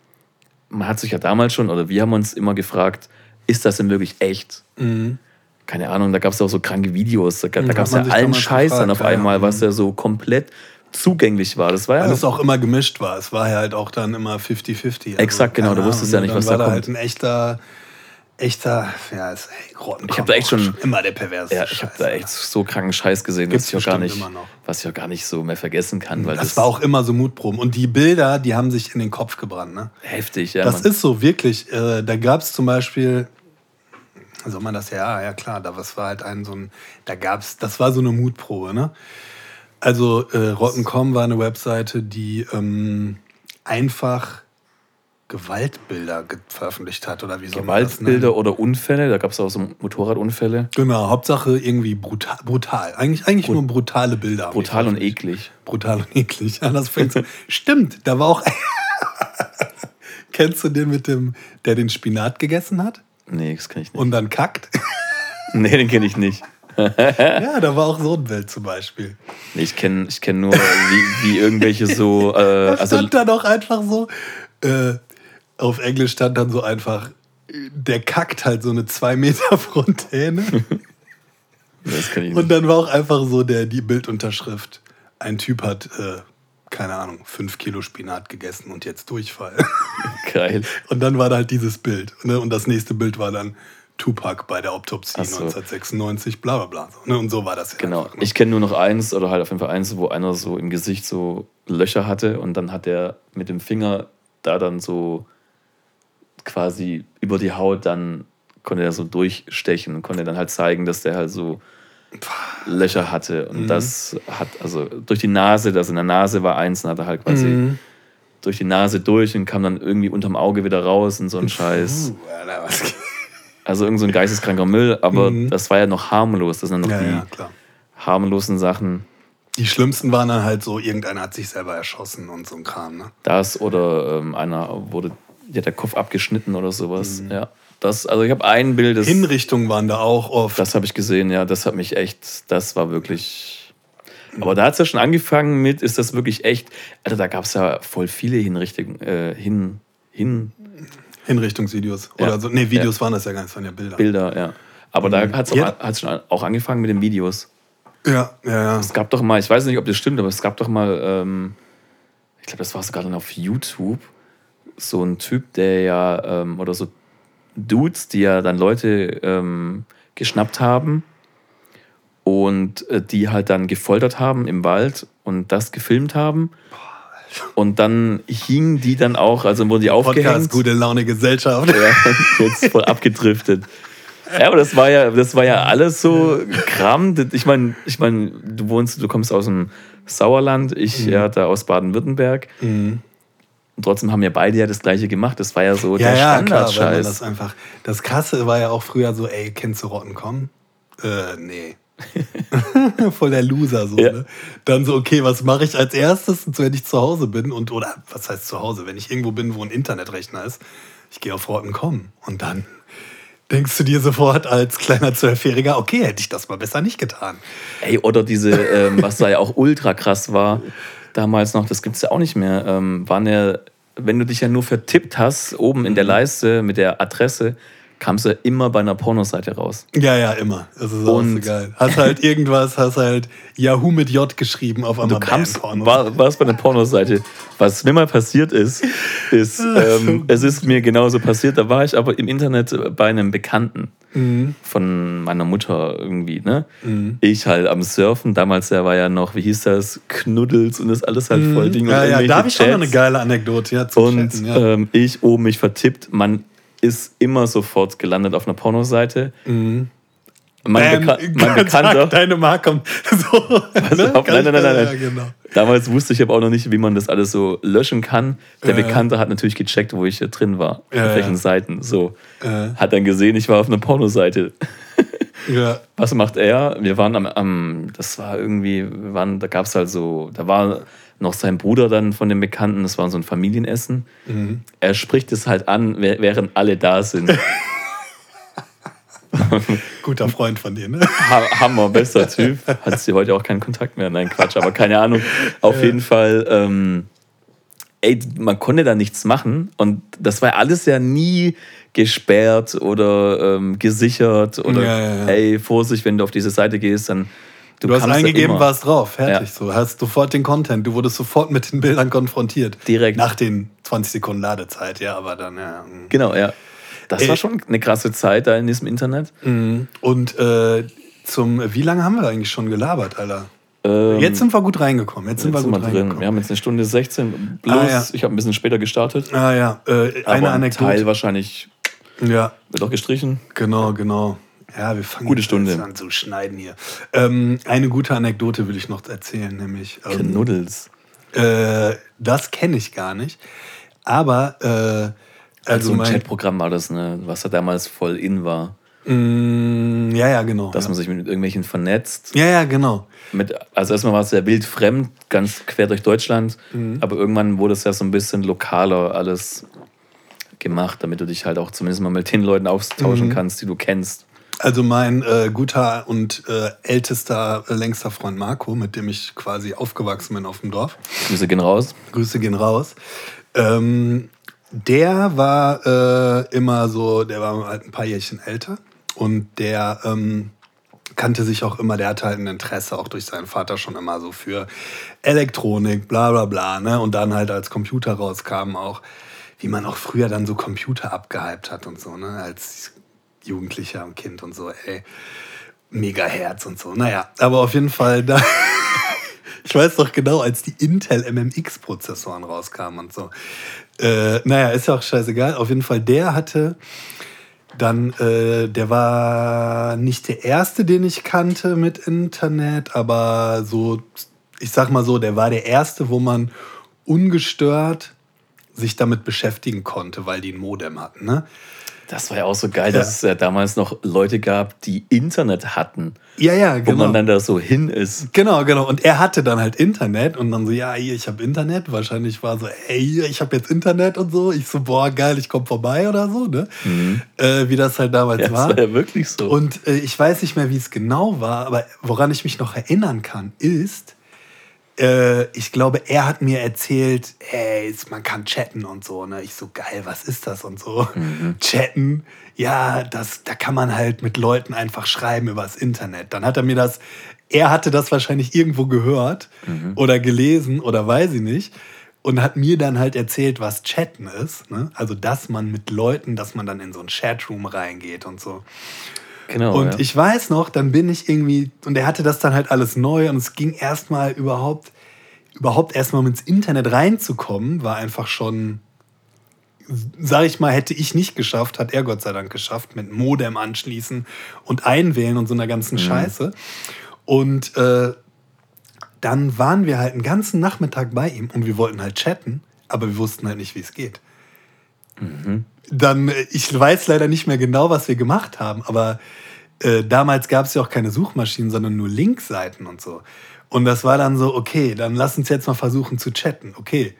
Speaker 2: man hat sich ja damals schon, oder wir haben uns immer gefragt, ist das denn wirklich echt? Keine Ahnung, da gab es auch so kranke Videos, da, da
Speaker 3: Mhm,
Speaker 2: gab es ja allen Scheiß dann auf einmal,
Speaker 3: ja.
Speaker 2: was ja so komplett zugänglich war. Das war ja
Speaker 3: weil es auch immer gemischt war. Es war ja halt auch dann immer 50-50. Also,
Speaker 2: Exakt, genau, du wusstest ja nicht, was
Speaker 3: war
Speaker 2: da kommt.
Speaker 3: halt ein echter, echter, ja, ist, ey, Rotten
Speaker 2: Ich hab da echt schon-
Speaker 3: immer der perverse
Speaker 2: ja, ich habe da echt so kranken Scheiß gesehen, was ich, auch gar nicht, was ich auch gar nicht so mehr vergessen kann. Weil
Speaker 3: Das,
Speaker 2: das,
Speaker 3: war auch immer so Mutproben. Und die Bilder, die haben sich in den Kopf gebrannt. Ne?
Speaker 2: heftig. Ja,
Speaker 3: Das
Speaker 2: Mann.
Speaker 3: ist so, wirklich. Äh, da gab es zum Beispiel, soll man das ja, ja klar, da was war halt ein so ein, da gab es, das war so eine Mutprobe, ne? Also äh, Rotten.com war eine Webseite, die ähm, einfach Gewaltbilder ge- veröffentlicht hat oder wie das
Speaker 2: Gewaltbilder oder Unfälle, da gab es auch so Motorradunfälle.
Speaker 3: Genau, Hauptsache irgendwie brutal. brutal. Eigentlich, eigentlich nur brutale Bilder.
Speaker 2: Brutal und eklig.
Speaker 3: Brutal und eklig. Ja, das fängt so. Stimmt, da war auch. Kennst du den mit dem, der den Spinat gegessen hat
Speaker 2: Nee, das kann ich nicht.
Speaker 3: und dann kackt?
Speaker 2: nee, den kenne ich nicht.
Speaker 3: ja, da war auch so ein Bild zum Beispiel.
Speaker 2: Ich kenne ich kenn nur, wie, wie irgendwelche so. Äh,
Speaker 3: Da
Speaker 2: also,
Speaker 3: stand dann auch einfach so, äh, auf Englisch stand dann so einfach, der kackt halt so eine 2 Meter Fontäne.
Speaker 2: das kann ich
Speaker 3: Und dann war auch einfach so der, die Bildunterschrift. Ein Typ hat, äh, keine Ahnung, 5 Kilo Spinat gegessen und jetzt Durchfall.
Speaker 2: Geil.
Speaker 3: Und dann war da halt dieses Bild. Ne? Und das nächste Bild war dann Tupac bei der Autopsie
Speaker 2: so.
Speaker 3: 1996, bla bla bla. So, ne? Und so war das ja
Speaker 2: Genau.
Speaker 3: einfach. Ne?
Speaker 2: Ich kenne nur noch eins, oder halt auf jeden Fall eins, wo einer so im Gesicht so Löcher hatte und dann hat er mit dem Finger da dann so quasi über die Haut dann konnte er so durchstechen und konnte dann halt zeigen, dass der halt so Löcher hatte. Und das hat, also durch die Nase, das in der Nase war eins, und hat er halt quasi
Speaker 3: Mhm.
Speaker 2: durch die Nase durch und kam dann irgendwie unterm Auge wieder raus und so ein Scheiß.
Speaker 3: Uh, Alter, was
Speaker 2: Also irgend so ein geisteskranker Müll, aber das war ja noch harmlos. Das sind noch
Speaker 3: ja,
Speaker 2: die
Speaker 3: ja, klar.
Speaker 2: harmlosen Sachen.
Speaker 3: Die schlimmsten waren dann halt so, irgendeiner hat sich selber erschossen und so ein Kram. Ne?
Speaker 2: Das oder ähm, einer wurde ja, der Kopf abgeschnitten oder sowas.
Speaker 3: Mhm.
Speaker 2: Ja. Das, also ich habe ein Bild, das,
Speaker 3: Hinrichtungen waren da auch oft.
Speaker 2: das habe ich gesehen, ja, das hat mich echt, das war wirklich. Aber da hat es ja schon angefangen mit, ist das wirklich echt. Alter, da gab es ja voll viele Hinrichtungen, äh, hin, hin
Speaker 3: Hinrichtungsvideos.
Speaker 2: Ja.
Speaker 3: Oder so. Nee, Videos waren das ja gar nicht, das waren ja Bilder.
Speaker 2: Bilder, ja. Aber da hat es
Speaker 3: Mhm. Ja.
Speaker 2: schon auch angefangen mit den Videos.
Speaker 3: Ja, ja, ja.
Speaker 2: Es gab doch mal, ich weiß nicht, ob das stimmt, aber es gab doch mal, ähm, ich glaube, das war sogar dann auf YouTube, so ein Typ, der ja, ähm, oder so Dudes, die ja dann Leute ähm, geschnappt haben und äh, die halt dann gefoltert haben im Wald und das gefilmt haben. Und dann hingen die dann auch, also wurden die aufgehängt.
Speaker 3: Podcast, gute Laune Gesellschaft.
Speaker 2: Ja, jetzt voll abgedriftet. Ja, aber das war ja, das war ja alles so Kram. Das- Ich meine, ich mein, du wohnst, du kommst aus dem Sauerland, ich
Speaker 3: Mhm.
Speaker 2: ja da aus Baden-Württemberg. Und trotzdem haben wir beide ja das gleiche gemacht. Das war ja so
Speaker 3: Ja,
Speaker 2: der
Speaker 3: ja, klar,
Speaker 2: Standardscheiß.
Speaker 3: das einfach. Das Krasse war ja auch früher so, ey, kennst du Rotten kommen? Äh, nee. Voll der Loser so.
Speaker 2: Ja.
Speaker 3: Ne? Dann so, okay, was mache ich als erstes, wenn ich zu Hause bin? Und, oder was heißt zu Hause? Wenn ich irgendwo bin, wo ein Internetrechner ist, ich gehe auf Rotten.com und dann denkst du dir sofort als kleiner Zwölfjähriger, okay, hätte ich das mal besser nicht getan.
Speaker 2: Ey, oder diese, ähm, was da ja auch ultra krass war, damals noch, das gibt es ja auch nicht mehr, ähm, waren ja, wenn du dich ja nur vertippt hast, oben in der Leiste mit der Adresse, kamst du immer bei einer Pornoseite raus.
Speaker 3: Ja, ja, immer. Das ist auch so
Speaker 2: Und-
Speaker 3: geil. Hast halt irgendwas, hast halt Yahoo mit J geschrieben auf
Speaker 2: Du
Speaker 3: einmal
Speaker 2: kamst,
Speaker 3: Bam, Pornos.
Speaker 2: war, warst bei einer Pornoseite. Was mir mal passiert ist, ist, ähm, es ist mir genauso passiert, da war ich aber im Internet bei einem Bekannten
Speaker 3: Mhm.
Speaker 2: von meiner Mutter irgendwie, ne? Ich halt am Surfen, damals der war ja noch, wie hieß das, Knuddels und das alles halt voll Ding.
Speaker 3: Mhm. Ja, ja, da habe ich auch noch eine geile Anekdote. Ja,
Speaker 2: Und
Speaker 3: Chatten, ja.
Speaker 2: ähm, ich oben mich vertippt, man ist immer sofort gelandet auf einer Pornoseite. Mein,
Speaker 3: Bam,
Speaker 2: Beka mein Bekannter,
Speaker 3: Deine Mark kommt so. ne?
Speaker 2: auf? Nein, nein, nein, nein,
Speaker 3: Ja, genau.
Speaker 2: Damals wusste ich aber auch noch nicht, wie man das alles so löschen kann. Der
Speaker 3: Ja.
Speaker 2: Bekannte hat natürlich gecheckt, wo ich hier drin war,
Speaker 3: Ja,
Speaker 2: auf welchen. Seiten. So.
Speaker 3: Ja.
Speaker 2: Hat dann gesehen, ich war auf einer Pornoseite.
Speaker 3: Ja.
Speaker 2: Was macht er? Wir waren am, am das war irgendwie, wir waren, da gab es halt so, da war noch sein Bruder dann von dem Bekannten, das war so ein Familienessen.
Speaker 3: Mhm.
Speaker 2: Er spricht es halt an, während alle da sind.
Speaker 3: Guter Freund von dir, ne?
Speaker 2: Ha Hammer, bester Typ. Hat sie heute auch keinen Kontakt mehr. Nein, Quatsch, aber keine Ahnung. Auf jeden Fall, ähm, ey, man konnte da nichts machen. Und das war alles ja nie gesperrt oder ähm, gesichert oder
Speaker 3: Ja, ja, ja.
Speaker 2: ey, Vorsicht, wenn du auf diese Seite gehst, dann
Speaker 3: Du, hast
Speaker 2: kannst da
Speaker 3: eingegeben,
Speaker 2: immer.
Speaker 3: warst drauf, fertig.
Speaker 2: Ja.
Speaker 3: So, hast sofort den Content. Du wurdest sofort mit den Bildern konfrontiert.
Speaker 2: Direkt.
Speaker 3: Nach den 20 Sekunden Ladezeit, ja, aber dann, ja. mm.
Speaker 2: Genau, ja. Das
Speaker 3: Ey.
Speaker 2: war schon eine krasse Zeit da in diesem Internet.
Speaker 3: Und äh, zum, wie lange haben wir eigentlich schon gelabert, Alter?
Speaker 2: Ähm,
Speaker 3: Jetzt sind wir gut reingekommen. Jetzt sind
Speaker 2: jetzt
Speaker 3: wir
Speaker 2: sind
Speaker 3: gut
Speaker 2: wir drin.
Speaker 3: reingekommen.
Speaker 2: Wir haben jetzt eine Stunde 16. Bloß,
Speaker 3: Ah, ja.
Speaker 2: ich habe ein bisschen später gestartet.
Speaker 3: Ah ja, äh, eine
Speaker 2: ein
Speaker 3: Anekdote.
Speaker 2: Teil wahrscheinlich
Speaker 3: Ja,
Speaker 2: wird auch gestrichen.
Speaker 3: genau, genau. Ja, wir fangen
Speaker 2: Gute Stunde.
Speaker 3: an zu schneiden hier. Ähm, eine gute Anekdote will ich noch erzählen, nämlich. Ähm,
Speaker 2: Knuddels.
Speaker 3: äh, das kenne ich gar nicht. Aber, äh,
Speaker 2: Also
Speaker 3: also
Speaker 2: ein. Chatprogramm war das, ne, was da damals voll in war.
Speaker 3: Mm, ja, ja, genau.
Speaker 2: Dass
Speaker 3: ja.
Speaker 2: man sich mit irgendwelchen vernetzt.
Speaker 3: ja, ja, genau.
Speaker 2: Mit, also erstmal war es ja wild fremd, ganz quer durch Deutschland.
Speaker 3: Mhm.
Speaker 2: Aber irgendwann wurde es ja so ein bisschen lokaler alles gemacht, damit du dich halt auch zumindest mal mit den Leuten austauschen
Speaker 3: Mhm.
Speaker 2: kannst, die du kennst.
Speaker 3: Also mein äh, guter und äh, ältester, äh, längster Freund Marco, mit dem ich quasi aufgewachsen bin auf dem Dorf.
Speaker 2: Grüße gehen raus.
Speaker 3: Grüße gehen raus. Ähm, der war äh, immer so, der war halt ein paar Jährchen älter und der ähm, kannte sich auch immer, der hatte halt ein Interesse auch durch seinen Vater schon immer so für Elektronik, bla bla bla. Ne? Und dann halt als Computer rauskam auch, wie man auch früher dann so Computer abgehypt hat und so, ne? als Jugendlicher und Kind und so, ey. Megahertz und so. Naja, aber auf jeden Fall da. Ich weiß doch genau, als die Intel MMX-Prozessoren rauskamen und so. Äh, naja, ist ja auch scheißegal. Auf jeden Fall, der hatte dann, äh, der war nicht der erste, den ich kannte mit Internet, aber so, ich sag mal so, der war der erste, wo man ungestört sich damit beschäftigen konnte, weil die ein Modem hatten. Ne?
Speaker 2: Das war ja auch so geil, dass es ja damals noch Leute gab, die Internet hatten,
Speaker 3: Ja, ja,
Speaker 2: wo
Speaker 3: genau.
Speaker 2: man dann da so hin ist.
Speaker 3: Genau, genau. Und er hatte dann halt Internet und dann so, ja, hier, ich habe Internet. Wahrscheinlich war so, ey, ich habe jetzt Internet und so. Ich so, boah, geil, ich komme vorbei oder so, ne? Äh, wie das halt damals
Speaker 2: Mhm. Ja, das
Speaker 3: war.
Speaker 2: war ja wirklich so.
Speaker 3: Und äh, ich weiß nicht mehr, wie es genau war, aber woran ich mich noch erinnern kann, ist, äh, ich glaube, er hat mir erzählt, ey, man kann chatten und so. Ne? Ich so, geil, was ist das und so. Chatten, ja, das, da kann man halt mit Leuten einfach schreiben übers Internet. Dann hat er mir das, er hatte das wahrscheinlich irgendwo gehört oder gelesen oder weiß ich nicht. Und hat mir dann halt erzählt, was Chatten ist. Ne? Also, dass man mit Leuten, dass man dann in so einen Chatroom reingeht und so.
Speaker 2: Genau.
Speaker 3: Und
Speaker 2: ja.
Speaker 3: ich weiß noch, dann bin ich irgendwie, und er hatte das dann halt alles neu und es ging erstmal überhaupt, überhaupt erstmal ins Internet reinzukommen, war einfach schon, sag ich mal, hätte ich nicht geschafft, hat er Gott sei Dank geschafft, mit Modem anschließen und einwählen und so einer ganzen Scheiße. Und äh, dann waren wir halt einen ganzen Nachmittag bei ihm und wir wollten halt chatten, aber wir wussten halt nicht, wie es geht. Dann, äh, ich weiß leider nicht mehr genau, was wir gemacht haben, aber äh, damals gab es ja auch keine Suchmaschinen, sondern nur Linkseiten und so. Und das war dann so, okay, dann lass uns jetzt mal versuchen zu chatten. Okay,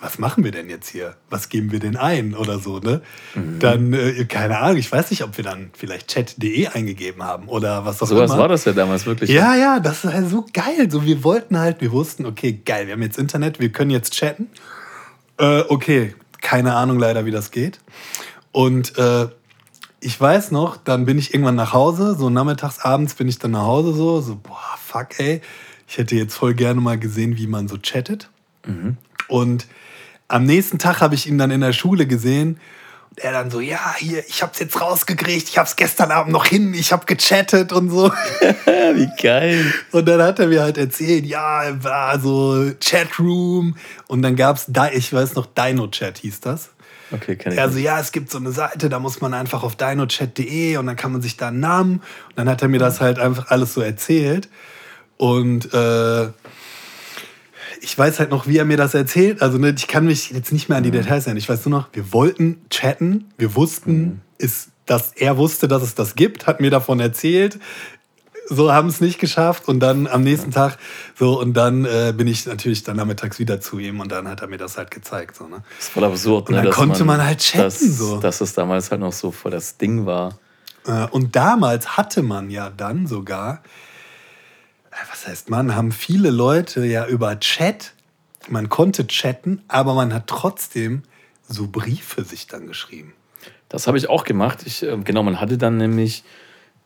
Speaker 3: was machen wir denn jetzt hier? Was geben wir denn ein oder so, ne? Mhm. Dann, äh, keine Ahnung, ich weiß nicht, ob wir dann vielleicht chat.de eingegeben haben oder was auch
Speaker 2: so
Speaker 3: immer.
Speaker 2: So was war das ja damals wirklich.
Speaker 3: Ja, ja, das war so geil. So, wir wollten halt, wir wussten, okay, geil, wir haben jetzt Internet, wir können jetzt chatten. Äh, okay, keine Ahnung leider, wie das geht. Und äh, ich weiß noch, dann bin ich irgendwann nach Hause, so nachmittags, abends bin ich dann nach Hause so, so, boah, fuck, ey. Ich hätte jetzt voll gerne mal gesehen, wie man so chattet. Mhm. Und am nächsten Tag habe ich ihn dann in der Schule gesehen. Er dann so, ja, hier, ich hab's jetzt rausgekriegt, ich hab's gestern Abend noch hin, ich hab gechattet und so.
Speaker 2: Wie geil.
Speaker 3: Und dann hat er mir halt erzählt, ja, war so Chatroom. Und dann gab's da, ich weiß noch, Dino-Chat hieß das.
Speaker 2: Okay, kenn ich.
Speaker 3: Also ja, es gibt so eine Seite, da muss man einfach auf dinochat.de und dann kann man sich da einen Namen. Und dann hat er mir das halt einfach alles so erzählt. Und äh, ich weiß halt noch, wie er mir das erzählt. Also ne, ich kann mich jetzt nicht mehr an die mhm. Details erinnern. Ich weiß nur noch, wir wollten chatten. Wir wussten, mhm. ist, dass er wusste, dass es das gibt, hat mir davon erzählt. So haben es nicht geschafft und dann am nächsten Tag so und dann äh, bin ich natürlich dann nachmittags wieder zu ihm und dann hat er mir das halt gezeigt. So, ne?
Speaker 2: Das ist voll absurd.
Speaker 3: Und dann
Speaker 2: ne,
Speaker 3: konnte man, man, halt chatten.
Speaker 2: Dass,
Speaker 3: so.
Speaker 2: dass es damals halt noch so voll das Ding war.
Speaker 3: Äh, und damals hatte man ja dann sogar was heißt man, haben viele Leute ja über Chat, man konnte chatten, aber man hat trotzdem so Briefe sich dann geschrieben.
Speaker 2: Das habe ich auch gemacht. Ich, äh, genau, man hatte dann nämlich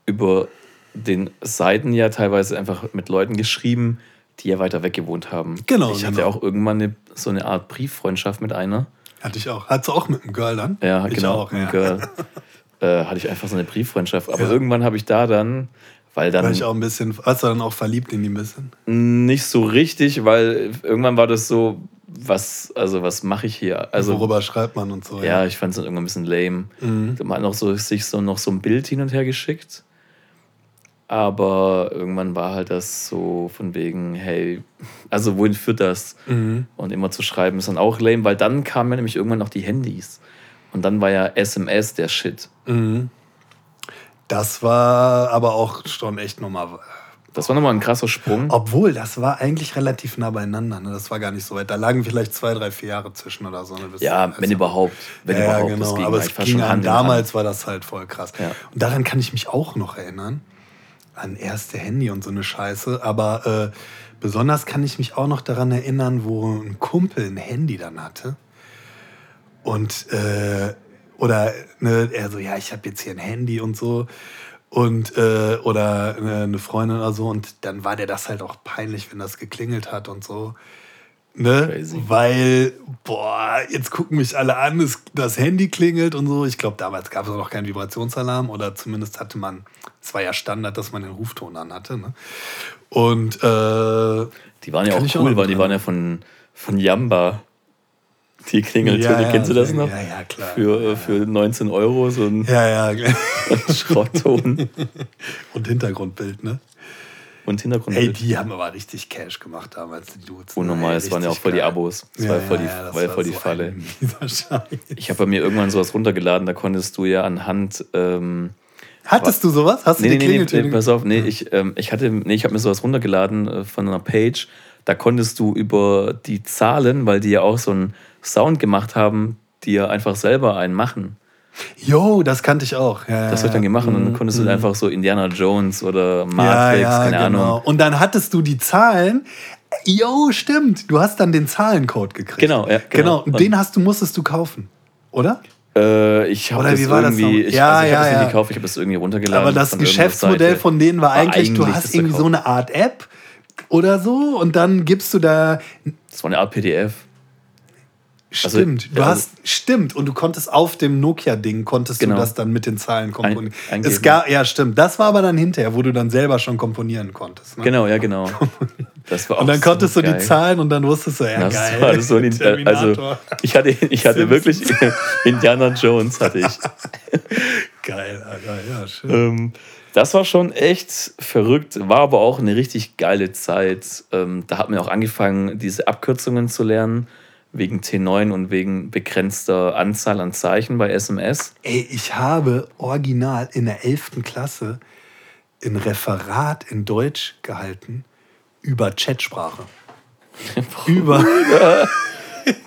Speaker 2: über den Seiten ja teilweise einfach mit Leuten geschrieben, die ja weiter weg gewohnt haben.
Speaker 3: Genau.
Speaker 2: Ich hatte
Speaker 3: genau.
Speaker 2: auch irgendwann eine, so eine Art Brieffreundschaft mit einer.
Speaker 3: Hatte ich auch. Hattest du auch mit einem Girl dann?
Speaker 2: Ja,
Speaker 3: ich
Speaker 2: genau.
Speaker 3: Auch, ja.
Speaker 2: Girl. äh, hatte ich einfach so eine Brieffreundschaft. Aber ja. irgendwann habe ich da dann weil dann.
Speaker 3: War ich auch ein bisschen, warst du dann auch verliebt in die ein bisschen?
Speaker 2: Nicht so richtig, weil irgendwann war das so, was, also was mache ich hier? Also,
Speaker 3: Worüber schreibt man und so.
Speaker 2: Ja, ja. ich fand es dann irgendwann ein bisschen lame. Mhm. Man hat noch so, sich so noch so ein Bild hin und her geschickt. Aber irgendwann war halt das so von wegen, hey, also wohin führt das? Mhm. Und immer zu schreiben ist dann auch lame, weil dann kamen ja nämlich irgendwann noch die Handys. Und dann war ja SMS der Shit.
Speaker 3: Mhm. Das war aber auch schon echt nochmal.
Speaker 2: Das war nochmal ein krasser Sprung.
Speaker 3: Obwohl, das war eigentlich relativ nah beieinander. Ne? Das war gar nicht so weit. Da lagen vielleicht zwei, drei, vier Jahre zwischen oder so. Ne?
Speaker 2: Ja, wenn also, überhaupt. Wenn
Speaker 3: ja,
Speaker 2: überhaupt.
Speaker 3: Genau. ging aber es ging an, damals war das halt voll krass. Ja. Und daran kann ich mich auch noch erinnern. An erste Handy und so eine Scheiße. Aber äh, besonders kann ich mich auch noch daran erinnern, wo ein Kumpel ein Handy dann hatte. Und äh, oder ne, er so, ja, ich habe jetzt hier ein Handy und so. Und, äh, oder eine Freundin oder so. Und dann war der das halt auch peinlich, wenn das geklingelt hat und so. Ne? Crazy. Weil, boah, jetzt gucken mich alle an, das, das Handy klingelt und so. Ich glaube, damals gab es noch keinen Vibrationsalarm oder zumindest hatte man, es war ja Standard, dass man den Rufton an hatte. Ne? Und äh,
Speaker 2: die waren ja auch cool, auch weil die waren ja von, von Yamba. Die Klingeltöne, ja, kennst du das noch?
Speaker 3: Ja, ja, klar.
Speaker 2: Für, für 19 Euro so ein,
Speaker 3: ja, ja.
Speaker 2: Schrottton.
Speaker 3: Und Hintergrundbild, ne?
Speaker 2: Und Hintergrundbild.
Speaker 3: Ey, die haben aber richtig Cash gemacht damals, die Dudes.
Speaker 2: Unnormal, es waren ja auch voll die Abos. Das war voll die, war war voll die so Falle. Ich habe bei mir irgendwann sowas runtergeladen, da konntest du ja anhand. Ähm,
Speaker 3: Hattest du sowas? Hast
Speaker 2: nee,
Speaker 3: du die
Speaker 2: nee, nee, nee, pass auf, nee, ich, ähm, ich hatte, nee, ich habe mir sowas runtergeladen äh, von einer Page. Da konntest du über die Zahlen, weil die ja auch so ein Sound gemacht haben, ja einfach selber einen machen.
Speaker 3: Jo, das kannte ich auch. Ja,
Speaker 2: das wird dann gemacht und dann mhm, konntest du mhm. einfach so Indiana Jones oder Matrix, ja, ja, keine genau. Ahnung.
Speaker 3: Und dann hattest du die Zahlen. Jo, stimmt. Du hast dann den Zahlencode gekriegt.
Speaker 2: Genau, ja.
Speaker 3: Genau. genau. Und den hast du, musstest du kaufen, oder?
Speaker 2: Äh, ich habe das irgendwie, das ich,
Speaker 3: ja,
Speaker 2: also ich
Speaker 3: ja,
Speaker 2: habe
Speaker 3: ja.
Speaker 2: nicht gekauft, ich habe das irgendwie runtergeladen.
Speaker 3: Aber das Geschäftsmodell von denen war, war eigentlich, du hast irgendwie so eine Art App oder so und dann gibst du da.
Speaker 2: Das war eine Art PDF.
Speaker 3: Also, stimmt, also, du hast, stimmt, und du konntest auf dem Nokia-Ding, konntest genau. du das dann mit den Zahlen komponieren. Ein, es gab, ja, stimmt, das war aber dann hinterher, wo du dann selber schon komponieren konntest. Ne?
Speaker 2: Genau, ja, genau.
Speaker 3: Das war auch und dann konntest so du die Zahlen und dann wusstest du, ja,
Speaker 2: das
Speaker 3: geil.
Speaker 2: War so ein, also, ich hatte, ich hatte wirklich Indiana Jones, hatte ich.
Speaker 3: geil, Alter, ja, schön.
Speaker 2: Ähm, das war schon echt verrückt, war aber auch eine richtig geile Zeit. Ähm, da hat man auch angefangen, diese Abkürzungen zu lernen wegen T9 und wegen begrenzter Anzahl an Zeichen bei SMS.
Speaker 3: Ey, ich habe original in der 11. Klasse ein Referat in Deutsch gehalten über Chatsprache. über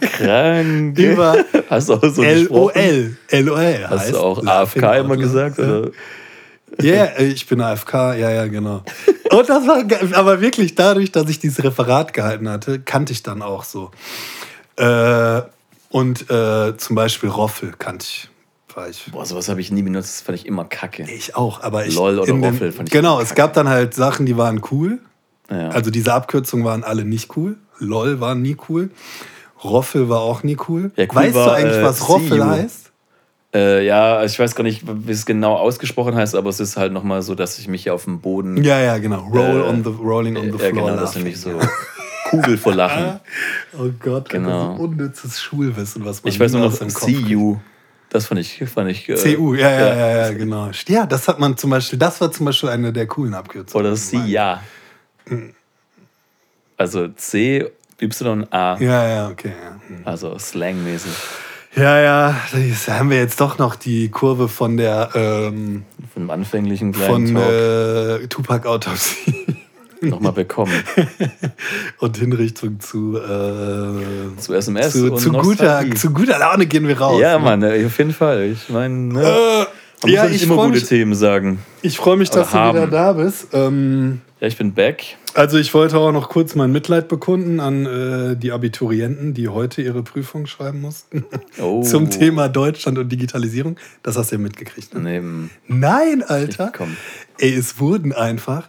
Speaker 2: Krank.
Speaker 3: über
Speaker 2: Hast du auch so?
Speaker 3: LOL. LOL.
Speaker 2: Hast du auch AFK immer gesagt? Oder?
Speaker 3: Ja, yeah, ich bin AFK, ja, ja, genau. Und das war, aber wirklich dadurch, dass ich dieses Referat gehalten hatte, kannte ich dann auch so. Äh, und äh, zum Beispiel Roffel kannte ich. War ich.
Speaker 2: Boah, sowas habe ich nie benutzt. Das fand ich immer kacke.
Speaker 3: Ich auch, aber ich.
Speaker 2: LOL oder
Speaker 3: den-
Speaker 2: Roffel fand ich
Speaker 3: Genau, es gab dann halt Sachen, die waren cool.
Speaker 2: Ja.
Speaker 3: Also diese Abkürzungen waren alle nicht cool. LOL war nie cool. Roffel war auch nie cool.
Speaker 2: Ja, cool
Speaker 3: weißt
Speaker 2: war,
Speaker 3: du eigentlich,
Speaker 2: äh,
Speaker 3: was Roffel
Speaker 2: See you.
Speaker 3: heißt?
Speaker 2: Äh, ja, ich weiß gar nicht, wie es genau ausgesprochen heißt, aber es ist halt nochmal so, dass ich mich hier auf dem Boden.
Speaker 3: Ja, ja, genau. Roll
Speaker 2: Äh,
Speaker 3: on the, rolling on the
Speaker 2: ja,
Speaker 3: floor.
Speaker 2: genau, das
Speaker 3: laughing.
Speaker 2: nämlich so Kugel vor Lachen.
Speaker 3: Oh Gott,
Speaker 2: Genau.
Speaker 3: genau. so unnützes Schulwissen, was man
Speaker 2: Ich weiß nur noch You. Das fand ich. Fand ich äh,
Speaker 3: CU, ja, ja, ja, ja, genau. Ja, das hat man zum Beispiel, das war zum Beispiel eine der coolen Abkürzungen.
Speaker 2: Oder See Ja. Also C, Y, A.
Speaker 3: Ja, ja, okay. Ja, Hm.
Speaker 2: Also slangmäßig.
Speaker 3: Ja, ja das haben wir jetzt doch noch die Kurve von der ähm,
Speaker 2: Von dem anfänglichen kleinen
Speaker 3: von
Speaker 2: Talk
Speaker 3: äh, Tupac-Autopsie
Speaker 2: nochmal bekommen.
Speaker 3: und Hinrichtung zu, äh,
Speaker 2: Zu SMS
Speaker 3: zu,
Speaker 2: und
Speaker 3: zu, guter, zu guter Laune gehen wir raus.
Speaker 2: Ja,
Speaker 3: ne?
Speaker 2: Mann, auf jeden Fall. Ich meine, ne?
Speaker 3: Äh, ja, ich
Speaker 2: immer
Speaker 3: freue
Speaker 2: gute
Speaker 3: mich,
Speaker 2: Themen sagen.
Speaker 3: ich freu mich, dass du
Speaker 2: Oder
Speaker 3: wieder
Speaker 2: haben.
Speaker 3: da bist. Ähm,
Speaker 2: Ja, ich bin back.
Speaker 3: Also ich wollte auch noch kurz mein Mitleid bekunden an äh, die Abiturienten, die heute ihre Prüfung schreiben mussten.
Speaker 2: Oh.
Speaker 3: Zum Thema Deutschland und Digitalisierung. Das hast du ja mitgekriegt. Ne?
Speaker 2: Neben,
Speaker 3: Nein, Alter. Ey, es wurden einfach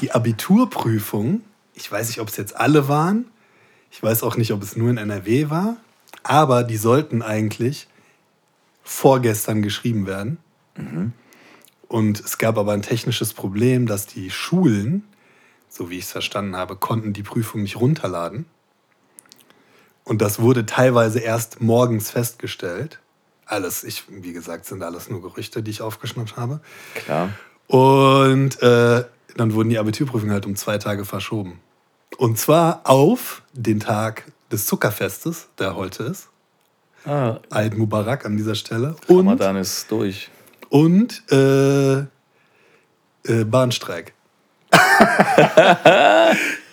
Speaker 3: die Abiturprüfungen, ich weiß nicht, ob es jetzt alle waren, ich weiß auch nicht, ob es nur in NRW war, aber die sollten eigentlich vorgestern geschrieben werden. Und es gab aber ein technisches Problem, dass die Schulen, so wie ich es verstanden habe, konnten die Prüfung nicht runterladen. Und das wurde teilweise erst morgens festgestellt. Alles, ich, wie gesagt, sind alles nur Gerüchte, die ich aufgeschnappt habe.
Speaker 2: klar.
Speaker 3: Und äh, dann wurden die Abiturprüfungen halt um zwei Tage verschoben. Und zwar auf den Tag des Zuckerfestes, der heute ist.
Speaker 2: Ah,
Speaker 3: Eid Mubarak an dieser Stelle. Und,
Speaker 2: Ramadan ist durch.
Speaker 3: Und äh, äh, Bahnstreik.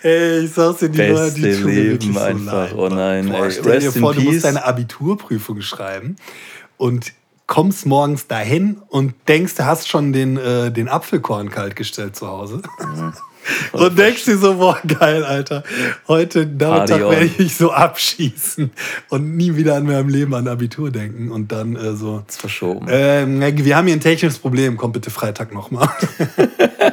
Speaker 3: Ey, ich sag's dir, die
Speaker 2: Beste
Speaker 3: die tun mir
Speaker 2: Leben
Speaker 3: so
Speaker 2: einfach.
Speaker 3: leid.
Speaker 2: Oh nein,
Speaker 3: Boah,
Speaker 2: ey.
Speaker 3: stell dir vor, du
Speaker 2: peace.
Speaker 3: musst deine Abiturprüfung schreiben und kommst morgens dahin und denkst, du hast schon den, äh, den Apfelkorn kalt gestellt zu Hause. Und denkst dir so, boah, geil, Alter. Heute Nachmittag werde ich mich so abschießen und nie wieder an meinem Leben an Abitur denken. Und dann äh, so,
Speaker 2: Ist verschoben.
Speaker 3: ähm, wir haben hier ein technisches Problem, komm bitte Freitag nochmal.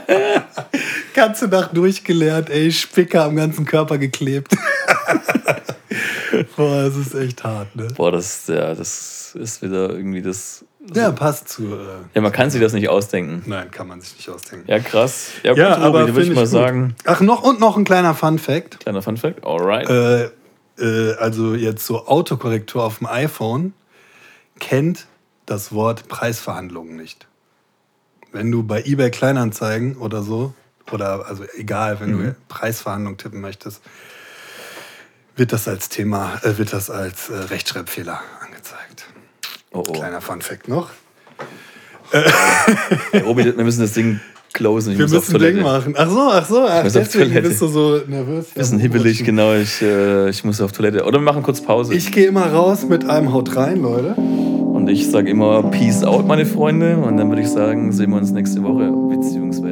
Speaker 3: Ganze Nacht durchgelernt, ey, Spicker am ganzen Körper geklebt. Boah, es ist echt hart, ne?
Speaker 2: Boah, das, ja, das ist wieder irgendwie das.
Speaker 3: Ja, passt zu. Äh,
Speaker 2: Ja, man kann sich das nicht ausdenken.
Speaker 3: nein, kann man sich nicht ausdenken.
Speaker 2: Ja, krass. Ja, gut,
Speaker 3: Ja, aber
Speaker 2: würde ich mal
Speaker 3: gut.
Speaker 2: sagen,
Speaker 3: Ach, noch und noch ein kleiner Fun-Fact.
Speaker 2: kleiner Fun Fact. Alright.
Speaker 3: Äh, äh, also jetzt so Autokorrektur auf dem iPhone kennt das Wort Preisverhandlungen nicht. Wenn du bei eBay Kleinanzeigen oder so, oder also egal, wenn du Preisverhandlungen tippen möchtest, wird das als Thema, äh, wird das als äh, Rechtschreibfehler.
Speaker 2: Oh, oh.
Speaker 3: Kleiner Fun-Fact noch.
Speaker 2: Hey, Robi, wir müssen das Ding closen. Ich
Speaker 3: Wir müssen ein Ding machen. Ach so, ach so. Ach, deswegen
Speaker 2: Toilette.
Speaker 3: bist du so nervös. Ja,
Speaker 2: Bisschen hibbelig, genau. Ich, äh, ich muss auf Toilette. Oder wir machen kurz Pause.
Speaker 3: Ich gehe immer raus mit einem Haut rein, Leute.
Speaker 2: Und ich sage immer Peace out, meine Freunde. Und dann würde ich sagen, sehen wir uns nächste Woche. Beziehungsweise